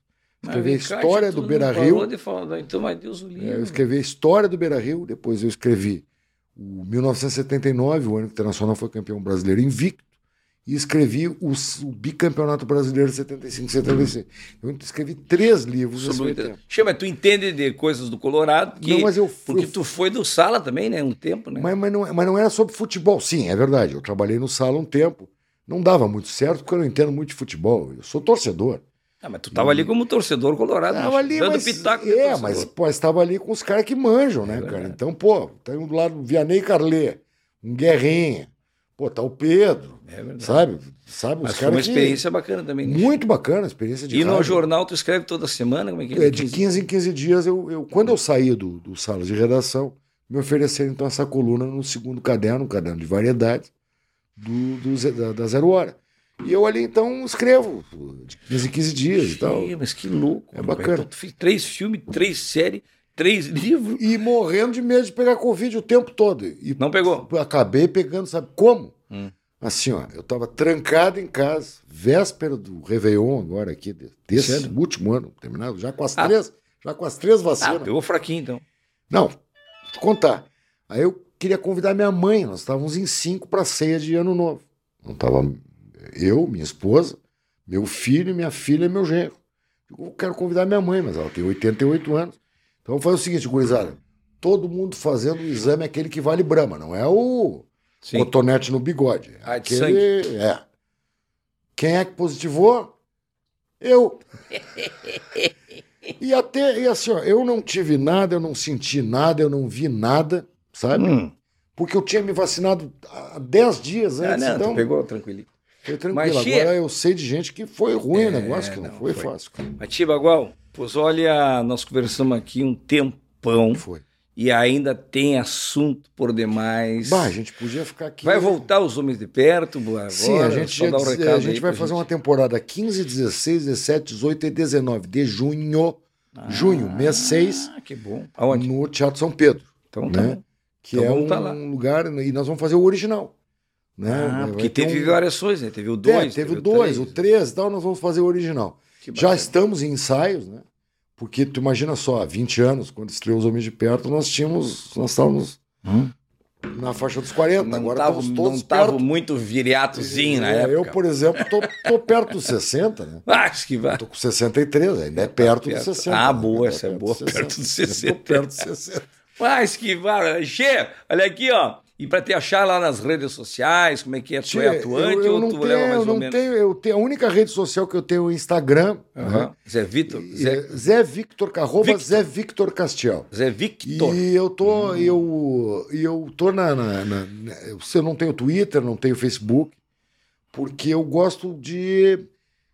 S2: Escrevi a história do Beira Rio.
S1: Então, mas Deus o
S2: É,
S1: livre.
S2: eu escrevi a história do Beira Rio, depois eu escrevi o 1979, o ano que o Internacional foi campeão brasileiro invicto, e escrevi o, o bicampeonato brasileiro de 75 e 76. Eu escrevi três livros
S1: Sobre o mas tu entende de coisas do Colorado? Que,
S2: Não, mas eu-
S1: Porque
S2: eu-
S1: tu foi do Sala também, né? Um tempo, né?
S2: Mas, mas, não, mas não era sobre futebol. Sim, é verdade. Eu trabalhei no sala um tempo. Não dava muito certo porque eu não entendo muito de futebol. Eu sou torcedor.
S1: Ah, mas tu tava ali como torcedor colorado,
S2: Tava ali,
S1: dando
S2: mas,
S1: pitaco de
S2: é,
S1: torcedor.
S2: mas pô, estava ali com os caras que manjam, né,
S1: É
S2: cara? Então, pô, tem um do lado Vianney Carlê, um Guerrinha. Pô, tá o Pedro,
S1: É verdade.
S2: sabe? Sabe,
S1: Mas
S2: os
S1: foi uma
S2: caras que...
S1: experiência bacana também. né?
S2: Muito bacana, a experiência de
S1: E no
S2: rádio.
S1: jornal tu escreve toda semana? Como é que
S2: É, de 15 em 15 dias, eu, eu- quando eu saí do, do sala de redação, me ofereceram então essa coluna no segundo caderno, um caderno de variedades, do, do da, da Zero Hora. E eu ali então escrevo, de 15 em 15 dias e tal.
S1: Mas que louco.
S2: É bacana.
S1: Então, tu fez três filmes, três séries, três livros.
S2: E morrendo de medo de pegar Covid o tempo todo. E
S1: Não pegou?
S2: acabei pegando, sabe como?
S1: Hum.
S2: Assim, ó, eu tava trancado em casa, véspera do Réveillon agora aqui, de- desse
S1: Sério?
S2: último ano, terminado, já com as
S1: Ah.
S2: três, já com as três
S1: Ah,
S2: vacinas.
S1: pegou fraquinho então.
S2: Não, vou te contar. Aí eu queria convidar minha mãe, nós estávamos em cinco para ceia de ano novo. Não tava eu, minha esposa, meu filho, minha filha e meu genro. Eu quero convidar minha mãe, mas ela tem 88 anos. Então vamos fazer o seguinte, gurizada. Todo mundo fazendo o exame aquele que vale Brahma, não é o
S1: Sim.
S2: cotonete no bigode. É
S1: Ah, de
S2: aquele, é. Quem é que positivou? Eu. E até, e assim, ó, eu não tive nada, eu não senti nada, eu não vi nada, sabe?
S1: Hum.
S2: Porque eu tinha me vacinado há 10 dias
S1: Ah,
S2: antes,
S1: não,
S2: então
S1: pegou tranquilo.
S2: foi tranquilo.
S1: Mas,
S2: Agora
S1: Chia-
S2: eu sei de gente que foi ruim o
S1: É,
S2: negócio, que não,
S1: não,
S2: foi,
S1: foi.
S2: fácil. cara.
S1: Mas, Tia pois olha, nós conversamos aqui um tempão
S2: foi.
S1: e ainda tem assunto por demais.
S2: Bah, a gente podia ficar aqui.
S1: Vai voltar os homens de perto agora?
S2: Sim, a gente, já
S1: um
S2: a gente vai fazer
S1: gente.
S2: uma temporada 15, 16, 17, 18 e 19 de junho. junho, mês 6,
S1: Ah, que bom. Aonde?
S2: no Teatro São Pedro.
S1: Então tá
S2: né? que
S1: Então
S2: é
S1: vamos
S2: um
S1: tá lá.
S2: lugar e nós vamos fazer o original. Né?
S1: Ah,
S2: Vai
S1: porque teve
S2: um-
S1: variações, né? Teve o
S2: É,
S1: 2,
S2: teve o 2, o 3 e tal, nós vamos fazer o original. Já estamos em ensaios, né? Porque tu imagina só, há 20 anos, quando estreou os Homens de Perto, nós tínhamos, nós estávamos
S1: Hum?
S2: na faixa dos 40,
S1: Não
S2: agora
S1: tava,
S2: estamos
S1: não
S2: todos
S1: tava
S2: perto.
S1: muito viriatozinho na
S2: É,
S1: época.
S2: Eu, por exemplo, tô, tô perto dos 60, né?
S1: Acho que vai.
S2: Tô com 63, ainda é perto,
S1: Perto.
S2: dos 60.
S1: Ah,
S2: né?
S1: boa,
S2: é
S1: essa é boa, perto dos 60.
S2: Tô perto dos 60.
S1: Mas que vai. Che, olha aqui, ó. E pra te achar lá nas redes sociais, como é que é? Tu é
S2: Tchê,
S1: atuante
S2: eu, eu
S1: ou
S2: não
S1: tu
S2: tenho,
S1: leva mais
S2: eu
S1: ou
S2: não
S1: menos?
S2: tenho, eu tenho a única rede social que eu tenho é o Instagram, né?
S1: Aham. Zé Vitor? Zé,
S2: Zé Victor, arroba
S1: Victor.
S2: Zé Victor Castiel.
S1: Zé Victor.
S2: E eu tô, eu, e eu tô na, na, na- na- eu não tenho Twitter, não tenho Facebook, porque eu gosto de,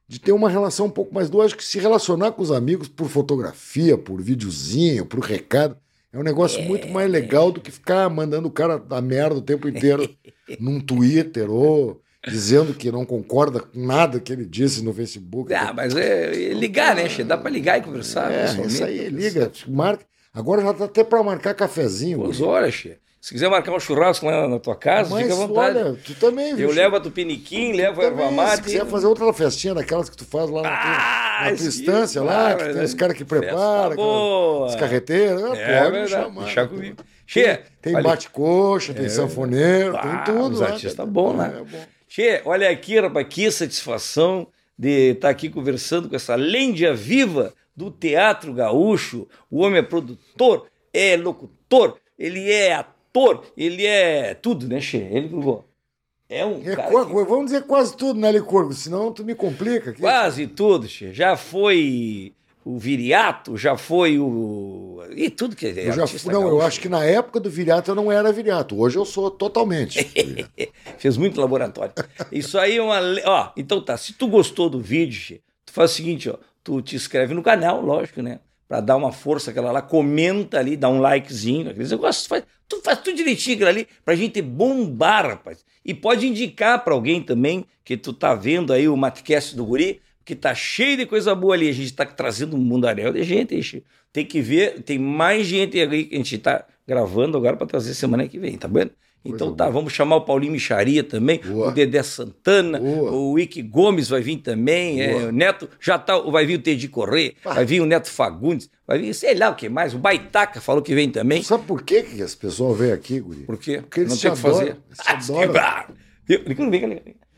S2: de ter uma relação um pouco mais do acho que se relacionar com os amigos por fotografia, por videozinho, por recado, é um negócio muito mais legal do que ficar mandando o cara da merda o tempo inteiro num Twitter ou dizendo que não concorda com nada que ele disse no Facebook.
S1: Ah, mas é, é ligar, né, Che? Dá pra ligar e conversar.
S2: é, isso aí, liga, marca. Agora já dá até para marcar cafezinho.
S1: Duas horas, Che. Se quiser marcar um churrasco lá na tua casa,
S2: Mas
S1: fica à vontade.
S2: olha, tu também,
S1: Eu
S2: viu,
S1: levo a Tupiniquim, levo a erva mate.
S2: Se quiser fazer outra festinha daquelas que tu faz lá na tua,
S1: Ah,
S2: na tua
S1: sim,
S2: estância lá, que tem
S1: né?
S2: os caras que preparam, os carreteiros, ah,
S1: É
S2: pode me chamar.
S1: deixar comigo. Che,
S2: Tem
S1: olha-
S2: bate-coxa, tem sanfoneiro,
S1: Ah,
S2: tem tudo
S1: os artistas
S2: cara.
S1: bons lá.
S2: É bom.
S1: Che, olha aqui, rapaz, que satisfação de estar aqui conversando com essa lenda viva do teatro gaúcho. O homem é produtor, é locutor, ele é ator, ele é tudo, né, Che? Ele é um
S2: É
S1: cara que-
S2: Vamos dizer quase tudo, né, Licurgo? Senão tu me complica. aqui.
S1: quase tudo, Che. Já foi o Viriato, já foi o... E tudo que é
S2: Eu já fui, não, eu
S1: gaúcho.
S2: acho que na época do viriato eu não era viriato. Hoje eu sou totalmente.
S1: Fez muito laboratório. Isso aí é uma. Ó, então tá. Se tu gostou do vídeo, Che, tu faz o seguinte, ó. Tu te inscreve no canal, lógico, né? Pra dar uma força aquela lá, comenta ali, dá um likezinho. Negócios, tu faz, tu faz tudo direitinho ali pra gente bombar, rapaz. E pode indicar pra alguém também que tu tá vendo aí o Matcast do Guri, que tá cheio de coisa boa ali. A gente tá trazendo um mundaréu de gente. Tem que ver, tem mais gente aí que a gente tá gravando agora pra trazer semana que vem, tá vendo? Então
S2: Coisa
S1: tá, vamos chamar o Paulinho Micharia também,
S2: Boa.
S1: o Dedé Santana,
S2: Boa.
S1: o Ike Gomes vai vir também, é, o Neto, já tá, vai vir o Teddy Corrêa, vai vir o Neto Fagundes, vai vir sei lá o que mais, o Baitaca falou que vem também.
S2: Sabe por que, que as pessoas vêm aqui, Guri?
S1: Por quê?
S2: Porque eles
S1: Não
S2: te
S1: tem o que fazer.
S2: te
S1: Ah, que-? Licurgo, vem cá.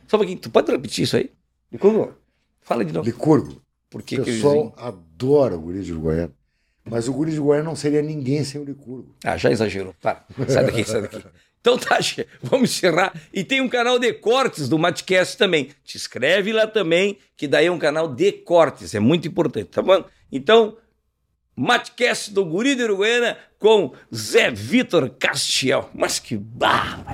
S1: Só um pouquinho, tu pode repetir isso aí? Licurgo, fala de novo.
S2: Licurgo,
S1: Por que
S2: o
S1: que
S2: pessoal
S1: vêm?
S2: adora o guri de Uruguaiana. Mas o guri de Uruguaiana não seria ninguém sem o Licurgo.
S1: Ah, já exagerou. Para. Sai daqui, sai daqui. Então tá, vamos encerrar. E tem um canal de cortes do Matcast também. Te inscreve lá também, que daí é um canal de cortes, é muito importante, tá bom? Então, Matcast do Guri de Uruguaiana com Zé Vitor Castiel. Mas que barba!